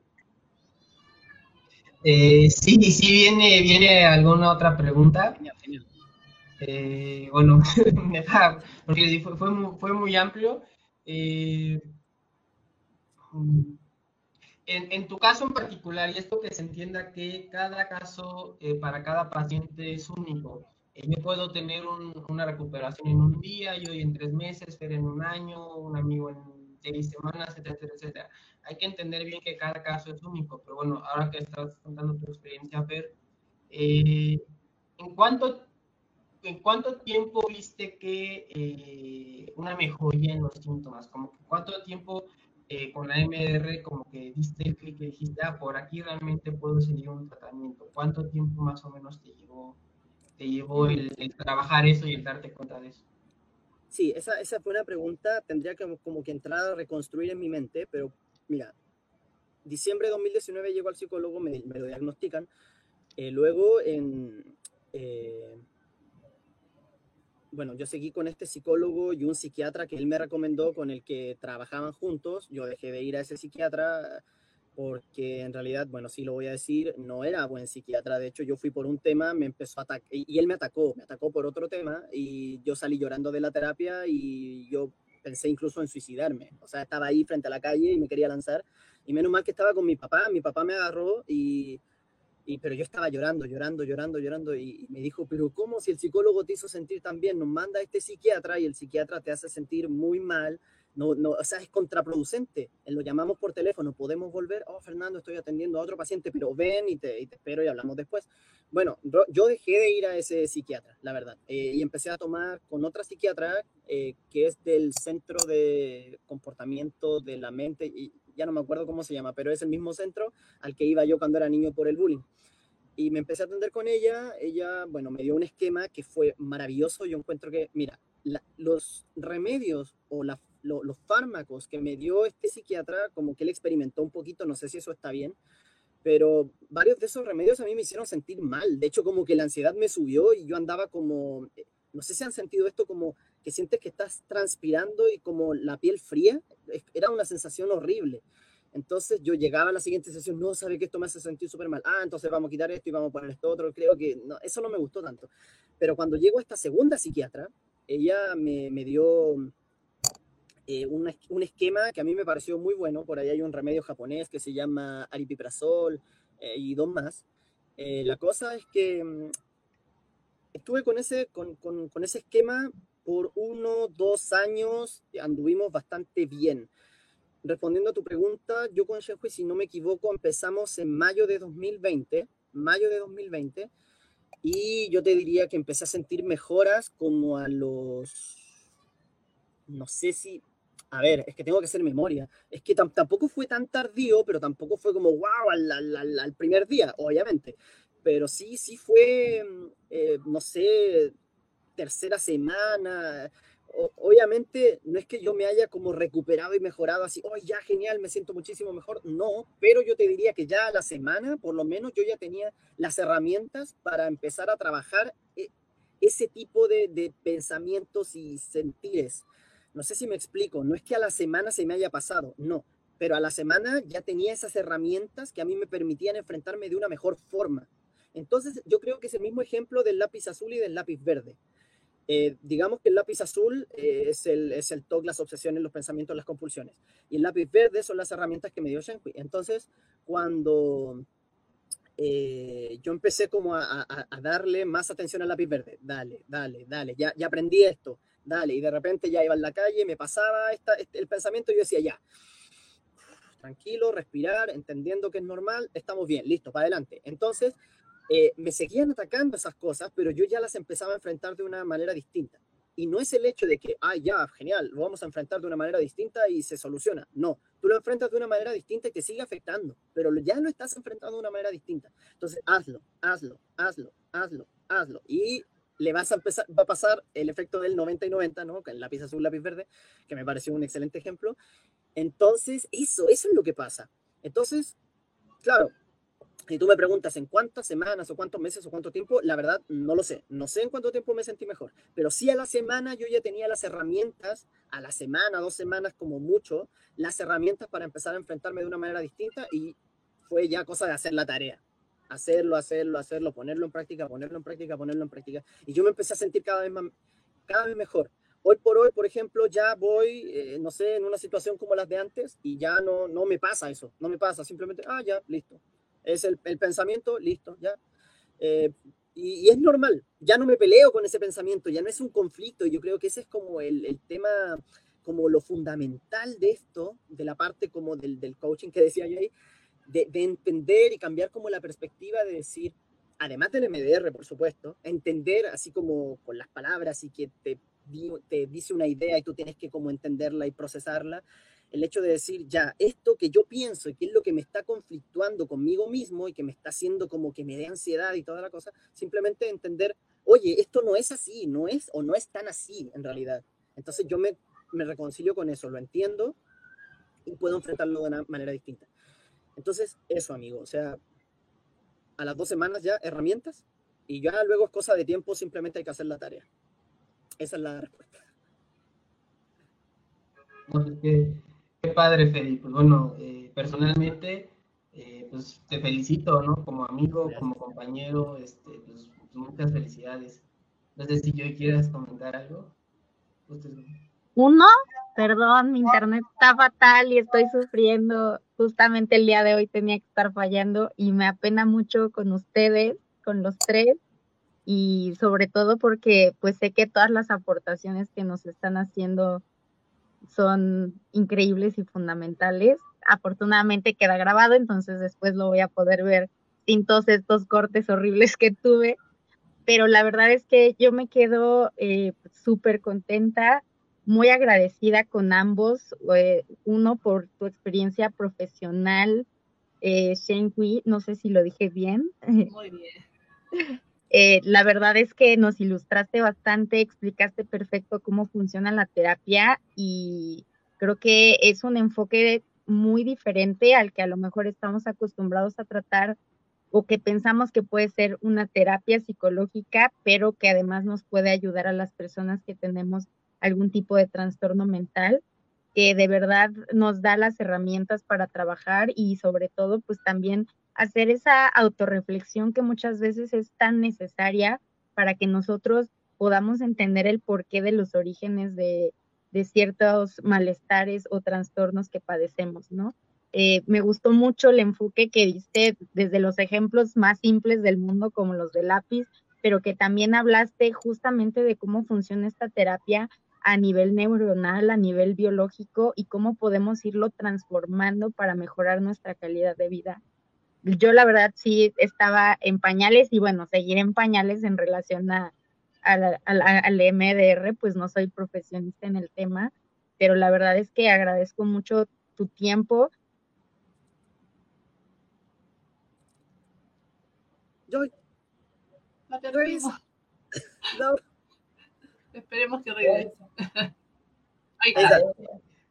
Eh, sí, sí viene, viene alguna otra pregunta. Genial, genial. Eh, bueno, porque fue, fue, muy, fue muy amplio. Eh, en, en, tu caso en particular, y esto que se entienda que cada caso eh, para cada paciente es único, yo puedo tener un, una recuperación en un día, yo en tres meses, Fer en un año, un amigo en seis semanas, etcétera, etcétera. Hay que entender bien que cada caso es único, pero bueno, ahora que estás contando tu experiencia, Fer, eh, ¿en cuánto ¿en cuánto tiempo viste que eh, una mejoría en los síntomas? Como ¿Cuánto tiempo eh, con la MR como que diste el clic y dijiste, ah, por aquí realmente puedo seguir un tratamiento? ¿Cuánto tiempo más o menos te llevó, te llevó el, trabajar eso y el darte cuenta de eso? Sí, esa, esa fue una pregunta, tendría que, como que entrar a reconstruir en mi mente, pero mira, diciembre de 2019 llego al psicólogo, me, me lo diagnostican, eh, luego en... Eh, bueno, yo seguí con este psicólogo y un psiquiatra que él me recomendó con el que trabajaban juntos. Yo dejé de ir a ese psiquiatra porque en realidad, bueno, sí lo voy a decir, no era buen psiquiatra. De hecho, yo fui por un tema, me empezó a atacar, y él me atacó, me atacó por otro tema, y yo salí llorando de la terapia y yo pensé incluso en suicidarme. O sea, estaba ahí frente a la calle y me quería lanzar. Y menos mal que estaba con mi papá, mi papá me agarró y y, pero yo estaba llorando, llorando, llorando, llorando y, me dijo, pero ¿cómo si el psicólogo te hizo sentir tan bien? Nos manda este psiquiatra y el psiquiatra te hace sentir muy mal. No, no, o sea, es contraproducente. Lo llamamos por teléfono, podemos volver. Oh, Fernando, estoy atendiendo a otro paciente, pero ven y te, y te espero y hablamos después. Bueno, yo dejé de ir a ese psiquiatra, la verdad, eh, y empecé a tomar con otra psiquiatra eh, que es del Centro de Comportamiento de la Mente y ya no me acuerdo cómo se llama, pero es el mismo centro al que iba yo cuando era niño por el bullying. Y me empecé a atender con ella, ella, bueno, me dio un esquema que fue maravilloso, yo encuentro que, mira, los remedios o los fármacos que me dio este psiquiatra, como que él experimentó un poquito, no sé si eso está bien, pero varios de esos remedios a mí me hicieron sentir mal. De hecho, como que la ansiedad me subió y yo andaba como, no sé si han sentido esto como que sientes que estás transpirando y como la piel fría, era una sensación horrible. Entonces yo llegaba a la siguiente sesión, no, sabe que esto me hace sentir súper mal. Ah, entonces vamos a quitar esto y vamos a poner esto otro. Creo que eso no me gustó tanto. Pero cuando llego a esta segunda psiquiatra, ella me, me dio eh, un, un, esquema que a mí me pareció muy bueno. Por ahí hay un remedio japonés que se llama aripiprazol eh, y dos más. Eh, la cosa es que mm, estuve con ese, con, con, con ese esquema por uno, dos años, anduvimos bastante bien. Respondiendo a tu pregunta, yo con Shenhui, si no me equivoco, empezamos en mayo de 2020, mayo de 2020, y yo te diría que empecé a sentir mejoras como a los, no sé si, a ver, es que tengo que hacer memoria, es que tampoco fue tan tardío, pero tampoco fue como, wow, al, al primer día, obviamente, pero sí, sí fue, eh, no sé, tercera semana. obviamente no es que yo me haya como recuperado y mejorado así, oh, ya genial, me siento muchísimo mejor. No, pero yo te diría que ya a la semana, por lo menos, yo ya tenía las herramientas para empezar a trabajar eh, ese tipo de, de pensamientos y sentires. No sé si me explico, no es que a la semana se me haya pasado, no, pero a la semana ya tenía esas herramientas que a mí me permitían enfrentarme de una mejor forma. Entonces, yo creo que es el mismo ejemplo del lápiz azul y del lápiz verde. Eh, digamos que el lápiz azul eh, es, el, es el TOC, las obsesiones, los pensamientos, las compulsiones. Y el lápiz verde son las herramientas que me dio Shenhui. Entonces, cuando eh, yo empecé como a, a, darle más atención al lápiz verde, dale, dale, dale, ya, ya aprendí esto, dale, y de repente ya iba en la calle, me pasaba esta, este, el pensamiento y yo decía, ya, tranquilo, respirar, entendiendo que es normal, estamos bien, listo, para adelante. Entonces, eh, me seguían atacando esas cosas, pero yo ya las empezaba a enfrentar de una manera distinta. Y no es el hecho de que, ah, ya, genial, lo vamos a enfrentar de una manera distinta y se soluciona. No, tú lo enfrentas de una manera distinta y te sigue afectando, pero ya lo estás enfrentando de una manera distinta. Entonces, hazlo, hazlo, hazlo, hazlo, hazlo. Y le vas a va a pasar el efecto del 90 y 90, ¿no? El lápiz azul, lápiz verde, que me pareció un excelente ejemplo. Entonces, eso, eso es lo que pasa. Entonces, claro, si tú me preguntas en cuántas semanas o cuántos meses o cuánto tiempo, la verdad no lo sé. No sé en cuánto tiempo me sentí mejor, pero sí a la semana yo ya tenía las herramientas, a la semana, dos semanas como mucho, las herramientas para empezar a enfrentarme de una manera distinta y fue ya cosa de hacer la tarea. Hacerlo, hacerlo, hacerlo, ponerlo en práctica, ponerlo en práctica, ponerlo en práctica. Y yo me empecé a sentir cada vez, más, cada vez mejor. Hoy por hoy, por ejemplo, ya voy, eh, no sé, en una situación como las de antes y ya no, no me pasa eso, no me pasa, simplemente, ah, ya, listo, es el, pensamiento, listo, ya. Eh, y, es normal, ya no me peleo con ese pensamiento, ya no es un conflicto. Yo creo que ese es como el, el tema, como lo fundamental de esto, de la parte como del, del coaching que decía yo ahí, de, de, entender y cambiar como la perspectiva de decir, además del MDR, por supuesto, entender así como con las palabras y que te, te dice una idea y tú tienes que como entenderla y procesarla, el hecho de decir, ya, esto que yo pienso y que es lo que me está conflictuando conmigo mismo y que me está haciendo como que me dé ansiedad y toda la cosa, simplemente entender, oye, esto no es así, no es o no es tan así en realidad. Entonces yo me, me reconcilio con eso, lo entiendo y puedo enfrentarlo de una manera distinta. Entonces, eso, amigo, o sea, a las dos semanas ya herramientas y ya luego es cosa de tiempo, simplemente hay que hacer la tarea. Esa es la respuesta. qué, padre, Felipe. Pues bueno, eh, personalmente, eh, pues te felicito, ¿no? Como amigo, como compañero, este, pues, muchas felicidades. No sé si yo quieras comentar algo. Uno, perdón, mi internet está fatal y estoy sufriendo. Justamente el día de hoy tenía que estar fallando y me apena mucho con ustedes, con los tres, y sobre todo porque pues sé que todas las aportaciones que nos están haciendo son increíbles y fundamentales. Afortunadamente queda grabado, entonces después lo voy a poder ver sin todos estos cortes horribles que tuve. Pero la verdad es que yo me quedo eh, súper contenta muy agradecida con ambos, eh, uno por tu experiencia profesional, eh, Shen no sé si lo dije bien. Muy bien. Eh, la verdad es que nos ilustraste bastante, explicaste perfecto cómo funciona la terapia y creo que es un enfoque muy diferente al que a lo mejor estamos acostumbrados a tratar o que pensamos que puede ser una terapia psicológica, pero que además nos puede ayudar a las personas que tenemos algún tipo de trastorno mental, que de verdad nos da las herramientas para trabajar y sobre todo pues también hacer esa autorreflexión que muchas veces es tan necesaria para que nosotros podamos entender el porqué de los orígenes de, ciertos malestares o trastornos que padecemos, ¿no? Eh, me gustó mucho el enfoque que diste desde los ejemplos más simples del mundo, como los de lápiz, pero que también hablaste justamente de cómo funciona esta terapia a nivel neuronal, a nivel biológico y cómo podemos irlo transformando para mejorar nuestra calidad de vida. Yo la verdad sí estaba en pañales y bueno, seguir en pañales en relación a, al MDR, pues no soy profesionista en el tema, pero la verdad es que agradezco mucho tu tiempo. Joy. No. Esperemos que regrese.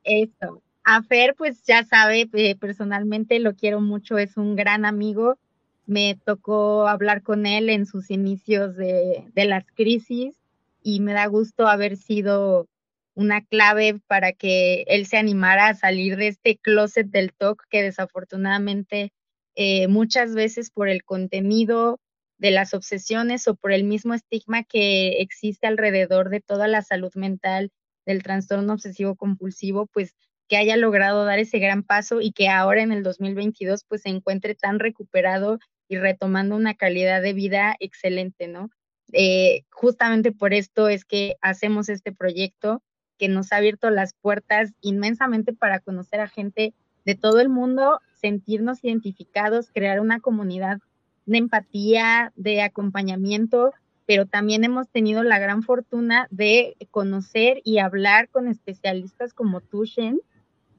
Eso. A Fer, pues ya sabe, eh, personalmente lo quiero mucho, es un gran amigo. Me tocó hablar con él en sus inicios de, de las crisis y me da gusto haber sido una clave para que él se animara a salir de este closet del TOC que desafortunadamente eh, muchas veces por el contenido de las obsesiones o por el mismo estigma que existe alrededor de toda la salud mental del trastorno obsesivo compulsivo, pues que haya logrado dar ese gran paso y que ahora en el 2022 pues se encuentre tan recuperado y retomando una calidad de vida excelente, ¿no? Eh, justamente por esto es que hacemos este proyecto que nos ha abierto las puertas inmensamente para conocer a gente de todo el mundo, sentirnos identificados, crear una comunidad de empatía, de acompañamiento, pero también hemos tenido la gran fortuna de conocer y hablar con especialistas como Tushen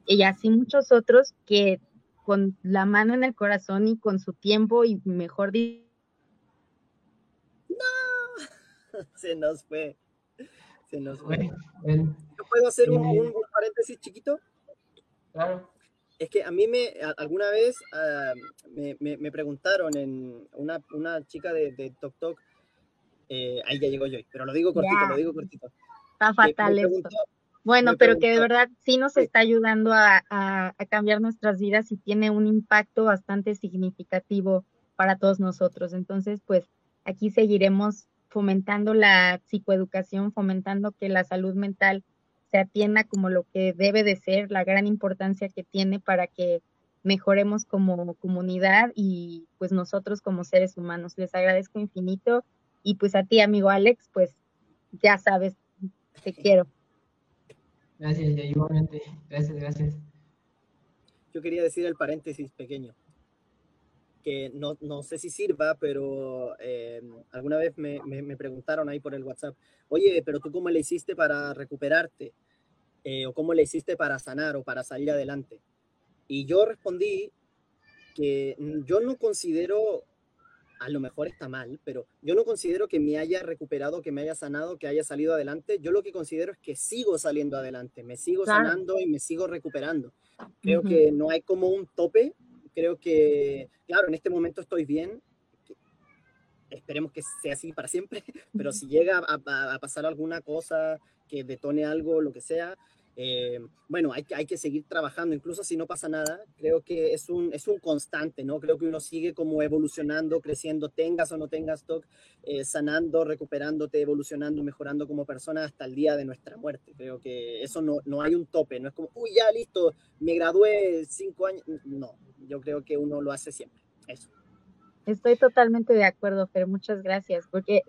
y así muchos otros que con la mano en el corazón y con su tiempo y mejor no. Se nos fue. Se nos fue. Puedo hacer un, un, paréntesis chiquito claro es que a mí me, alguna vez ah, me, me, preguntaron en una, una chica de, de Tok Tok, eh, ahí ya llegó yo, pero lo digo cortito, lo digo cortito. Está fatal esto. Bueno, pero que de verdad sí nos está ayudando a, a, a, cambiar nuestras vidas y tiene un impacto bastante significativo para todos nosotros. Entonces, pues aquí seguiremos fomentando la psicoeducación, fomentando que la salud mental se atienda como lo que debe de ser, la gran importancia que tiene para que mejoremos como comunidad y pues nosotros como seres humanos. Les agradezco infinito y pues a ti, amigo Alex, pues ya sabes, te quiero. Gracias, igualmente. Gracias, gracias. Yo quería decir el paréntesis pequeño. que no, no sé si sirva, pero eh, alguna vez me, me, me, preguntaron ahí por el WhatsApp, oye, pero tú cómo le hiciste para recuperarte? Eh, o cómo le hiciste para sanar o para salir adelante. Y yo respondí que yo no considero, a lo mejor está mal, pero yo no considero que me haya recuperado, que me haya sanado, que haya salido adelante. Yo lo que considero es que sigo saliendo adelante, me sigo claro. sanando y me sigo recuperando. Creo uh -huh. que no hay como un tope. Creo que, claro, en este momento estoy bien. Esperemos que sea así para siempre, pero si llega a, a, a pasar alguna cosa que detone algo, lo que sea, eh, bueno, hay, hay, que seguir trabajando, incluso si no pasa nada, creo que es un, es un constante, ¿no? Creo que uno sigue como evolucionando, creciendo, tengas o no tengas stock, eh, sanando, recuperándote, evolucionando, mejorando como persona hasta el día de nuestra muerte. Creo que eso no, no hay un tope, no es como, uy, ya listo, me gradué cinco años. No, yo creo que uno lo hace siempre. Eso. Estoy totalmente de acuerdo, pero muchas gracias, porque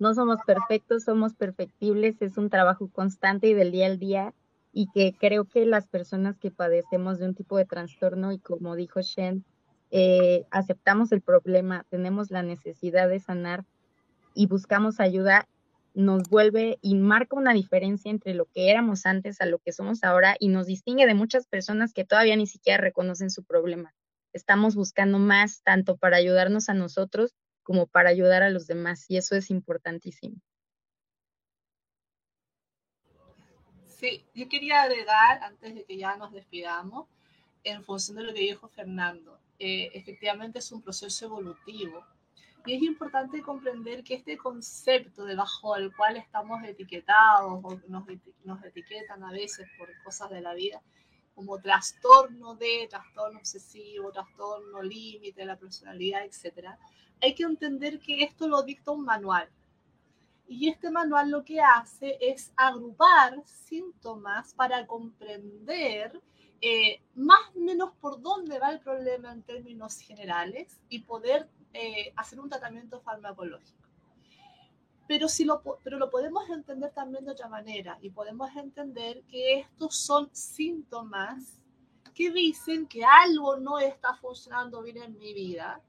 no somos perfectos, somos perfectibles, es un trabajo constante y del día al día y que creo que las personas que padecemos de un tipo de trastorno y como dijo Shen, eh, aceptamos el problema, tenemos la necesidad de sanar y buscamos ayuda, nos vuelve y marca una diferencia entre lo que éramos antes a lo que somos ahora y nos distingue de muchas personas que todavía ni siquiera reconocen su problema. Estamos buscando más tanto para ayudarnos a nosotros como para ayudar a los demás y eso es importantísimo. Sí, yo quería agregar, antes de que ya nos despidamos, en función de lo que dijo Fernando, eh, efectivamente es un proceso evolutivo y es importante comprender que este concepto debajo del cual estamos etiquetados o nos, nos etiquetan a veces por cosas de la vida, como trastorno de, trastorno obsesivo, trastorno límite de la personalidad, etc., hay que entender que esto lo dicta un manual y este manual lo que hace es agrupar síntomas para comprender eh, más o menos por dónde va el problema en términos generales y poder eh, hacer un tratamiento farmacológico. Pero, si lo, pero lo podemos entender también de otra manera y podemos entender que estos son síntomas que dicen que algo no está funcionando bien en mi vida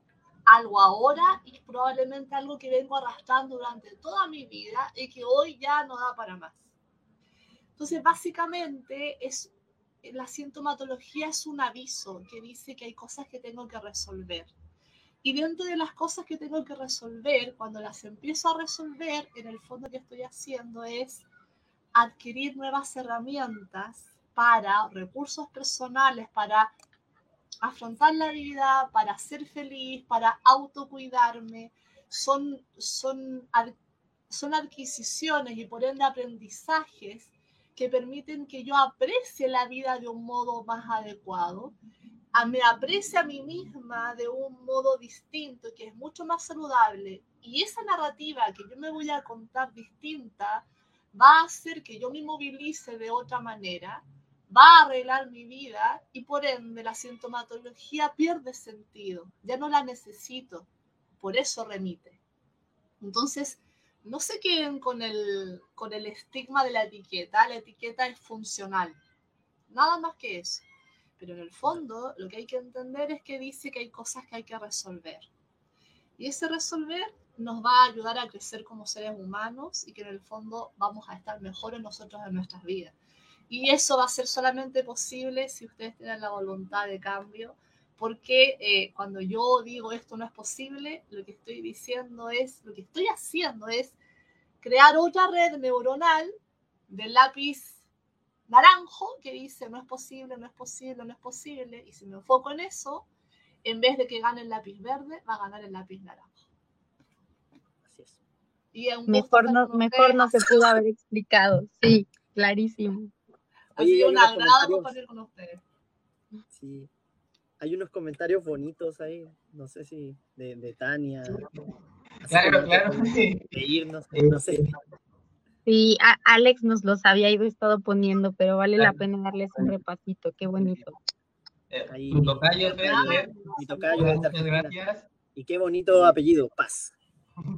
algo ahora y probablemente algo que vengo arrastrando durante toda mi vida y que hoy ya no da para más. Entonces, básicamente, es, la sintomatología es un aviso que dice que hay cosas que tengo que resolver. Y dentro de las cosas que tengo que resolver, cuando las empiezo a resolver, en el fondo que estoy haciendo es adquirir nuevas herramientas para recursos personales, para afrontar la vida, para ser feliz, para autocuidarme, son, son, son adquisiciones y por ende aprendizajes que permiten que yo aprecie la vida de un modo más adecuado, a, me aprecie a mí misma de un modo distinto, que es mucho más saludable. Y esa narrativa que yo me voy a contar distinta va a hacer que yo me movilice de otra manera va a arreglar mi vida y por ende la sintomatología pierde sentido, ya no la necesito, por eso remite. Entonces, no se queden con el, con el estigma de la etiqueta, la etiqueta es funcional, nada más que eso. Pero en el fondo lo que hay que entender es que dice que hay cosas que hay que resolver. Y ese resolver nos va a ayudar a crecer como seres humanos y que en el fondo vamos a estar mejores nosotros en nuestras vidas. Y eso va a ser solamente posible si ustedes tienen la voluntad de cambio, porque eh, cuando yo digo esto no es posible, lo que estoy diciendo es, lo que estoy haciendo es crear otra red neuronal del lápiz naranjo que dice no es posible, no es posible, no es posible, y si me enfoco en eso, en vez de que gane el lápiz verde, va a ganar el lápiz naranjo. Así es. Y mejor no, mejor no se pudo haber explicado, sí, clarísimo. Ha sido un agrado compartir con ustedes. Sí. Hay unos comentarios bonitos ahí, no sé si de, de Tania. Claro, claro. De irnos, no sé. Sí, a Alex nos los había ido estado poniendo, pero vale la pena darles un repasito, qué bonito. Eh, ahí, tu tocayo, mi tocayo de Muchas gracias. Y qué bonito apellido, Paz.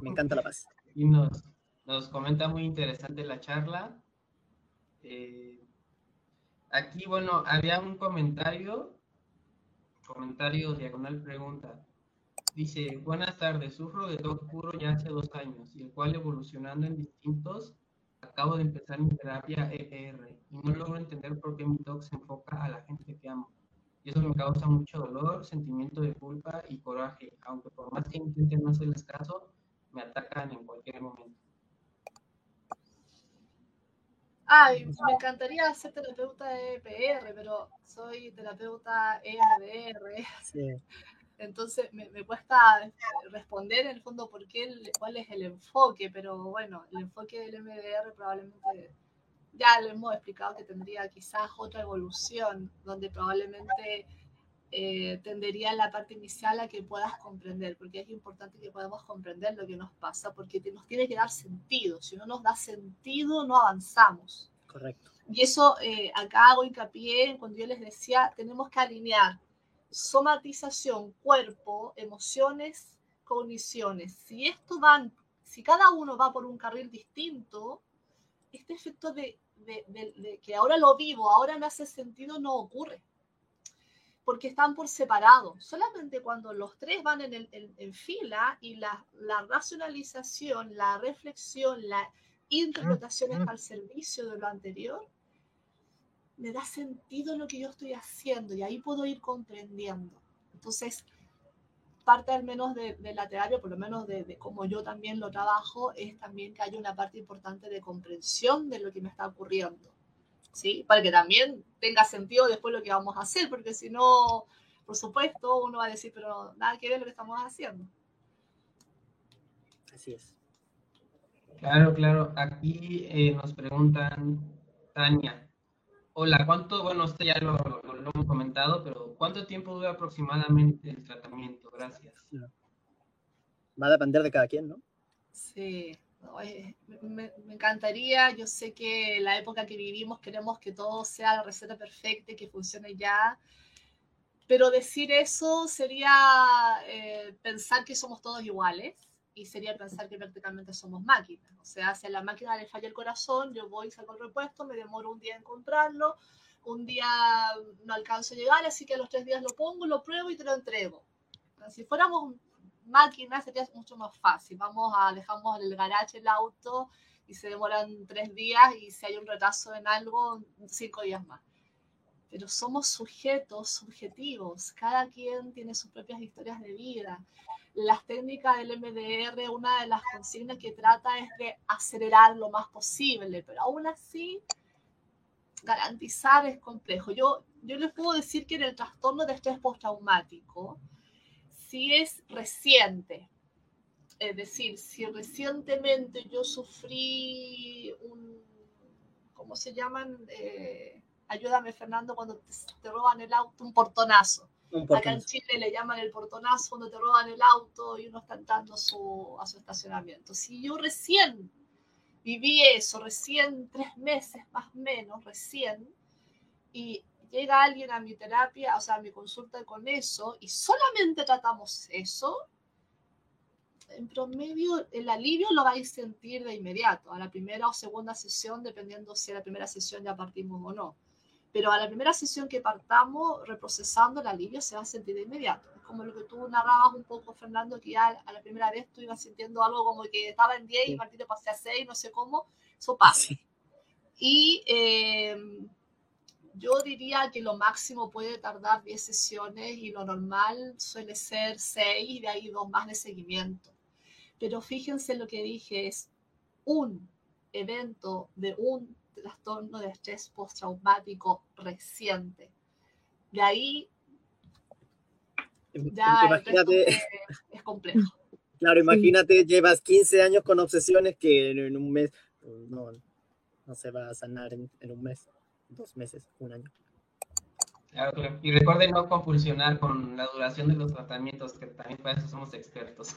Me encanta la paz. Y nos, nos comenta muy interesante la charla. Eh, aquí, bueno, había un comentario, comentario diagonal pregunta. Dice, buenas tardes, sufro de TOC puro ya hace dos años, y el cual evolucionando en distintos, acabo de empezar mi terapia EPR, y no logro entender por qué mi TOC se enfoca a la gente que amo. Y eso me causa mucho dolor, sentimiento de culpa y coraje, aunque por más que intente no hacerles caso, me atacan en cualquier momento. Ay, me encantaría ser terapeuta de EPR, pero soy terapeuta EMDR. Sí. Entonces me, cuesta responder en el fondo por qué, cuál es el enfoque, pero bueno, el enfoque del MDR probablemente ya le hemos explicado que tendría quizás otra evolución, donde probablemente eh, tendería la parte inicial a que puedas comprender, porque es importante que podamos comprender lo que nos pasa, porque nos tiene que dar sentido. Si no nos da sentido, no avanzamos. Correcto. Y eso eh, acá hago hincapié cuando yo les decía, tenemos que alinear somatización, cuerpo, emociones, cogniciones. Si esto van, si cada uno va por un carril distinto, este efecto de, que ahora lo vivo, ahora me hace sentido, no ocurre. Porque están por separado. Solamente cuando los tres van en, en, fila y la, la, racionalización, la reflexión, la interpretación es al servicio de lo anterior, me da sentido lo que yo estoy haciendo y ahí puedo ir comprendiendo. Entonces, parte al menos de, la terapia, por lo menos de, de, cómo yo también lo trabajo, es también que haya una parte importante de comprensión de lo que me está ocurriendo, ¿sí? Para que también tenga sentido después lo que vamos a hacer, porque si no, por supuesto, uno va a decir, pero nada que ver lo que estamos haciendo. Así es. Claro, claro. Aquí eh, nos preguntan, Tania, Hola, ¿cuánto, bueno, esto ya lo, hemos comentado, pero ¿cuánto tiempo dura aproximadamente el tratamiento? Gracias. Va a depender de cada quien, ¿no? Sí, me, encantaría, yo sé que la época que vivimos queremos que todo sea la receta perfecta y que funcione ya, pero decir eso sería eh, pensar que somos todos iguales y sería pensar que prácticamente somos máquinas. O sea, si a la máquina le falla el corazón, yo voy, saco el repuesto, me demoro un día en comprarlo, un día no alcanzo a llegar, así que a los tres días lo pongo, lo pruebo y te lo entrego. Si fuéramos máquinas sería mucho más fácil. Vamos a, dejamos el garaje el auto y se demoran tres días y si hay un retraso en algo, cinco días más. Pero somos sujetos subjetivos, cada quien tiene sus propias historias de vida las técnicas del MDR, una de las consignas que trata es de acelerar lo más posible, pero aún así garantizar es complejo. Yo, yo les puedo decir que en el trastorno de estrés postraumático, si es reciente, es decir, si recientemente yo sufrí un, ¿cómo se llaman? Eh, ayúdame Fernando, cuando te roban el auto, un portonazo Acá en Chile le llaman el portonazo cuando te roban el auto y uno está entrando su, a su estacionamiento. Si yo recién viví eso, recién tres meses más o menos, recién, y llega alguien a mi terapia, o sea, a mi consulta con eso, y solamente tratamos eso, en promedio el alivio lo vais a sentir de inmediato, a la primera o segunda sesión, dependiendo si a la primera sesión ya partimos o no pero a la primera sesión que partamos reprocesando el alivio se va a sentir de inmediato. Es como lo que tú narrabas un poco, Fernando, que ya a la primera vez tú ibas sintiendo algo como que estaba en 10 y Martín te pasé a 6, no sé cómo, eso pasa. Y em, yo diría que lo máximo puede tardar 10 sesiones y lo normal suele ser 6 y de ahí dos más de seguimiento. Pero fíjense lo que dije, es un evento de un trastorno de estrés postraumático reciente. De ahí ya imagínate, es, complejo. Claro, imagínate, llevas 15 años con obsesiones que en un mes no, no se va a sanar en, un mes, dos meses, un año. Claro, y recuerden no compulsionar con la duración de los tratamientos, que también para eso somos expertos.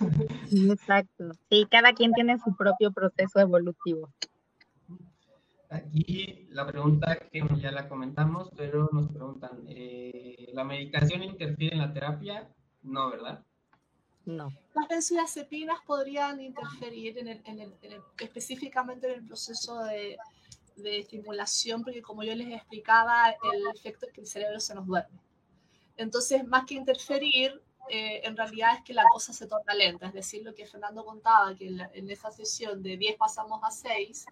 Exacto. Sí, cada quien tiene su propio proceso evolutivo. Aquí la pregunta que ya la comentamos, pero nos preguntan, eh, ¿la medicación interfiere en la terapia? No, ¿verdad? No. Las benzodiazepinas podrían interferir en el, específicamente en el proceso de, de, estimulación, porque como yo les explicaba, el efecto es que el cerebro se nos duerme. Entonces, más que interferir, eh, en realidad es que la cosa se torna lenta. Es decir, lo que Fernando contaba, que en, esa sesión de 10 pasamos a 6,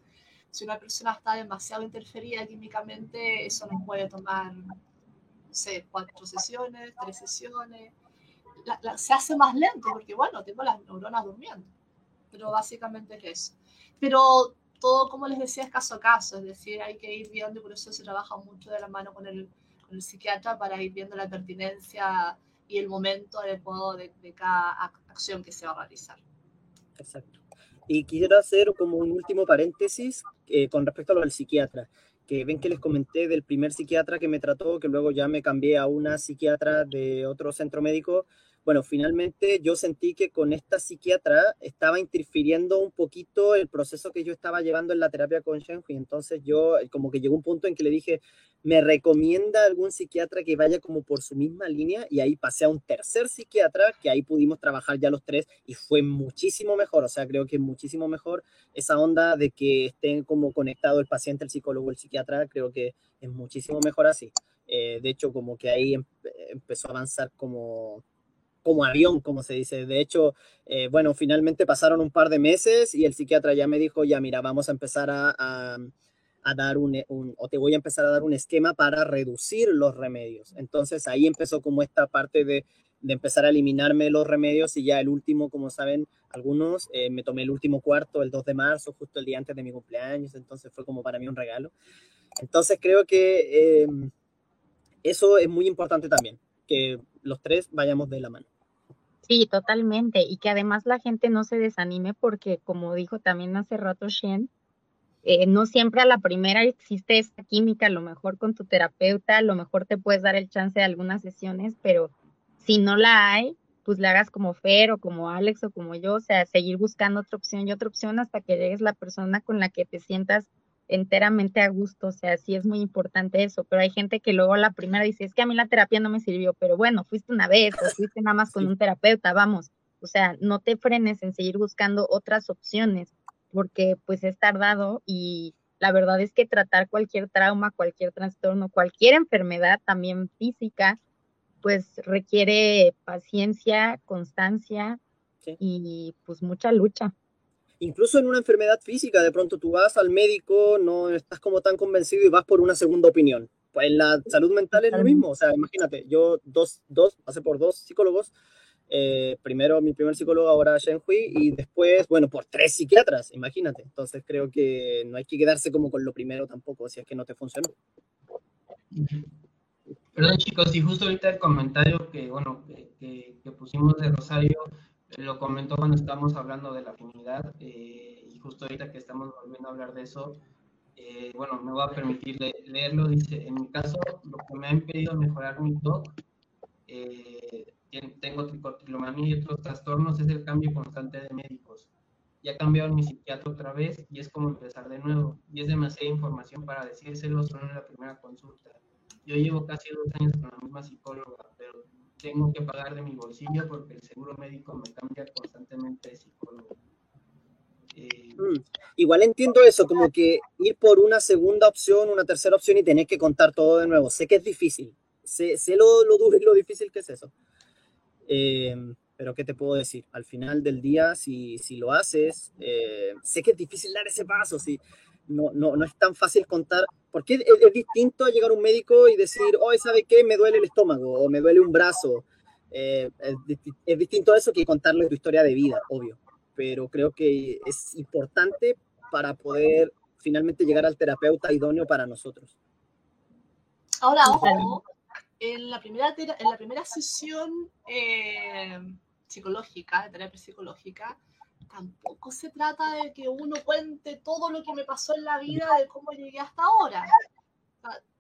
si una persona está demasiado interferida químicamente, eso nos puede tomar, no sé, cuatro sesiones, tres sesiones. se hace más lento porque, bueno, tengo las neuronas durmiendo. Pero básicamente es eso. Pero todo, como les decía, es caso a caso. Es decir, hay que ir viendo y por eso se trabaja mucho de la mano con el, con el psiquiatra para ir viendo la pertinencia y el momento adecuado de, de cada acción que se va a realizar. Exacto. Y quiero hacer como un último paréntesis eh, con respecto a lo del psiquiatra, que ven que les comenté del primer psiquiatra que me trató, que luego ya me cambié a una psiquiatra de otro centro médico bueno, finalmente yo sentí que con esta psiquiatra estaba interfiriendo un poquito el proceso que yo estaba llevando en la terapia con y Entonces yo eh, como que llegó un punto en que le dije, ¿me recomienda algún psiquiatra que vaya como por su misma línea? Y ahí pasé a un tercer psiquiatra, que ahí pudimos trabajar ya los tres y fue muchísimo mejor. O sea, creo que muchísimo mejor esa onda de que estén como conectado el paciente, el psicólogo, el psiquiatra. Creo que es muchísimo mejor así. Eh, de hecho, como que ahí empezó a avanzar como como avión, como se dice. De hecho, eh, bueno, finalmente pasaron un par de meses y el psiquiatra ya me dijo, ya mira, vamos a empezar a, a, dar un, o te voy a empezar a dar un esquema para reducir los remedios. Entonces ahí empezó como esta parte de, de empezar a eliminarme los remedios y ya el último, como saben algunos, eh, me tomé el último cuarto el 2 de marzo, justo el día antes de mi cumpleaños, entonces fue como para mí un regalo. Entonces creo que eh, eso es muy importante también, que los tres vayamos de la mano. Sí, totalmente. Y que además la gente no se desanime porque, como dijo también hace rato Shen, eh, no siempre a la primera existe esta química, a lo mejor con tu terapeuta, a lo mejor te puedes dar el chance de algunas sesiones, pero si no la hay, pues la hagas como Fer o como Alex o como yo, o sea, seguir buscando otra opción y otra opción hasta que llegues la persona con la que te sientas enteramente a gusto, o sea, sí es muy importante eso, pero hay gente que luego la primera dice, es que a mí la terapia no me sirvió, pero bueno, fuiste una vez o fuiste nada más con un terapeuta, vamos, o sea, no te frenes en seguir buscando otras opciones, porque pues es tardado y la verdad es que tratar cualquier trauma, cualquier trastorno, cualquier enfermedad también física, pues requiere paciencia, constancia y pues mucha lucha incluso en una enfermedad física, de pronto tú vas al médico, no estás como tan convencido y vas por una segunda opinión. Pues en la salud mental es lo mismo, o sea, imagínate, yo dos, dos, pasé por dos psicólogos, eh, primero mi primer psicólogo, ahora Shen Hui, y después, bueno, por tres psiquiatras, imagínate. Entonces creo que no hay que quedarse como con lo primero tampoco, si es que no te funcionó. Perdón chicos, y justo ahorita el comentario que, bueno, que, que pusimos de Rosario, lo comentó cuando estábamos hablando de la afinidad eh, y justo ahorita que estamos volviendo a hablar de eso, eh, bueno, me voy a permitir leerlo. Dice, en mi caso, lo que me ha impedido mejorar mi TOC, eh, tengo tricotilomanía y otros trastornos, es el cambio constante de médicos. Ya ha cambiado mi psiquiatra otra vez y es como empezar de nuevo. Y es demasiada información para decírselo solo en la primera consulta. Yo llevo casi dos años con la misma psicóloga, pero tengo que pagar de mi bolsillo porque el seguro médico me cambia constantemente de psicólogo. Eh, mm, igual entiendo eso, como que ir por una segunda opción, una tercera opción y tener que contar todo de nuevo. Sé que es difícil, sé, sé lo, lo, duro y lo difícil que es eso. Eh, pero ¿qué te puedo decir? Al final del día, si, si lo haces, eh, sé que es difícil dar ese paso, si, no, no, no es tan fácil contar, porque es, es, distinto llegar a un médico y decir, hoy ¿sabe qué? Me duele el estómago o me duele un brazo. Eh, es, es, distinto a eso que contarle tu historia de vida, obvio, pero creo que es importante para poder finalmente llegar al terapeuta idóneo para nosotros. Ahora, ojo, en la primera, en la primera sesión eh, psicológica, de terapia psicológica, tampoco se trata de que uno cuente todo lo que me pasó en la vida de cómo llegué hasta ahora.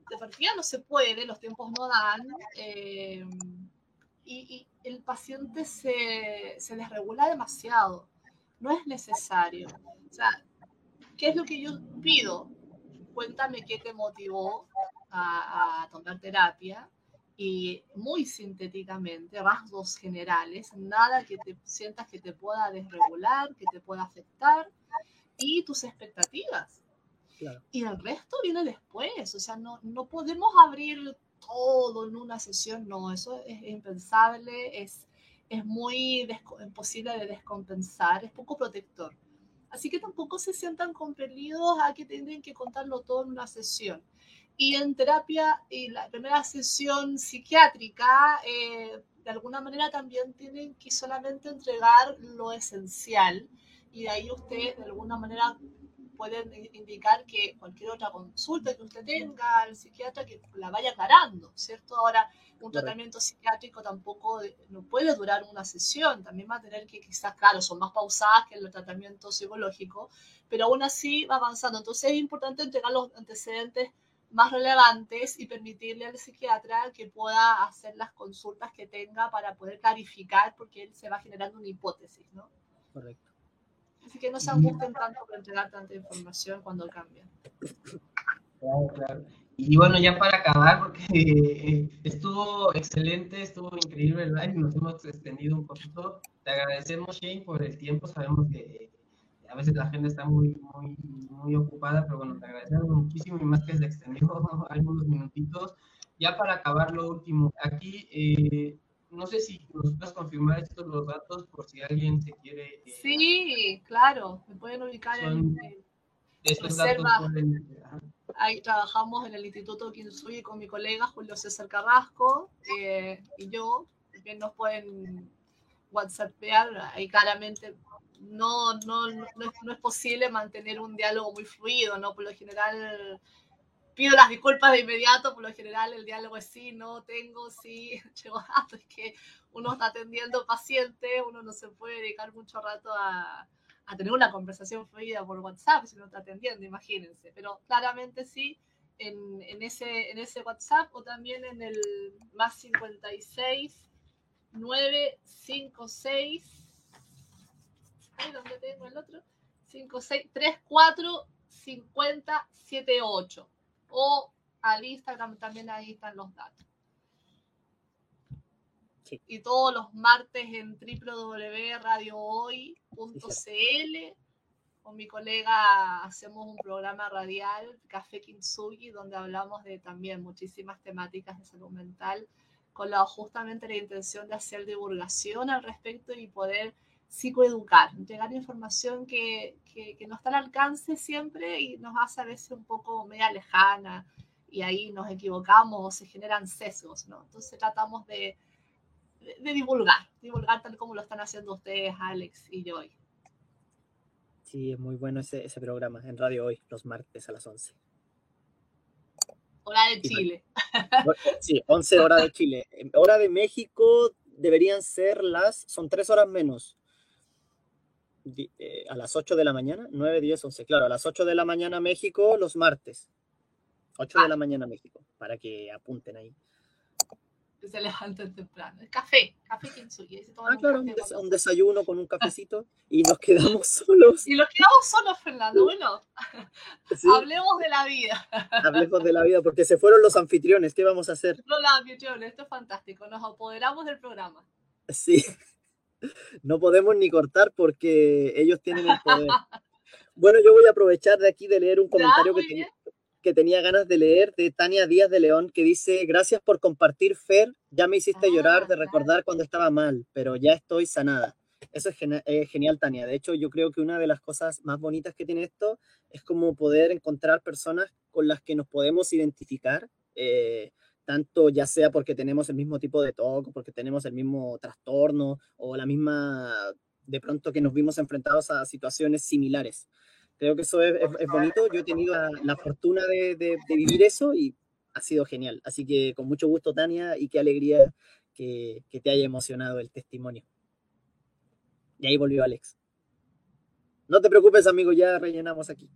de partida no se puede, los tiempos no dan, eh, y, y, el paciente se, se, desregula demasiado. No es necesario. O sea, ¿qué es lo que yo pido? Cuéntame qué te motivó a, a tomar terapia y muy sintéticamente, rasgos generales, nada que te sientas que te pueda desregular, que te pueda afectar, y tus expectativas. Claro. Y el resto viene después, o sea, no, no podemos abrir todo en una sesión, no, eso es impensable, es, es muy imposible de descompensar, es poco protector. Así que tampoco se sientan compelidos a que tienen que contarlo todo en una sesión. Y en terapia, y la primera sesión psiquiátrica, eh, de alguna manera también tienen que solamente entregar lo esencial. Y de ahí ustedes de alguna manera pueden indicar que cualquier otra consulta que usted tenga al psiquiatra que la vaya aclarando, ¿cierto? Ahora, un tratamiento psiquiátrico tampoco no puede durar una sesión, también va a tener que quizás, claro, son más pausadas que el tratamiento psicológico, pero aún así va avanzando. Entonces es importante entregar los antecedentes más relevantes y permitirle al psiquiatra que pueda hacer las consultas que tenga para poder clarificar, porque él se va generando una hipótesis, ¿no? Correcto. Así que no se angustien tanto por entregar tanta información cuando cambian. Claro, claro. Y bueno, ya para acabar, porque estuvo excelente, estuvo increíble ¿verdad? y nos hemos extendido un poquito. Te agradecemos, Shane, por el tiempo. Sabemos que a veces la gente está muy, muy, muy ocupada, pero bueno, te agradecemos muchísimo y más que se extendió algunos minutitos. Ya para acabar lo último, aquí eh, no sé si nos puedes confirmar estos los datos por si alguien se quiere. Eh, sí, claro, me pueden ubicar en. Estos datos Ahí trabajamos en el Instituto Kinsugi con mi colega Julio César Carrasco eh, y yo. También nos pueden WhatsAppear. Ahí claramente no, no, no, es, no es posible mantener un diálogo muy fluido, ¿no? Por lo general pido las disculpas de inmediato, por lo general el diálogo es sí, no, tengo, sí, llego rato, es que uno está atendiendo paciente, uno no se puede dedicar mucho rato a, a tener una conversación fluida por WhatsApp si uno está atendiendo, imagínense, pero claramente sí, en, en, ese, en ese WhatsApp o también en el más 56 956 ¿dónde tengo el otro? 56 34 50 78 o al Instagram también ahí están los datos. Y todos los martes en www.radiohoy.cl con mi colega hacemos un programa radial, Café Kintsugi, donde hablamos de también muchísimas temáticas de salud mental, con la, justamente la intención de hacer divulgación al respecto y poder psicoeducar, entregar información que, que, no está al alcance siempre y nos hace a veces un poco media lejana y ahí nos equivocamos o se generan sesgos, ¿no? Entonces tratamos de, de, divulgar, divulgar tal como lo están haciendo ustedes, Alex y yo. Sí, es muy bueno ese, ese programa en Radio Hoy, los martes a las 11. Hora de Chile. Sí, 11 horas de Chile. Hora de México deberían ser las, son tres horas menos. Eh, a las 8 de la mañana, 9, 10, 11, claro, a las 8 de la mañana México los martes. 8 de ah. la mañana México, para que apunten ahí. Se levantan temprano. Café, café Kintsugi. Ah, claro, un, desayuno con un cafecito y nos quedamos solos. Y nos quedamos solos, Fernando. Bueno, hablemos de la vida. Hablemos de la vida, porque se fueron los anfitriones. ¿Qué vamos a hacer? No, los anfitriones, esto es fantástico. Nos apoderamos del programa. Sí no podemos ni cortar porque ellos tienen el poder. Bueno, yo voy a aprovechar de aquí de leer un comentario que, que, tenía ganas de leer de Tania Díaz de León que dice, gracias por compartir, Fer, ya me hiciste llorar de ah, recordar cuando estaba mal, pero ya estoy sanada. Eso es genial, Tania. De hecho, yo creo que una de las cosas más bonitas que tiene esto es como poder encontrar personas con las que nos podemos identificar. Eh, tanto ya sea porque tenemos el mismo tipo de TOC, porque tenemos el mismo trastorno o la misma, de pronto que nos vimos enfrentados a situaciones similares. Creo que eso es, bonito. Yo he tenido la, fortuna de, de, vivir eso y ha sido genial. Así que con mucho gusto, Tania, y qué alegría que, que te haya emocionado el testimonio. Y ahí volvió Alex. No te preocupes, amigo, ya rellenamos aquí.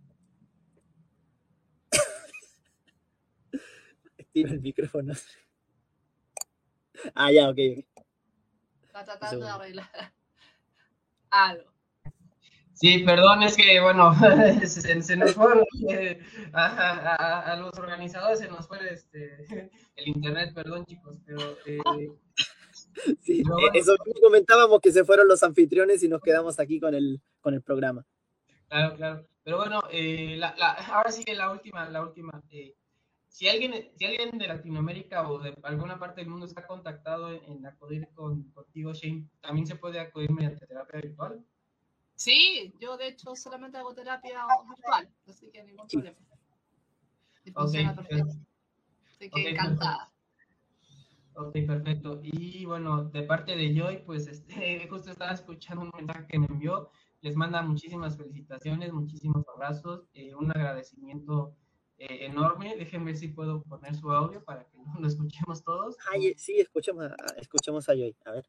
el micrófono. Ah, ya, ok. Está tratando de arreglar algo. Sí, perdón, es que, bueno, se, nos fue eh, a, los organizadores, se nos fue este, el internet, perdón, chicos, pero... Eh, sí, eh, eso comentábamos que se fueron los anfitriones y nos quedamos aquí con el, con el programa. Claro, claro. Pero bueno, la, la, ahora sí que la última, la última si alguien, si alguien de Latinoamérica o de alguna parte del mundo está contactado en, acudir con, contigo, Shane, ¿también se puede acudir mediante terapia virtual? Sí, yo de hecho solamente hago terapia virtual, así que ningún problema. Okay, Así que encantada. Ok, perfecto. Y bueno, de parte de Joy, pues este, justo estaba escuchando un mensaje que me envió. Les manda muchísimas felicitaciones, muchísimos abrazos, eh, un agradecimiento eh, enorme. Déjenme si puedo poner su audio para que lo escuchemos todos. Ay, sí, escuchemos escuchemos a Joy. A ver.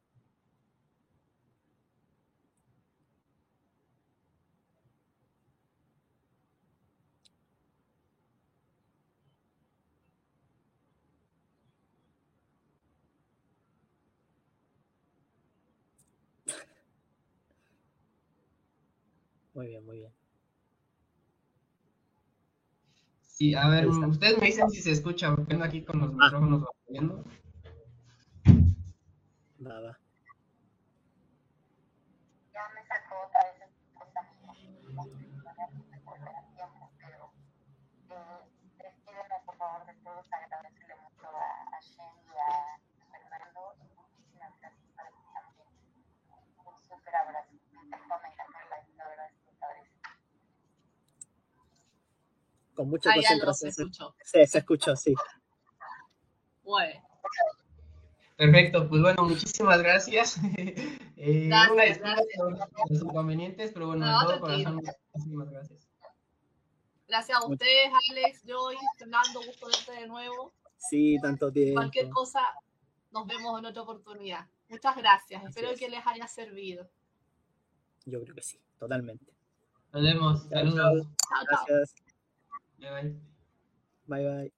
Muy bien, muy bien. Sí, a ver, ustedes me dicen si se escucha, vengo aquí con los ah. micrófonos viendo. Va, va. Ya me sacó otra vez el cosa pero eh, les quiero, por favor, de todos agradecerle mucho a, a Shen y a Fernando y muchísimas gracias para ti también. Un súper abrazo. Me encantó la la verdad. Con mucha ah, concentración. Se escuchó. Sí, se escuchó, sí. Bueno. Perfecto, pues bueno, muchísimas gracias. eh, gracias una disculpa por los inconvenientes, pero bueno, no, de todo corazón, muchísimas gracias. Gracias a ustedes, Alex, Joy, Fernando, gusto verte de nuevo. Sí, tanto tiempo. Cualquier cosa, nos vemos en otra oportunidad. Muchas gracias, espero que les haya servido. Yo creo que sí, totalmente. Nos vemos, saludos. Chao, chao. Gracias. Bye bye. Bye bye.